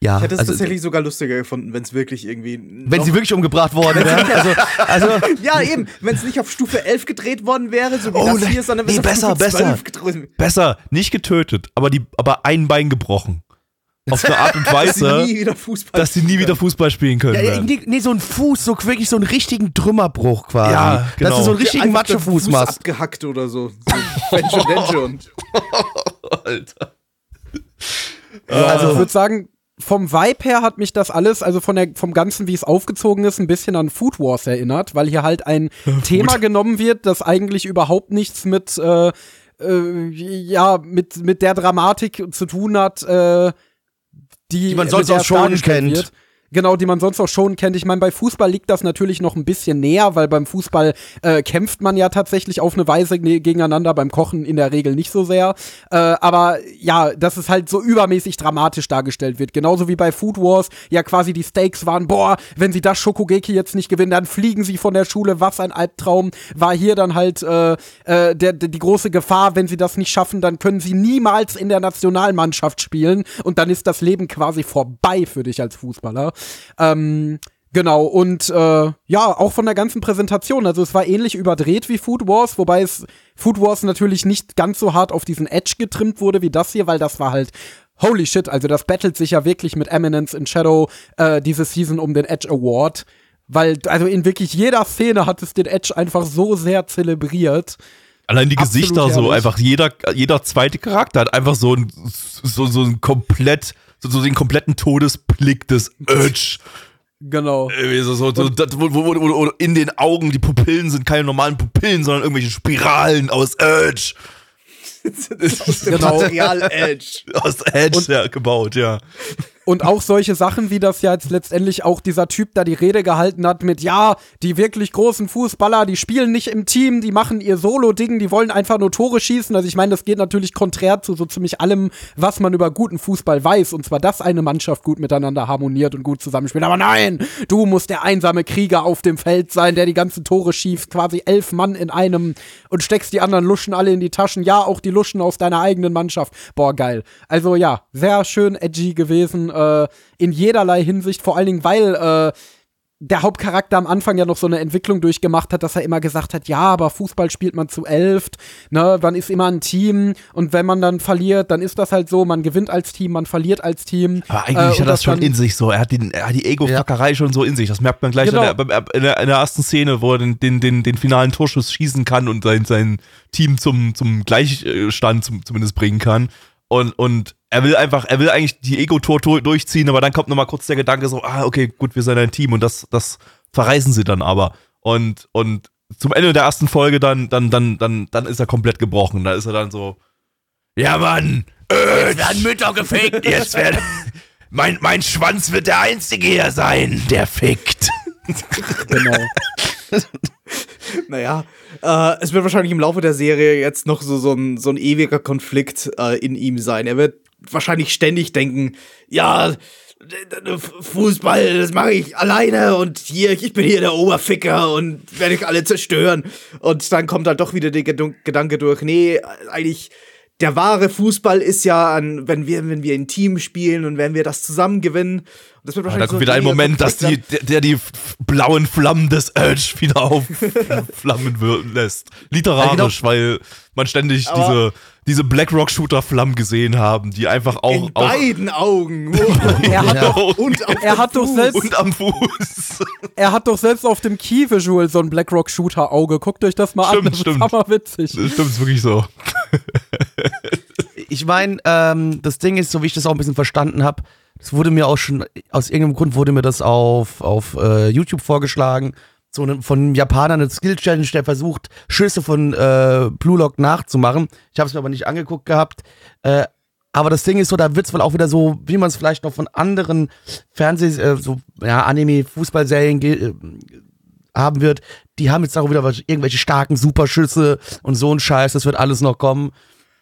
S1: Ja,
S3: Ich hätte es
S1: also,
S3: tatsächlich sogar lustiger gefunden, wenn es wirklich irgendwie.
S1: wenn sie wirklich umgebracht worden wären. Also, also (laughs)
S3: Ja, eben. Wenn es nicht auf Stufe 11 gedreht worden wäre, so wie
S2: Oh,
S3: das hier, sondern wenn
S2: nee,
S3: es auf
S2: besser,
S3: Stufe
S2: besser.
S3: 12 gedreht
S2: Besser, nicht getötet, aber, die, aber ein Bein gebrochen. Auf eine Art und (laughs)
S3: dass sie
S2: Weise,
S3: nie wieder Fußball
S2: dass sie nie wieder Fußball spielen können.
S1: ja, ja, nee, nee, so ein Fuß, so wirklich so einen richtigen Trümmerbruch quasi.
S2: Ja, genau.
S1: Dass du so einen richtigen
S3: den
S1: Matschefuß
S3: Fuß
S1: machst.
S3: abgehackt oder so. so Benjo (laughs) Denjo und
S2: Alter.
S4: Also ich würde sagen, vom Vibe her hat mich das alles, also von der, vom Ganzen, wie es aufgezogen ist, ein bisschen an Food Wars erinnert, weil hier halt ein (laughs) Thema genommen wird, das eigentlich überhaupt nichts mit, äh, äh, ja, mit, mit der Dramatik zu tun hat, äh, die,
S1: Die man sonst auch schon kennt.
S4: Wird. Genau, die man sonst auch schon kennt. Ich meine, bei Fußball liegt das natürlich noch ein bisschen näher, weil beim Fußball äh, kämpft man ja tatsächlich auf eine Weise ne- gegeneinander, beim Kochen in der Regel nicht so sehr. Äh, aber ja, dass es halt so übermäßig dramatisch dargestellt wird. Genauso wie bei Food Wars ja quasi die Stakes waren, boah, wenn sie das Schokogeki jetzt nicht gewinnen, dann fliegen sie von der Schule, was ein Albtraum. War hier dann halt äh, äh, der, der, die große Gefahr, wenn sie das nicht schaffen, dann können sie niemals in der Nationalmannschaft spielen und dann ist das Leben quasi vorbei für dich als Fußballer. Ähm, Genau, und äh, ja, auch von der ganzen Präsentation. Also es war ähnlich überdreht wie Food Wars, wobei es Food Wars natürlich nicht ganz so hart auf diesen Edge getrimmt wurde wie das hier, weil das war halt holy shit, also das battelt sich ja wirklich mit Eminence in Shadow äh, diese Season um den Edge Award. Weil, also in wirklich jeder Szene hat es den Edge einfach so sehr zelebriert.
S2: Allein die
S4: Absolut
S2: Gesichter so,
S4: herrlich.
S2: einfach jeder, jeder zweite Charakter hat einfach so ein, so, so ein komplett, so, so den kompletten Todesblick des Urge.
S4: Genau.
S2: So, so, so, das, wo, wo, wo, wo in den Augen, die Pupillen sind keine normalen Pupillen, sondern irgendwelche Spiralen aus Urge. (laughs)
S3: aus dem
S4: Genau.
S3: Material Edge.
S2: Aus Edge ja, gebaut, ja.
S4: Und auch solche Sachen, wie das ja jetzt letztendlich auch dieser Typ da die Rede gehalten hat mit, ja, die wirklich großen Fußballer, die spielen nicht im Team, die machen ihr Solo-Ding, die wollen einfach nur Tore schießen. Also ich meine, das geht natürlich konträr zu so ziemlich allem, was man über guten Fußball weiß. Und zwar, dass eine Mannschaft gut miteinander harmoniert und gut zusammenspielt. Aber nein, du musst der einsame Krieger auf dem Feld sein, der die ganzen Tore schießt, quasi elf Mann in einem und steckst die anderen Luschen alle in die Taschen. Ja, auch die Luschen aus deiner eigenen Mannschaft. Boah, geil. Also ja, sehr schön edgy gewesen äh, in jederlei Hinsicht, vor allen Dingen, weil äh, der Hauptcharakter am Anfang ja noch so eine Entwicklung durchgemacht hat, dass er immer gesagt hat, ja, aber Fußball spielt man zu elft, ne, man ist immer ein Team und wenn man dann verliert, dann ist das halt so, man gewinnt als Team, man verliert als Team.
S2: Aber eigentlich
S4: Äh,
S2: hat
S4: und
S2: das schon in sich so. Er hat, den, er hat die Ego-Fackerei schon so in sich. Das merkt man gleich
S4: Genau.
S2: in, der, in, der, in der ersten Szene, wo er den, den, den, den finalen Torschuss schießen kann und sein, sein Team zum, zum Gleichstand zum, zumindest bringen kann. Und, und er will einfach, er will eigentlich die Ego-Tor to- durchziehen, aber dann kommt nochmal kurz der Gedanke so, ah, okay, gut, wir sind ein Team und das, das verreißen sie dann aber. Und, und zum Ende der ersten Folge dann, dann, dann, dann, dann ist er komplett gebrochen. Da ist er dann so,
S5: Ja, Mann. Jetzt werden Mütter gefickt. Jetzt werden. Mein, mein Schwanz wird der einzige hier sein, der fickt.
S4: Genau. (laughs)
S3: Naja, äh, es wird wahrscheinlich im Laufe der Serie jetzt noch so, so, ein, so ein ewiger Konflikt äh, in ihm sein. Er wird wahrscheinlich ständig denken, ja, Fußball, das mache ich alleine und hier, ich bin hier der Oberficker und werde ich alle zerstören. Und dann kommt halt doch wieder der Gedanke durch, nee, eigentlich der wahre Fußball ist ja, an, wenn wir, wenn wir ein Team spielen und wenn wir das zusammen gewinnen. Und das wird
S2: Ja,
S3: wahrscheinlich
S2: da kommt wieder ein Moment, dass die, der, der die blauen Flammen des Urge wieder aufflammen (laughs) lässt. Literarisch, weil man ständig
S3: Aber-
S2: diese, diese Blackrock-Shooter-Flammen gesehen haben, die einfach auch.
S3: in
S2: auch
S3: beiden Augen. (laughs)
S4: Er hat doch,
S3: und auf
S4: er doch selbst,
S2: und am Fuß. (laughs)
S4: er hat doch selbst auf dem Key-Visual so ein Blackrock-Shooter-Auge. Guckt euch das mal
S2: Stimmt,
S4: an, das
S2: stimmt.
S4: ist hammerwitzig.
S2: Das stimmt, ist wirklich so. (laughs)
S1: Ich meine, ähm, das Ding ist, so wie ich das auch ein bisschen verstanden habe, das wurde mir auch schon, aus irgendeinem Grund wurde mir das auf, auf äh, YouTube vorgeschlagen, so eine, von einem Japaner eine Skill-Challenge, der versucht, Schüsse von äh, Blue Lock nachzumachen. Ich habe es mir aber nicht angeguckt gehabt. Äh, aber das Ding ist so, da wird's wohl auch wieder so, wie man es vielleicht noch von anderen Fernseh-, äh, so, ja, Anime-Fußballserien äh, haben wird. Die haben jetzt auch wieder irgendwelche starken Superschüsse und so ein Scheiß, das wird alles noch kommen.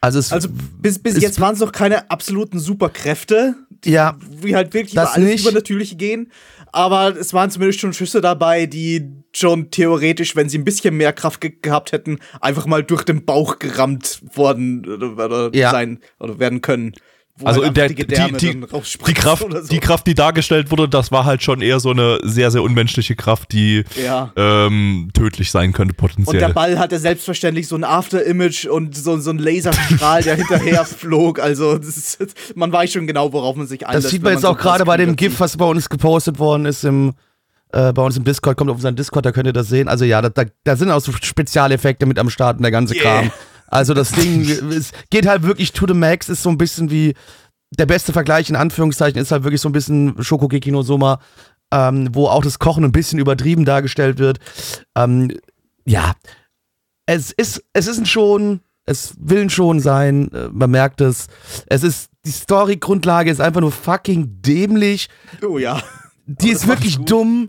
S1: Also, es,
S3: Also bis, bis jetzt waren es noch keine absoluten Superkräfte,
S1: ja,
S3: wie halt wirklich
S1: Das
S3: über alles
S1: nicht.
S3: Übernatürliche gehen. Aber es waren zumindest schon Schüsse dabei, die schon theoretisch, wenn sie ein bisschen mehr Kraft ge gehabt hätten, einfach mal durch den Bauch gerammt worden oder, oder
S1: Ja.
S3: sein oder werden können. Wo
S2: Also
S3: halt
S2: der, die, die, die, Kraft,
S3: oder so.
S2: die Kraft, die dargestellt wurde, das war halt schon eher so eine sehr, sehr unmenschliche Kraft, die
S3: Ja.
S2: ähm, tödlich sein könnte
S3: Und der
S2: potenziell.
S3: Ball hatte selbstverständlich so ein After-Image und so, so ein Laserstrahl, der (laughs) hinterher flog. Also ist, man weiß schon genau, worauf man sich einlässt.
S1: Das sieht man jetzt
S3: so
S1: auch gerade bei dem GIF, was bei uns gepostet worden ist im äh, bei uns im Discord, kommt auf unseren Discord, da könnt ihr das sehen. Also ja, da, da, da sind auch so Spezialeffekte mit am Start und der ganze
S3: Yeah.
S1: Kram. Also das Ding (laughs) es geht halt wirklich to the max, ist so ein bisschen wie der beste Vergleich in Anführungszeichen ist halt wirklich so ein bisschen Shokugeki no Soma, ähm, wo auch das Kochen ein bisschen übertrieben dargestellt wird. Ähm, ja, es ist, es ist ein Schon, es will ein Schon sein, äh, man merkt es. Es ist, die Story-Grundlage ist einfach nur fucking dämlich.
S3: Oh ja.
S1: Die ist wirklich dumm.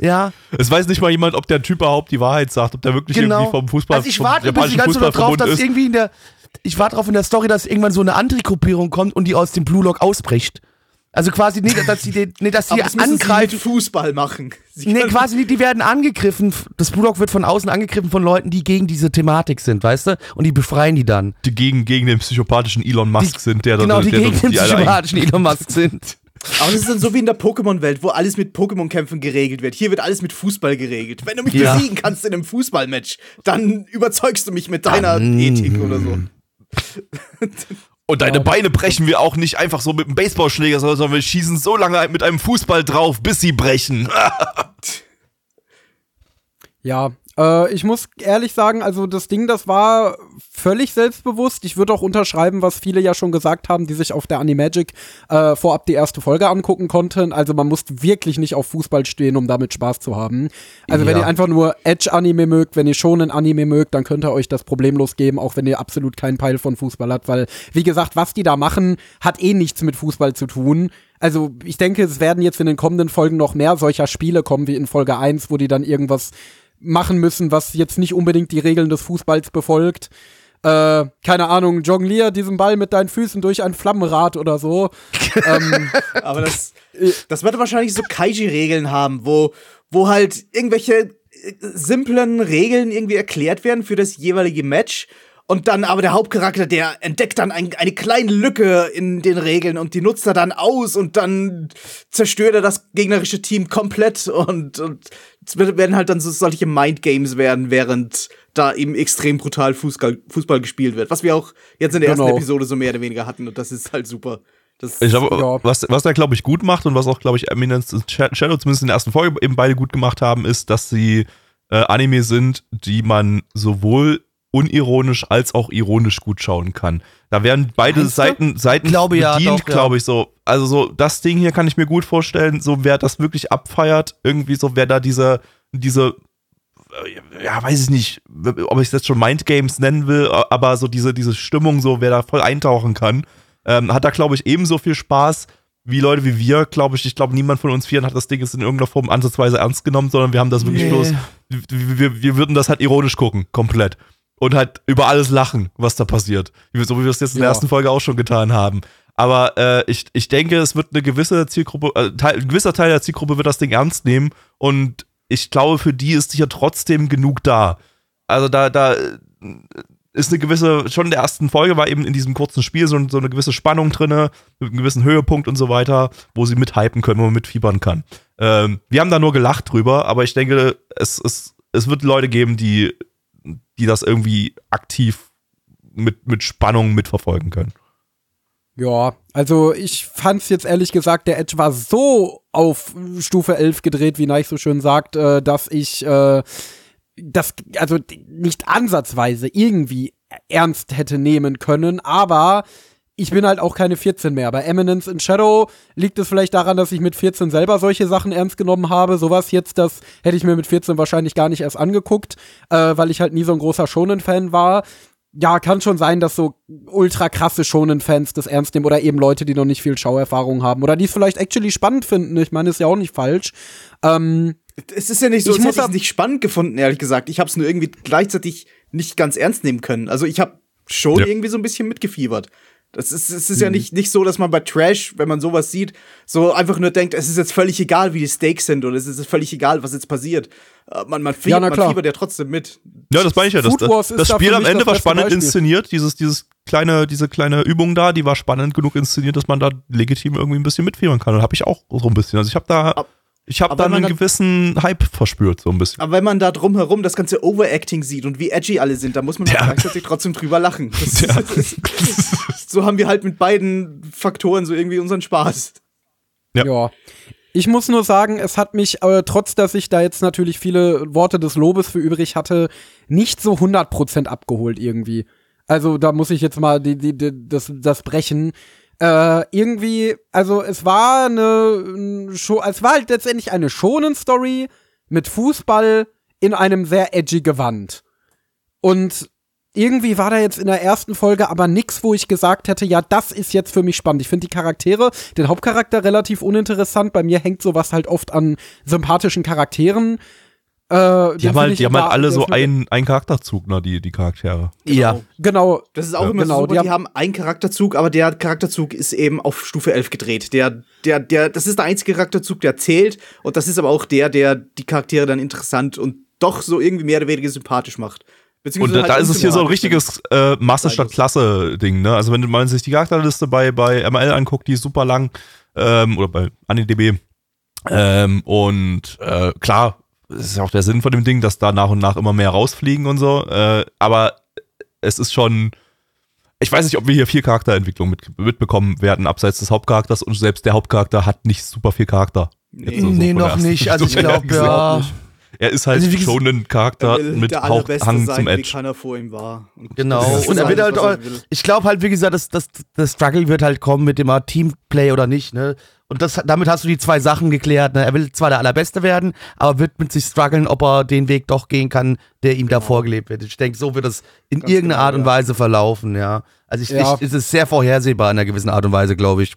S1: Ja, (laughs)
S2: Es weiß nicht mal jemand, ob der Typ überhaupt die Wahrheit sagt, ob der wirklich
S1: genau.
S2: irgendwie vom Fußball
S1: also ich warte übrigens die ganze Zeit drauf, dass
S2: ist.
S1: irgendwie in der, ich warte drauf in der Story, dass irgendwann so eine Antigruppierung kommt und die aus dem Blue Lock ausbricht. Also quasi, nee, dass die, den- nee, dass die
S3: das sie mit
S1: angreifen.
S3: Fußball machen. Sie
S1: Nee, quasi nicht, die werden angegriffen. Das Blue Lock wird von außen angegriffen von Leuten, die gegen diese Thematik sind, weißt du? Und die befreien die dann.
S2: die gegen, gegen den psychopathischen Elon Musk
S1: Die-
S2: sind, der
S1: genau, die
S2: der,
S1: gegen den
S2: die
S1: psychopathischen Elon Musk sind. (laughs)
S3: Aber das ist dann so wie in der Pokémon-Welt, wo alles mit Pokémon-Kämpfen geregelt wird. Hier wird alles mit Fußball geregelt. Wenn du mich
S1: Ja.
S3: besiegen kannst in einem Fußballmatch, dann überzeugst du mich mit deiner
S1: Dann-
S3: Ethik oder so. (laughs)
S2: Und deine. Beine brechen wir auch nicht einfach so mit einem Baseballschläger, sondern wir schießen so lange mit einem Fußball drauf, bis sie brechen. (laughs)
S4: Ja, Äh, ich muss ehrlich sagen, also das Ding, das war völlig selbstbewusst. Ich würde auch unterschreiben, was viele ja schon gesagt haben, die sich auf der Animagic äh, vorab die erste Folge angucken konnten. Also man muss wirklich nicht auf Fußball stehen, um damit Spaß zu haben. Also wenn
S1: Ja.
S4: ihr einfach nur Edge-Anime mögt, wenn ihr schon ein Anime mögt, dann könnt ihr euch das problemlos geben, auch wenn ihr absolut keinen Peil von Fußball habt, weil, wie gesagt, was die da machen, hat eh nichts mit Fußball zu tun. Also ich denke, es werden jetzt in den kommenden Folgen noch mehr solcher Spiele kommen wie in Folge 1, wo die dann irgendwas machen müssen, was jetzt nicht unbedingt die Regeln des Fußballs befolgt. Äh, keine Ahnung, jonglier diesen Ball mit deinen Füßen durch ein Flammenrad oder so. (laughs) ähm,
S3: Aber das, das wird wahrscheinlich so Kaiji-Regeln haben, wo, wo halt irgendwelche äh, simplen Regeln irgendwie erklärt werden für das jeweilige Match. Und dann aber der Hauptcharakter, der entdeckt dann ein, eine kleine Lücke in den Regeln und die nutzt er dann aus und dann zerstört er das gegnerische Team komplett und, und es werden halt dann so solche Mindgames werden, während da eben extrem brutal Fußball, Fußball gespielt wird. Was wir auch jetzt in der ersten
S4: Genau.
S3: Episode so mehr oder weniger hatten und das ist halt super. Das
S2: Ich glaube,
S4: Ja.
S2: was, was er, glaube ich, gut macht und was auch, glaube ich, Eminence und Sha- Shadow zumindest in der ersten Folge eben beide gut gemacht haben, ist, dass sie äh, Anime sind, die man sowohl unironisch als auch ironisch gut schauen kann. Da werden beide
S1: Meinst du?
S2: Seiten, Seiten
S1: Glaube
S2: bedient,
S1: ja.
S2: glaube ich, so. Also so, das Ding hier kann ich mir gut vorstellen, so wer das wirklich abfeiert, irgendwie so, wer da diese, diese äh, ja, weiß ich nicht, ob ich es jetzt schon Mindgames nennen will, aber so diese, diese Stimmung, so wer da voll eintauchen kann, ähm, hat da, glaube ich, ebenso viel Spaß wie Leute wie wir, glaube ich. Ich glaube, niemand von uns Vieren hat das Ding jetzt in irgendeiner Form ansatzweise ernst genommen, sondern wir haben das wirklich
S1: Nee.
S2: bloß, wir, wir, wir würden das halt ironisch gucken, komplett. Und halt über alles lachen, was da passiert. So wie wir es jetzt in der
S4: Ja.
S2: ersten Folge auch schon getan haben. Aber äh, ich, ich denke, es wird eine gewisse Zielgruppe, äh, Teil, ein gewisser Teil der Zielgruppe wird das Ding ernst nehmen und ich glaube, für die ist sicher trotzdem genug da. Also da, da äh, ist eine gewisse, schon in der ersten Folge war eben in diesem kurzen Spiel so, so eine gewisse Spannung drinne, mit einem gewissen Höhepunkt und so weiter, wo sie mithypen können, wo man mitfiebern kann. Ähm, wir haben da nur gelacht drüber, aber ich denke, es, es, es wird Leute geben, die, die das irgendwie aktiv mit, mit Spannung mitverfolgen können.
S4: Ja, also ich fand's jetzt ehrlich gesagt, der Edge war so auf Stufe 11 gedreht, wie Neich so schön sagt, äh, dass ich äh, das also nicht ansatzweise irgendwie ernst hätte nehmen können, aber ich bin halt auch keine 14 mehr. Bei Eminence in Shadow liegt es vielleicht daran, dass ich mit 14 selber solche Sachen ernst genommen habe. Sowas jetzt, das hätte ich mir mit 14 wahrscheinlich gar nicht erst angeguckt, äh, weil ich halt nie so ein großer Shonen-Fan war ja, kann schon sein, dass so ultra krasse Shonen-Fans das ernst nehmen oder eben Leute, die noch nicht viel Schauerfahrung haben oder die es vielleicht actually spannend finden. Ich meine, ist ja auch nicht falsch. Ähm,
S3: Es ist ja nicht so,
S4: Ich
S3: hätte es nicht spannend gefunden, ehrlich gesagt. Ich habe es nur irgendwie gleichzeitig nicht ganz ernst nehmen können. Also ich habe schon
S2: Ja.
S3: irgendwie so ein bisschen mitgefiebert. Das ist, es ist ja nicht, nicht so, dass man bei Trash, wenn man sowas sieht, so einfach nur denkt, es ist jetzt völlig egal, wie die Stakes sind oder es ist völlig egal, was jetzt passiert. Äh, Man, man, fiebert,
S4: Ja,
S3: man fiebert ja trotzdem mit.
S2: Ja, das meine ich ja. Das, das, das
S4: da
S2: Spiel am Ende war spannend
S4: Beispiel.
S2: inszeniert. Dieses, dieses kleine, diese kleine Übung da, die war spannend genug inszeniert, dass man da legitim irgendwie ein bisschen mitfiebern kann. Und habe ich auch so ein bisschen. Also ich habe da,
S3: Ab-
S2: ich habe da
S3: man
S2: einen
S3: dann-
S2: gewissen Hype verspürt, so ein bisschen.
S3: Aber wenn man da drumherum das ganze Overacting sieht und wie edgy alle sind, dann muss man halt
S2: Ja.
S3: gleichzeitig trotzdem drüber lachen. Das, das, so haben wir halt mit beiden Faktoren so irgendwie unseren Spaß.
S2: Ja.
S4: ja. Ich muss nur sagen, es hat mich, äh, trotz dass ich da jetzt natürlich viele Worte des Lobes für übrig hatte, nicht so 100% abgeholt irgendwie. Also da muss ich jetzt mal die, die, die, das, das brechen. Äh, irgendwie, also es war eine, ein Scho- es war halt letztendlich eine schonen Story mit Fußball in einem sehr edgy Gewand. Und irgendwie war da jetzt in der ersten Folge aber nix, wo ich gesagt hätte, ja, das ist jetzt für mich spannend. Ich finde die Charaktere, den Hauptcharakter relativ uninteressant. Bei mir hängt sowas halt oft an sympathischen Charakteren. Äh,
S2: Die
S4: den
S2: haben halt, die haben halt
S4: da-
S2: alle so einen, einen Charakterzug, ne, die, die Charaktere.
S1: Ja.
S4: Genau.
S3: Das ist auch
S2: Ja.
S3: immer
S4: Genau,
S3: so super,
S4: die
S3: die haben einen Charakterzug, aber der Charakterzug ist eben auf Stufe 11 gedreht. Der, der, der, das ist der einzige Charakterzug, der zählt und das ist aber auch der, der die Charaktere dann interessant und doch so irgendwie mehr oder weniger sympathisch macht.
S2: Und da, da
S3: halt
S2: ist es hier so ein richtiges äh, Masse statt Klasse-Ding, ne? Also wenn man sich die Charakterliste bei, bei ML anguckt, die ist super lang, ähm, oder bei AniDB. Ähm, und äh, klar, das ist ja auch der Sinn von dem Ding, dass da nach und nach immer mehr rausfliegen und so. Äh, aber es ist schon. Ich weiß nicht, ob wir hier viel Charakterentwicklung mit, mitbekommen werden, abseits des Hauptcharakters und selbst der Hauptcharakter hat nicht super viel Charakter.
S3: Nee.
S2: Jetzt so- so
S1: nee, noch nicht. Also ich glaube, ja.
S2: er ist halt
S1: Also wie
S2: schon ein Charakter
S3: Er will
S2: mit
S3: der
S2: Hauch,
S3: Allerbeste
S2: Hang
S3: sein,
S2: zum
S3: wie
S2: Edge.
S3: keiner vor ihm war. Und
S1: Genau. Und er wird
S3: alles,
S1: halt, ich glaube halt, wie gesagt, das, das, das Struggle wird halt kommen mit dem Art Teamplay oder nicht, ne? Und das, damit hast du die zwei Sachen geklärt, ne? Er will zwar der Allerbeste werden, aber wird mit sich strugglen, ob er den Weg doch gehen kann, der ihm da vorgelebt wird. Ich denke, so wird es in
S3: Ganz
S1: irgendeiner
S3: genau,
S1: Art und. Weise verlaufen, ja. Also ich,
S4: Ja.
S1: ich, es ist sehr vorhersehbar in einer gewissen Art und Weise, glaube ich.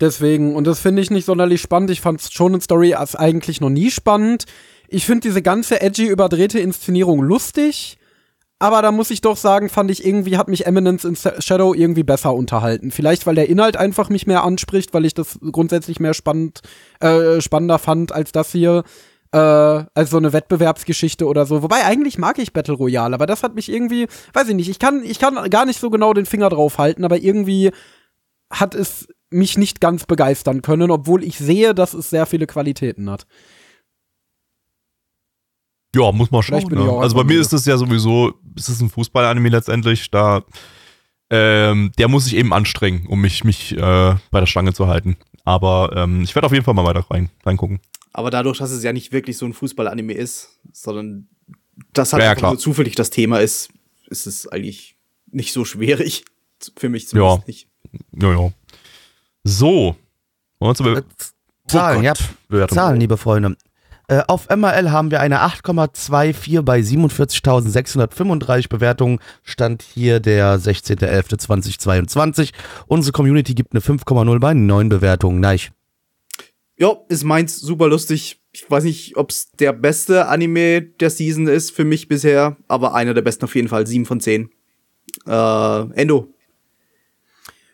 S4: Deswegen, und das finde ich nicht sonderlich spannend. Ich fand Shonen Story als eigentlich noch nie spannend. Ich finde diese ganze edgy, überdrehte Inszenierung lustig. Aber da muss ich doch sagen, fand ich irgendwie, hat mich Eminence in Shadow irgendwie besser unterhalten. Vielleicht, weil der Inhalt einfach mich mehr anspricht, weil ich das grundsätzlich mehr spannend, äh, spannender fand als das hier. Äh, als so eine Wettbewerbsgeschichte oder so. Wobei eigentlich mag ich Battle Royale, aber das hat mich irgendwie, weiß ich nicht, ich kann, ich kann gar nicht so genau den Finger drauf halten, aber irgendwie hat es mich nicht ganz begeistern können, obwohl ich sehe, dass es sehr viele Qualitäten hat.
S2: Ja, muss man schauen. Ne? Also bei mir ist es ja sowieso, es ist ein Fußball-Anime letztendlich, da ähm, der muss sich eben anstrengen, um mich, mich äh, bei der Stange zu halten. Aber ähm, ich werde auf jeden Fall mal weiter rein, reingucken.
S3: Aber dadurch, dass es ja nicht wirklich so ein Fußball-Anime ist, sondern das halt
S2: Ja, ja,
S3: nur zufällig das Thema ist, ist es eigentlich nicht so schwierig. (laughs) Für mich zumindest
S2: Ja.
S3: nicht.
S2: Ja, ja. So. Wollen wir zur Be-
S1: Zahlen,
S2: Oh
S1: ja.
S2: Bewertung.
S1: Zahlen, liebe Freunde. Äh, auf MRL haben wir eine 8,24 bei 47.635 Bewertungen. Stand hier der 16.11.2022. Unsere Community gibt eine 5,0 bei 9 Bewertungen. Nein.
S3: Ja, ist meins super lustig. Ich weiß nicht, ob es der beste Anime der Season ist für mich bisher, aber einer der besten auf jeden Fall. 7 von 10. Äh, Endo.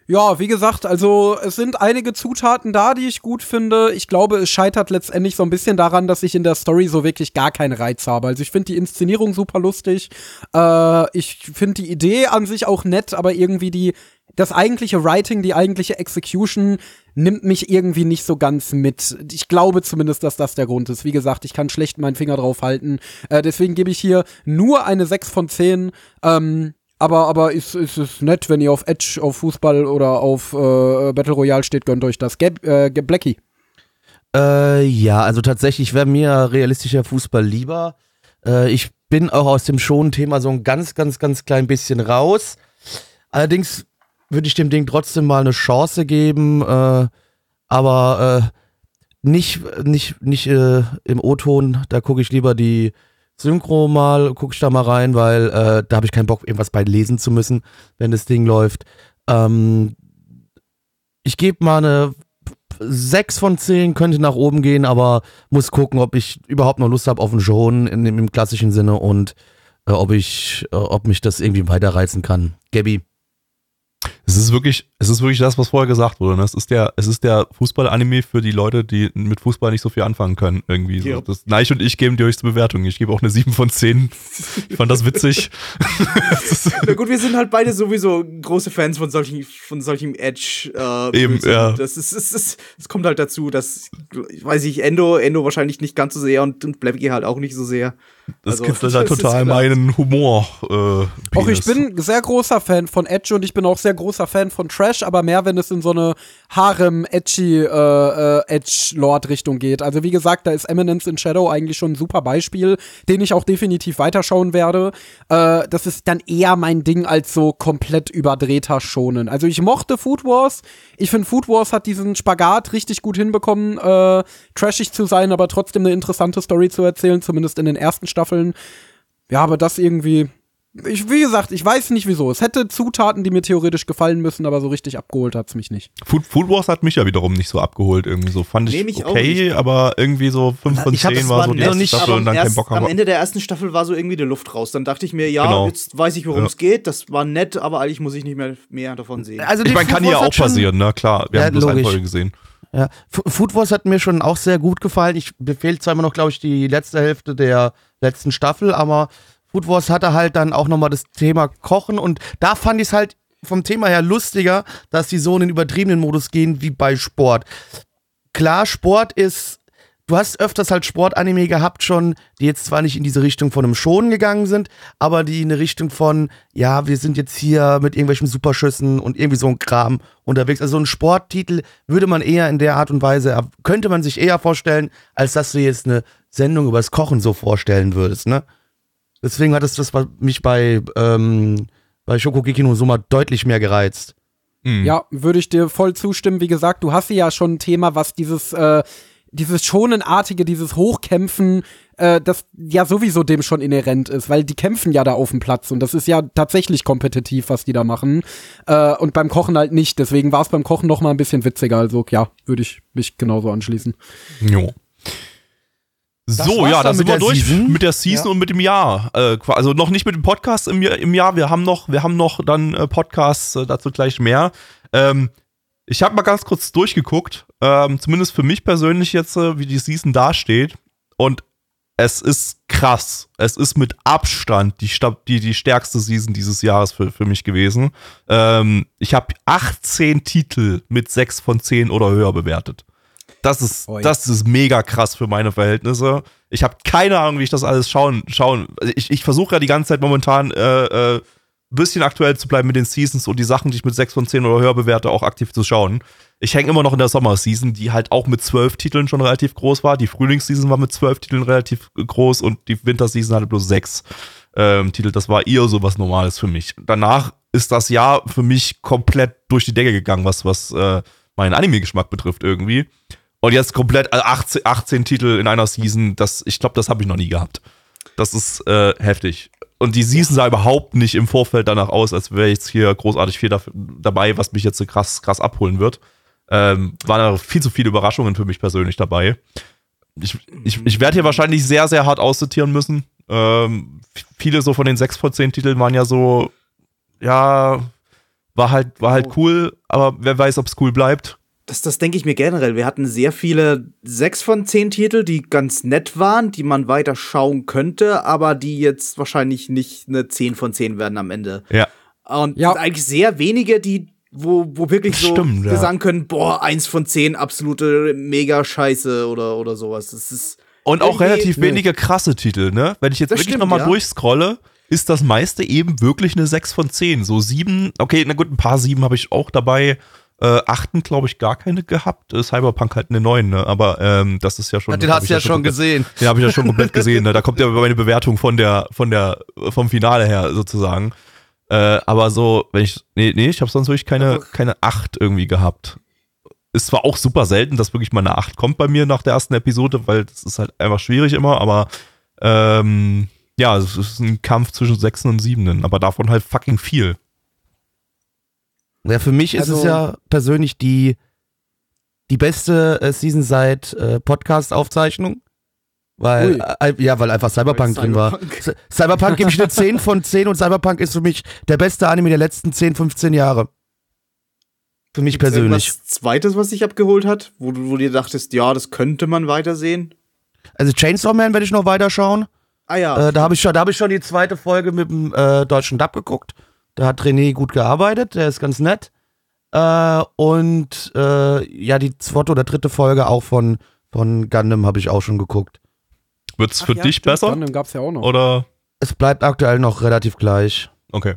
S4: Ja, wie gesagt, also es sind einige Zutaten da, die ich gut finde. Ich glaube, es scheitert letztendlich so ein bisschen daran, dass ich in der Story so wirklich gar keinen Reiz habe. Also ich finde die Inszenierung super lustig. Äh, ich finde die Idee an sich auch nett, aber irgendwie die das eigentliche Writing, die eigentliche Execution nimmt mich irgendwie nicht so ganz mit. Ich glaube zumindest, dass das der Grund ist. Wie gesagt, ich kann schlecht meinen Finger drauf halten. Äh, deswegen gebe ich hier nur eine 6 von 10. Ähm, aber, aber ist, ist es nett, wenn ihr auf Edge, auf Fußball oder auf äh, Battle Royale steht, gönnt euch das. Gab, äh, Blackie.
S1: Äh, ja, also tatsächlich wäre mir realistischer Fußball lieber. Äh, ich bin auch aus dem Schon-Thema so ein ganz, ganz, ganz klein bisschen raus. Allerdings würde ich dem Ding trotzdem mal eine Chance geben, äh, aber äh, nicht, nicht, nicht äh, im O-Ton. Da gucke ich lieber die Synchro mal, gucke ich da mal rein, weil äh, da habe ich keinen Bock, irgendwas bei lesen zu müssen, wenn das Ding läuft. Ähm, ich gebe mal eine 6 von 10 könnte nach oben gehen, aber muss gucken, ob ich überhaupt noch Lust habe auf einen Shonen in, im klassischen Sinne und äh, ob ich, äh, ob mich das irgendwie weiterreizen kann. Gabby.
S2: Es ist wirklich, es ist wirklich das, was vorher gesagt wurde. Ne? Es ist der, es ist der Fußball-Anime für die Leute, die mit Fußball nicht so viel anfangen können. Irgendwie. So.
S3: Ja.
S2: Das, Neich und ich geben die höchste Bewertung. Ich gebe auch eine 7 von 10. Ich fand das witzig. (laughs)
S3: Na gut, wir sind halt beide sowieso große Fans von solchen, von solchem Edge. Äh,
S2: Eben,
S3: Blödsinn.
S2: ja.
S3: Das ist, es ist, es kommt halt dazu, dass, ich weiß ich, Endo, Endo wahrscheinlich nicht ganz so sehr und, und Blackie halt auch nicht so sehr.
S2: Das
S3: Also,
S2: kitzelt (laughs) halt
S3: ist
S2: total meinen Humor. Äh,
S4: Auch ich bin sehr großer Fan von Edge und ich bin auch sehr großer Fan von Trash, aber mehr, wenn es in so eine Harem-Edgy äh, äh, geht. Also wie gesagt, da ist Eminence in Shadow eigentlich schon ein super Beispiel, den ich auch definitiv weiterschauen werde. Äh, das ist dann eher mein Ding als so komplett überdrehter Schonen. Also ich mochte Food Wars. Ich finde, Food Wars hat diesen Spagat richtig gut hinbekommen, äh, trashig zu sein, aber trotzdem eine interessante Story zu erzählen, zumindest in den ersten Staffeln. Ja, aber das irgendwie. Ich, wie gesagt, ich weiß nicht wieso. Es hätte Zutaten, die mir theoretisch gefallen müssen, aber so richtig abgeholt hat's mich nicht.
S2: Food, Food Wars hat mich ja wiederum nicht so abgeholt. Irgendwie so fand ich
S3: Nee, auch
S2: okay, aber irgendwie so 5 von
S1: Ich hab
S2: 10
S1: es
S2: war so die erste
S1: nicht-
S2: Staffel und dann
S3: erst,
S2: kein Bock
S3: am
S2: haben.
S3: Ende der ersten Staffel war so irgendwie die Luft raus. Dann dachte ich mir, ja,
S2: Genau.
S3: jetzt weiß ich, worum
S2: Ja.
S3: es geht. Das war nett, aber eigentlich muss ich nicht mehr, mehr davon sehen.
S1: Also
S2: Ich meine, kann ja auch
S1: hat
S2: passieren, na klar. Wir
S1: Ja,
S2: haben bloß eine
S1: logisch.
S2: Folge gesehen.
S1: Ja, Food Wars hat mir schon auch sehr gut gefallen. Ich befehle zwar immer noch, glaube ich, die letzte Hälfte der letzten Staffel, aber Food Wars hatte halt dann auch nochmal das Thema Kochen und da fand ich es halt vom Thema her lustiger, dass die so in den übertriebenen Modus gehen wie bei Sport. Klar, Sport ist, du hast öfters halt Sportanime gehabt schon, die jetzt zwar nicht in diese Richtung von einem Schonen gegangen sind, aber die in eine Richtung von, ja, wir sind jetzt hier mit irgendwelchen Superschüssen und irgendwie so ein Kram unterwegs. Also so ein Sporttitel würde man eher in der Art und Weise, könnte man sich eher vorstellen, als dass du jetzt eine Sendung übers Kochen so vorstellen würdest, ne? Deswegen hat es das mich bei, ähm, bei Shokugeki no Soma deutlich mehr gereizt.
S2: Mhm.
S4: Ja, würde ich dir voll zustimmen. Wie gesagt, du hast ja schon ein Thema, was dieses, äh, dieses Schonenartige, dieses Hochkämpfen, äh, das ja sowieso dem schon inhärent ist, weil die kämpfen ja da auf dem Platz und das ist ja tatsächlich kompetitiv, was die da machen. Äh, und beim Kochen halt nicht. Deswegen war es beim Kochen noch mal ein bisschen witziger. Also ja, würde ich mich genauso anschließen.
S2: Jo. So, ja, da sind
S1: mit
S2: wir
S1: der
S2: durch
S1: Season.
S2: mit der Season
S1: Ja.
S2: und mit dem Jahr. Äh, also noch nicht mit dem Podcast im, Jahr- im Jahr. Wir haben noch, wir haben noch dann äh, Podcasts, äh, dazu gleich mehr. Ähm, ich habe mal ganz kurz durchgeguckt, ähm, zumindest für mich persönlich jetzt, wie die Season dasteht. Und es ist krass. Es ist mit Abstand die, die, die stärkste Season dieses Jahres für, für mich gewesen. Ähm, ich habe 18 Titel mit 6 von 10 oder höher bewertet. Das ist,
S4: Oi.
S2: das ist mega krass für meine Verhältnisse. Ich habe keine Ahnung, wie ich das alles schauen. schauen. Also Ich, ich versuche ja die ganze Zeit momentan äh, äh, ein bisschen aktuell zu bleiben mit den Seasons und die Sachen, die ich mit 6 von 10 oder höher bewerte, auch aktiv zu schauen. Ich hänge immer noch in der Sommerseason, die halt auch mit 12 Titeln schon relativ groß war. Die Frühlingsseason war mit 12 Titeln relativ groß und die Winterseason hatte bloß 6 ähm, Titel. Das war eher so was Normales für mich. Danach ist das Jahr für mich komplett durch die Decke gegangen, was, was äh, meinen Anime-Geschmack betrifft irgendwie. Und jetzt komplett also 18, 18 Titel in einer Season, das, ich glaube, das habe ich noch nie gehabt. Das ist äh, heftig. Und die Season sah überhaupt nicht im Vorfeld danach aus, als wäre jetzt hier großartig viel dabei, was mich jetzt so krass, krass abholen wird. Ähm, waren da viel zu viele Überraschungen für mich persönlich dabei. Ich, ich, ich werde hier wahrscheinlich sehr, sehr hart aussortieren müssen. Ähm, viele so von den 6 von 10 Titeln waren ja so, ja, war halt, war halt cool, aber wer weiß, ob es cool bleibt.
S3: Das, das denke ich mir generell. Wir hatten sehr viele sechs von zehn Titel, die ganz nett waren, die man weiter schauen könnte, aber die jetzt wahrscheinlich nicht eine 10 von 10 werden am Ende.
S2: Ja.
S3: Und
S4: Ja.
S3: eigentlich sehr wenige, die, wo, wo wirklich so
S2: Stimmt,
S3: wir
S2: ja.
S3: sagen können, boah, eins von zehn, absolute mega Scheiße oder, oder sowas. Das ist.
S2: Und auch relativ
S4: Nö.
S2: wenige krasse Titel, ne? Wenn ich jetzt
S3: Das
S2: wirklich
S3: stimmt,
S2: nochmal
S3: ja.
S2: durchscrolle, ist das meiste eben wirklich eine 6 von 10. So sieben, okay, na gut, ein paar sieben habe ich auch dabei. Äh, achten, glaube ich, gar keine gehabt. Äh, Cyberpunk halt eine 9, ne? Aber ähm, das ist ja schon.
S1: Den
S2: hab
S1: hast
S2: ich
S1: du ja schon
S2: komplett-
S1: gesehen.
S2: Den habe ich ja schon komplett (laughs) gesehen, ne? Da kommt ja meine Bewertung von der, von der, vom Finale her sozusagen. Äh, aber so, wenn ich. Nee, nee, ich habe sonst wirklich keine, keine 8 irgendwie gehabt. Ist zwar auch super selten, dass wirklich mal eine 8 kommt bei mir nach der ersten Episode, weil das ist halt einfach schwierig immer, aber ähm, ja, es ist ein Kampf zwischen Sechsen und Siebenen, aber davon halt fucking viel.
S1: Ja, für mich ist es
S3: Also-
S1: ja persönlich die, die beste äh, Season seit äh, Podcast-Aufzeichnung. Weil, äh, ja, weil einfach Cyberpunk drin war.
S3: Cyberpunk.
S1: Cyberpunk gebe ich eine 10 von 10 und Cyberpunk ist für mich der beste Anime der letzten 10, 15 Jahre. Für mich
S3: Gibt's
S1: persönlich.
S3: irgendwas Zweites, was dich abgeholt hat, wo du, wo dir dachtest, ja, das könnte man weitersehen.
S1: Also Chainsaw Man werde ich noch weiterschauen.
S3: Ah ja.
S1: Äh, da habe ich, schon- da hab ich schon die zweite Folge mit dem äh, deutschen Dub geguckt. Da hat René gut gearbeitet, der ist ganz nett. Äh, und äh, ja, die zweite oder dritte Folge auch von, von Gundam habe ich auch schon geguckt.
S2: Wird's
S4: Ach
S2: für
S4: ja,
S2: dich
S4: stimmt,
S2: besser?
S4: Gundam gab's ja auch noch.
S2: Oder?
S1: Es bleibt aktuell noch relativ gleich.
S2: Okay.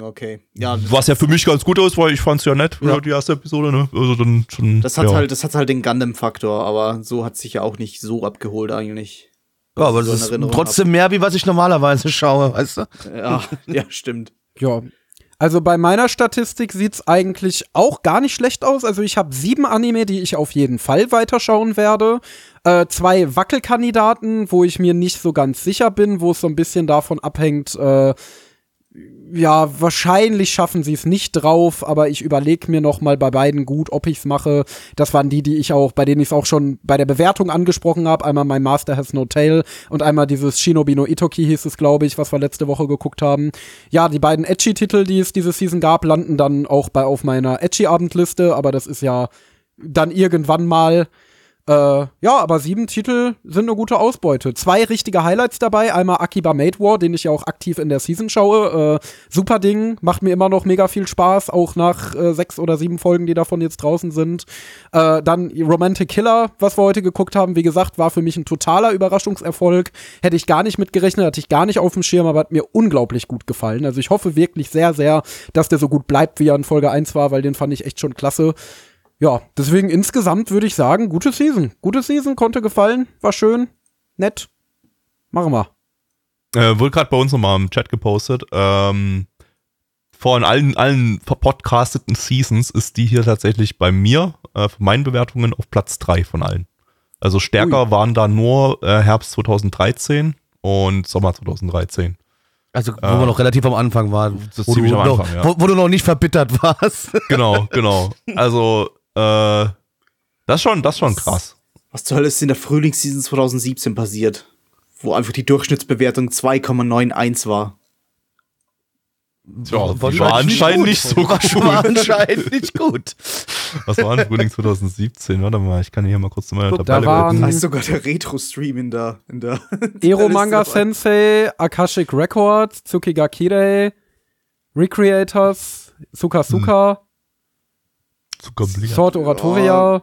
S3: okay. Ja,
S2: Was ja für mich ganz gut ist, weil ich fand's ja nett,
S1: Ja.
S2: die erste Episode, ne? Also dann schon.
S3: das hat
S2: ja.
S3: halt, das hat halt den Gundam-Faktor, aber so hat sich ja auch nicht so abgeholt eigentlich.
S1: Ja, aber
S3: So
S1: das ist
S3: Erinnerung
S1: trotzdem mehr, wie was ich normalerweise schaue, weißt du?
S3: Ja, (laughs) ja, stimmt.
S4: Ja. Also bei meiner Statistik sieht's eigentlich auch gar nicht schlecht aus. Also ich habe sieben Anime, die ich auf jeden Fall weiterschauen werde. Äh, zwei Wackelkandidaten, wo ich mir nicht so ganz sicher bin, wo es so ein bisschen davon abhängt, äh, ja, wahrscheinlich schaffen sie es nicht drauf, aber ich überlege mir noch mal bei beiden gut, ob ich es mache. Das waren die, die ich auch, bei denen ich es auch schon bei der Bewertung angesprochen habe. Einmal My Master Has No Tail und einmal dieses Shinobi no Itoki hieß es, glaube ich, was wir letzte Woche geguckt haben. Ja, die beiden Edgy-Titel, die es diese Season gab, landen dann auch bei auf meiner Edgy-Abendliste, aber das ist ja dann irgendwann mal äh, ja, aber sieben Titel sind eine gute Ausbeute. Zwei richtige Highlights dabei. Einmal Akiba Made War, den ich ja auch aktiv in der Season schaue. Äh, super Ding, macht mir immer noch mega viel Spaß, auch nach äh, sechs oder sieben Folgen, die davon jetzt draußen sind. Äh, dann Romantic Killer, was wir heute geguckt haben, wie gesagt, war für mich ein totaler Überraschungserfolg. Hätte ich gar nicht mitgerechnet, hatte ich gar nicht auf dem Schirm, aber hat mir unglaublich gut gefallen. Also ich hoffe wirklich sehr, sehr, dass der so gut bleibt, wie er in Folge 1 war, weil den fand ich echt schon klasse. Ja, deswegen insgesamt würde ich sagen, gute Season. Gute Season, konnte gefallen, war schön, nett. Machen wir.
S2: Äh, wurde gerade bei uns nochmal im Chat gepostet. Ähm, von allen, allen podcasteten Seasons ist die hier tatsächlich bei mir, äh, von meinen Bewertungen, auf Platz 3 von allen. Also stärker waren da nur äh, Herbst 2013 und Sommer 2013.
S1: Also, wo
S2: Äh,
S1: wir noch relativ am Anfang waren. Wo du,
S2: am
S1: noch,
S2: Anfang, ja.
S1: wo, wo du noch nicht verbittert warst.
S2: Genau, genau. (laughs) Also, äh, das ist schon, das schon krass.
S3: Was zur Hölle ist in der Frühlingsseason 2017 passiert? Wo einfach die Durchschnittsbewertung 2,91 war.
S2: Tja, die
S1: Wahrscheinlich
S2: war anscheinend nicht,
S1: gut.
S2: so
S1: War schon mal
S2: gut.
S1: anscheinend nicht gut.
S2: Was war im Frühling 2017? Warte mal, ich kann hier mal kurz zu meiner
S4: Da
S2: Tabelle
S4: waren-
S3: Da
S2: gucken.
S3: ist sogar der Retro-Stream in der. In der (laughs)
S4: Ero
S3: der
S4: Manga
S3: Liste dabei.
S4: Sensei, Akashic Records, Tsukiga Kirei, Recreators, Suka Suka,
S2: Zuckerblick.
S4: Sword Oratoria.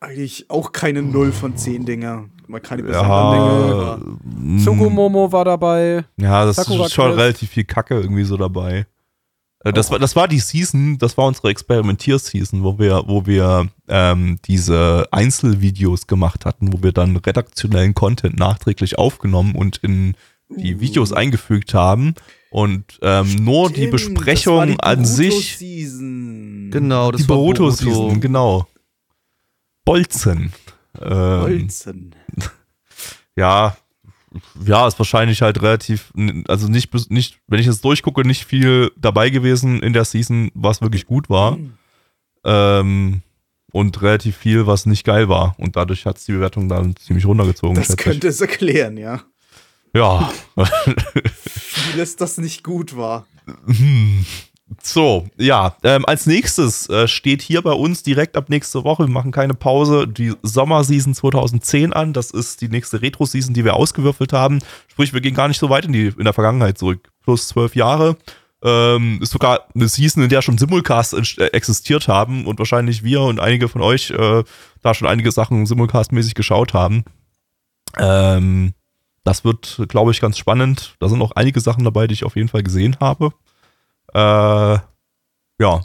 S3: Eigentlich auch keine 0 von 10 Dinger. Mal keine
S2: Ja,
S3: besonderen Dinge.
S2: mm,
S4: Tsukumomo war dabei.
S2: ja, das
S4: Sakura
S2: ist schon
S4: Quest.
S2: relativ viel Kacke irgendwie so dabei. Äh, Das war, das war die Season, das war unsere Experimentier-Season, wo wir, wo wir ähm, diese Einzelvideos gemacht hatten, wo wir dann redaktionellen Content nachträglich aufgenommen und in die Videos eingefügt haben und ähm, nur die
S3: Stimmt, das war
S2: Besprechung
S3: die
S2: an sich
S3: Boruto-Season.
S1: Genau, das
S2: die
S1: war
S2: Boruto-Season, genau. Bolzen. Ähm,
S3: Bolzen. (laughs)
S2: ja, ja, ist wahrscheinlich halt relativ, also nicht, bis- nicht, wenn ich jetzt durchgucke, nicht viel dabei gewesen in der Season, was wirklich gut war. Ähm, und relativ viel, was nicht geil war. Und dadurch hat es die Bewertung dann ziemlich runtergezogen.
S3: Das könnte es erklären, ja.
S2: Ja.
S3: Vieles, das nicht gut war.
S2: Hm. So, ja, ähm, als nächstes äh, steht hier bei uns direkt ab nächste Woche, wir machen keine Pause, die Sommerseason 2010 an. Das ist die nächste Retro-Season, die wir ausgewürfelt haben. Sprich, wir gehen gar nicht so weit in, die, in der Vergangenheit zurück. Plus zwölf Jahre. Ähm, ist sogar eine Season, in der schon Simulcasts äh, existiert haben und wahrscheinlich wir und einige von euch äh, da schon einige Sachen Simulcast-mäßig geschaut haben. Ähm, das wird, glaube ich, ganz spannend. Da sind auch einige Sachen dabei, die ich auf jeden Fall gesehen habe. Äh, ja,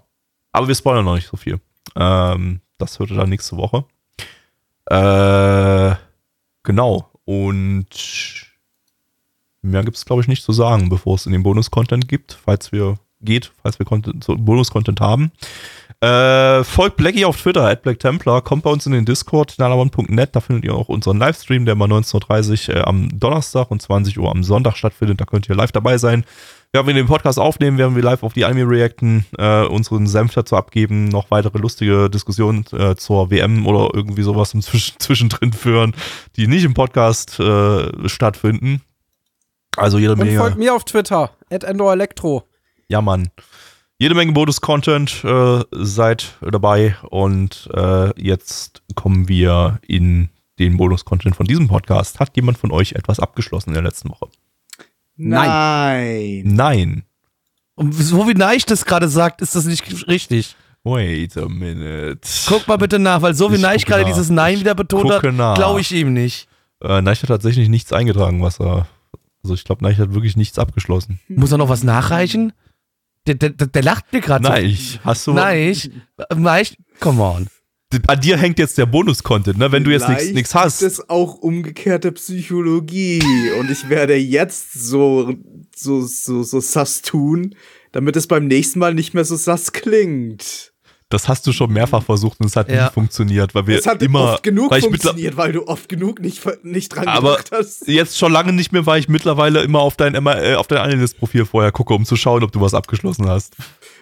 S2: aber wir spoilern noch nicht so viel. Ähm, das hört ihr dann nächste Woche. Äh, genau. Und mehr gibt es, glaube ich, nicht zu sagen, bevor es in den Bonus-Content gibt, falls wir geht, falls wir Bonus-Content haben. Äh, folgt Blackie auf Twitter, at Black Templar, kommt bei uns in den Discord, nalabon.net, da findet ihr auch unseren Livestream, der mal 19.30 Uhr äh, am Donnerstag und 20 Uhr am Sonntag stattfindet, da könnt ihr live dabei sein. Während wir den Podcast aufnehmen, werden wir live auf die Anime reacten, äh, unseren Senf dazu abgeben, noch weitere lustige Diskussionen äh, zur WM oder irgendwie sowas im Zwisch (laughs) zwischendrin führen, die nicht im Podcast äh, stattfinden. Also jede
S4: Und
S2: Menge.
S4: folgt mir auf Twitter, at Endor Electro.
S2: Ja, Mann. Jede Menge Bonus-Content, äh, seid dabei und äh, jetzt kommen wir in den Bonus-Content von diesem Podcast. Hat jemand von euch etwas abgeschlossen in der letzten Woche?
S3: Nein.
S2: Nein.
S1: Und so wie Neich das gerade sagt, ist das nicht richtig.
S2: Wait a minute.
S1: Guck mal bitte nach, weil so wie
S2: Ich
S1: Neich gerade dieses Nein
S2: Ich
S1: wieder betont hat, glaube ich ihm nicht.
S2: Äh, Neich hat tatsächlich nichts eingetragen, was er. Also ich glaube, Neich hat wirklich nichts abgeschlossen.
S1: Muss er noch was nachreichen? Der, der, der, der lacht mir gerade so.
S2: Neich, hast du.
S1: Neich, Neich, come on.
S2: An dir hängt jetzt der Bonus-Content, ne? Wenn du jetzt nichts hast.
S3: gibt es auch umgekehrte Psychologie (laughs) und ich werde jetzt so so so so sass tun, damit es beim nächsten Mal nicht mehr so sass klingt.
S2: Das hast du schon mehrfach versucht und es hat
S1: Ja.
S2: nie funktioniert, weil wir
S3: Es hat
S2: immer.
S3: oft genug
S2: weil
S3: funktioniert, weil du oft genug nicht nicht dran
S2: Aber
S3: gedacht hast.
S2: jetzt schon lange nicht mehr, weil ich mittlerweile immer auf dein, äh, auf dein Analyst-Profil vorher gucke, um zu schauen, ob du was abgeschlossen hast.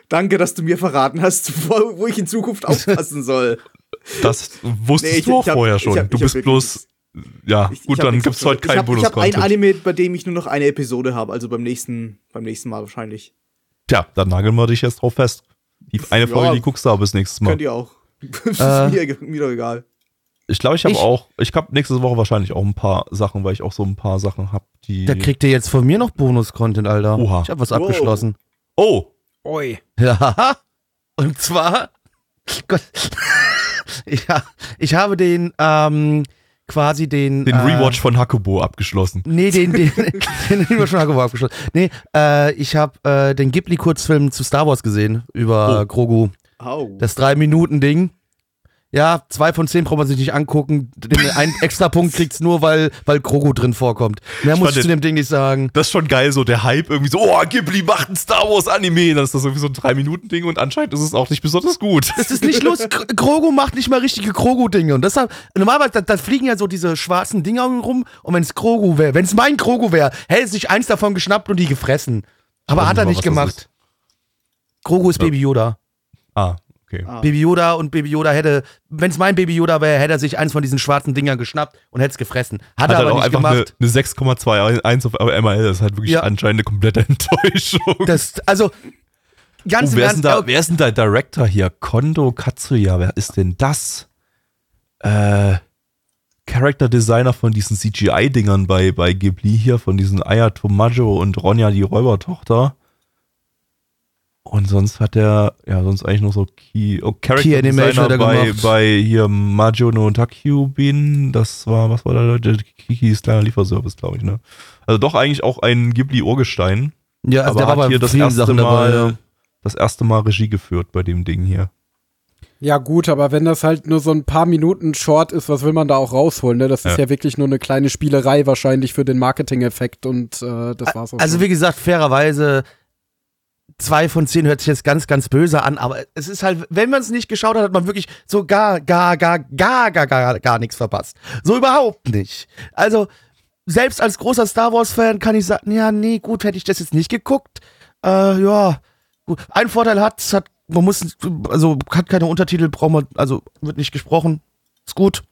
S3: Danke, dass du mir verraten hast, (laughs) wo, wo ich in Zukunft aufpassen soll.
S2: Das wusstest
S3: Nee, ich-
S2: du auch
S3: hab-
S2: vorher schon.
S3: hab-
S2: du bist bloß. Ja,
S3: Ich-
S2: gut,
S3: ich
S2: dann gibt's heute keinen
S3: Ich habe hab ein. Anime, bei dem ich nur noch eine Episode habe, also beim nächsten beim nächsten Mal wahrscheinlich.
S2: Tja, dann nageln wir dich jetzt drauf fest. Die eine
S3: Ja.
S2: Folge, die guckst du aber bis nächstes Mal.
S3: Könnt ihr auch. (laughs) ist
S1: Äh.
S3: mir, mir doch egal.
S2: Ich glaube, ich habe auch, ich habe nächste Woche wahrscheinlich auch ein paar Sachen, weil ich auch so ein paar Sachen habe, die.
S1: Da kriegt ihr jetzt von mir noch Bonus-Content, Alter.
S2: Oha.
S1: Ich habe was
S3: Wow.
S1: abgeschlossen.
S2: oh,
S4: Oi.
S1: Ja. (laughs) Und zwar. (laughs) Gott. ja, ich habe den, ähm, quasi den.
S2: den
S1: äh,
S2: Rewatch von Hakubo abgeschlossen.
S1: Nee, den, den, (laughs) den wir schon Hakuba abgeschlossen. Nee, äh, ich habe äh, den Ghibli-Kurzfilm zu Star Wars gesehen über
S2: Oh.
S1: Grogu.
S3: Au.
S1: Das Drei-Minuten-Ding. Ja, zwei von zehn braucht man sich nicht angucken. Den (laughs) einen extra Punkt kriegt's nur, weil, weil Grogu drin vorkommt. Mehr muss ich zu dem Ding nicht sagen.
S2: Das ist schon geil, so der Hype irgendwie so, oh, Ghibli macht ein Star Wars Anime. Dann ist das irgendwie so ein 3-Minuten-Ding und anscheinend ist es auch nicht besonders gut.
S1: Das ist nicht. Gr- (laughs) Grogu macht nicht mal richtige Grogu-Dinge. Und deshalb, normalerweise, da, da fliegen ja so diese schwarzen Dinger rum. Und wenn es Grogu wäre, wenn es mein Grogu wäre, hätte sich eins davon geschnappt und die gefressen. Aber hat er
S2: nicht
S1: gemacht. Grogu ist Baby Yoda.
S2: Ah, okay.
S3: Ah.
S1: Baby Yoda und Baby Yoda hätte, wenn es mein Baby Yoda wäre, hätte er sich eins von diesen schwarzen Dingern geschnappt und hätte es gefressen. Hat,
S2: Hat
S1: er aber
S2: auch
S1: nicht
S2: einfach eine,
S1: gemacht.
S2: eine 6,21 auf MRL. Das ist halt wirklich
S1: Ja.
S2: anscheinend eine komplette (laughs) Enttäuschung.
S1: Das, also, ganz
S2: Oh, wer, ist da, wer ist denn der Director hier? Kondo Katsuya, wer ist denn das? Äh, Character Designer von diesen CGI-Dingern bei, bei Ghibli hier, von diesen Aya Tomajo und Ronja, die Räubertochter. Und sonst hat er, ja, sonst eigentlich noch so Key, oh, Character
S1: Key Animation
S2: Designer
S1: hat er
S2: bei,
S1: gemacht.
S2: bei hier Majo no Takyubin, das war, was war da, der Kikis kleiner Lieferservice, glaube ich, ne? Also doch eigentlich auch ein Ghibli-Urgestein.
S1: ja, also
S2: aber
S1: der war bei
S2: hier das erste
S1: Sachen
S2: Mal,
S1: dabei. Ja.
S2: das erste Mal Regie geführt bei dem Ding hier.
S4: Ja, gut, aber wenn das halt nur so ein paar Minuten Short ist, was will man da auch rausholen? Ne? Das ist
S2: Ja.
S4: ja wirklich nur eine kleine Spielerei wahrscheinlich für den Marketing-Effekt und äh, das war's auch.
S1: Also
S4: schon.
S1: wie gesagt, fairerweise, zwei von zehn hört sich jetzt ganz, ganz böse an, aber es ist halt, wenn man es nicht geschaut hat, hat man wirklich so gar, gar, gar, gar, gar, gar, gar nichts verpasst. So überhaupt nicht. Also, selbst als großer Star Wars-Fan kann ich sagen, ja, nee, gut, hätte ich das jetzt nicht geguckt. Äh, ja, gut. Ein Vorteil hat, hat, man muss, also hat keine Untertitel, braucht man, also wird nicht gesprochen. Ist gut.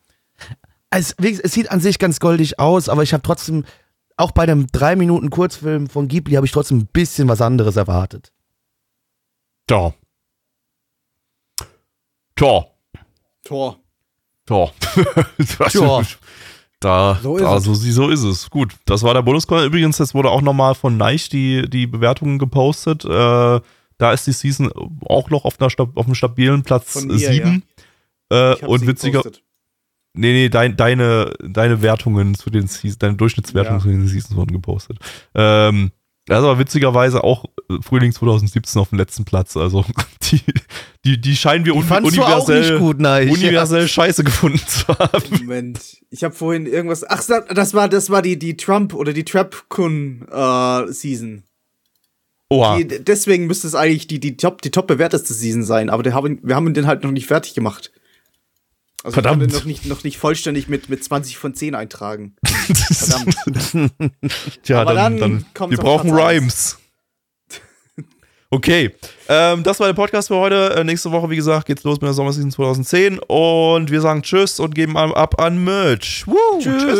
S1: Es, es sieht an sich ganz goldig aus, aber ich habe trotzdem, auch bei einem 3 Minuten Kurzfilm von Ghibli, habe ich trotzdem ein bisschen was anderes erwartet.
S2: Tja. Tja.
S3: Tor.
S2: Tja. (laughs)
S1: Tja.
S2: Da,
S4: So ist
S2: da
S4: es.
S2: so, so ist es. Gut, das war der Bonuscall. Übrigens, jetzt wurde auch nochmal von Neich die, die Bewertungen gepostet. Äh, da ist die Season auch noch auf, einer, auf einem stabilen Platz
S3: Von mir,
S2: 7. Äh,
S3: Ich hab
S2: und witziger,
S3: gepostet.
S2: nee, nee, dein, deine, deine Wertungen zu den Seasons, deine Durchschnittswertungen
S3: Ja.
S2: zu den Seasons wurden gepostet. Ähm, das ist aber witzigerweise auch äh, Frühling 2017 auf dem letzten Platz. Also (laughs) die, die, die scheinen wir un
S1: du auch
S2: universell,
S1: nicht gut, nein.
S2: universell scheiße gefunden zu haben.
S3: Moment. Ich habe vorhin irgendwas. Ach, das war das war die die Trump oder die Trap-Kun äh, Season.
S2: Oha.
S3: Die, deswegen müsste es eigentlich die die top die top bewerteste Season sein, aber der haben, wir haben den halt noch nicht fertig gemacht. Also
S2: Verdammt.
S3: ich kann noch nicht noch nicht vollständig mit mit 20 von 10 eintragen. (laughs) Verdammt.
S2: Tja,
S3: Aber
S2: dann,
S3: dann
S2: dann, wir brauchen. Rhymes. Okay, ähm, das war der Podcast für heute. Äh, nächste Woche, wie gesagt, geht's los mit der Sommerseason 2010 und wir sagen Tschüss und geben ab an Merch. Woo,
S4: Tschüss.